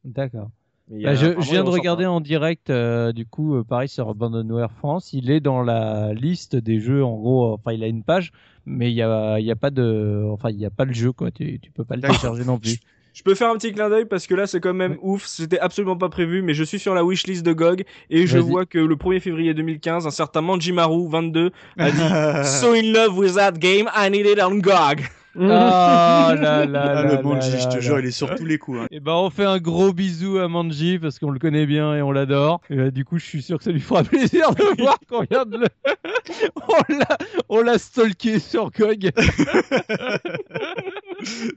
Speaker 1: D'accord.
Speaker 2: Mais
Speaker 1: Bah, je, je viens de regarder en direct, euh, du coup, euh, pareil sur Abandonware France, il est dans la liste des jeux, en gros, euh, enfin, il a une page, mais il y a, il y a pas de, enfin, il y a pas le jeu, quoi, tu, tu peux pas le télécharger non plus.
Speaker 2: Je peux faire un petit clin d'œil parce que là c'est quand même ouf, c'était absolument pas prévu, mais je suis sur la wishlist de GOG et je vois que le 1er février 2015, un certain Manjimaru 22 a dit *laughs* So in love with that game, I need it on GOG.
Speaker 1: Ah là là
Speaker 3: Ah,
Speaker 1: là
Speaker 3: le
Speaker 1: là
Speaker 3: Manji,
Speaker 1: là
Speaker 3: je te
Speaker 1: là.
Speaker 3: jure, il est sur tous les coups. hein.
Speaker 1: Et ben on fait un gros bisou à Manji parce qu'on le connaît bien et on l'adore. Et euh, du coup, je suis sûr que ça lui fera *laughs* plaisir de voir qu'on vient de le. *laughs* on l'a, on l'a stalké sur GOG. *laughs*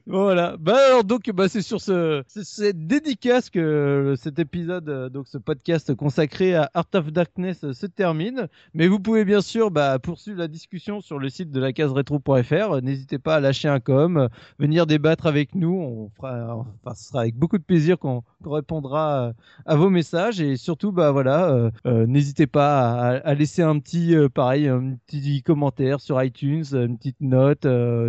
Speaker 1: voilà. Bah alors donc bah c'est sur ce cette dédicace que euh, cet épisode euh, donc ce podcast consacré à Art of Darkness euh, se termine. Mais vous pouvez bien sûr bah, poursuivre la discussion sur le site de la case rétro.fr. N'hésitez pas à lâcher un com, venir débattre avec nous. On fera, enfin, ce sera avec beaucoup de plaisir qu'on répondra à vos messages et surtout bah voilà, n'hésitez pas à, à laisser un petit pareil, un petit commentaire sur iTunes, une petite note,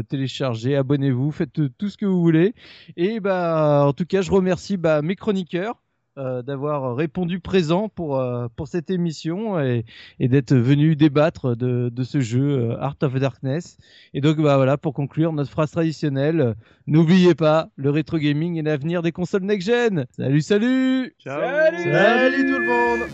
Speaker 1: téléchargez, abonnez-vous, faites euh, tout ce que vous voulez. Et bah en tout cas, je remercie bah, mes chroniqueurs. euh, d'avoir répondu présent pour, euh, pour cette émission et, et d'être venu débattre de, de ce jeu euh, Art of Darkness. Et donc bah voilà, pour conclure, notre phrase traditionnelle, n'oubliez pas, le rétro gaming est l'avenir des consoles next-gen. Salut, salut
Speaker 3: Ciao.
Speaker 2: Salut
Speaker 5: Salut tout le monde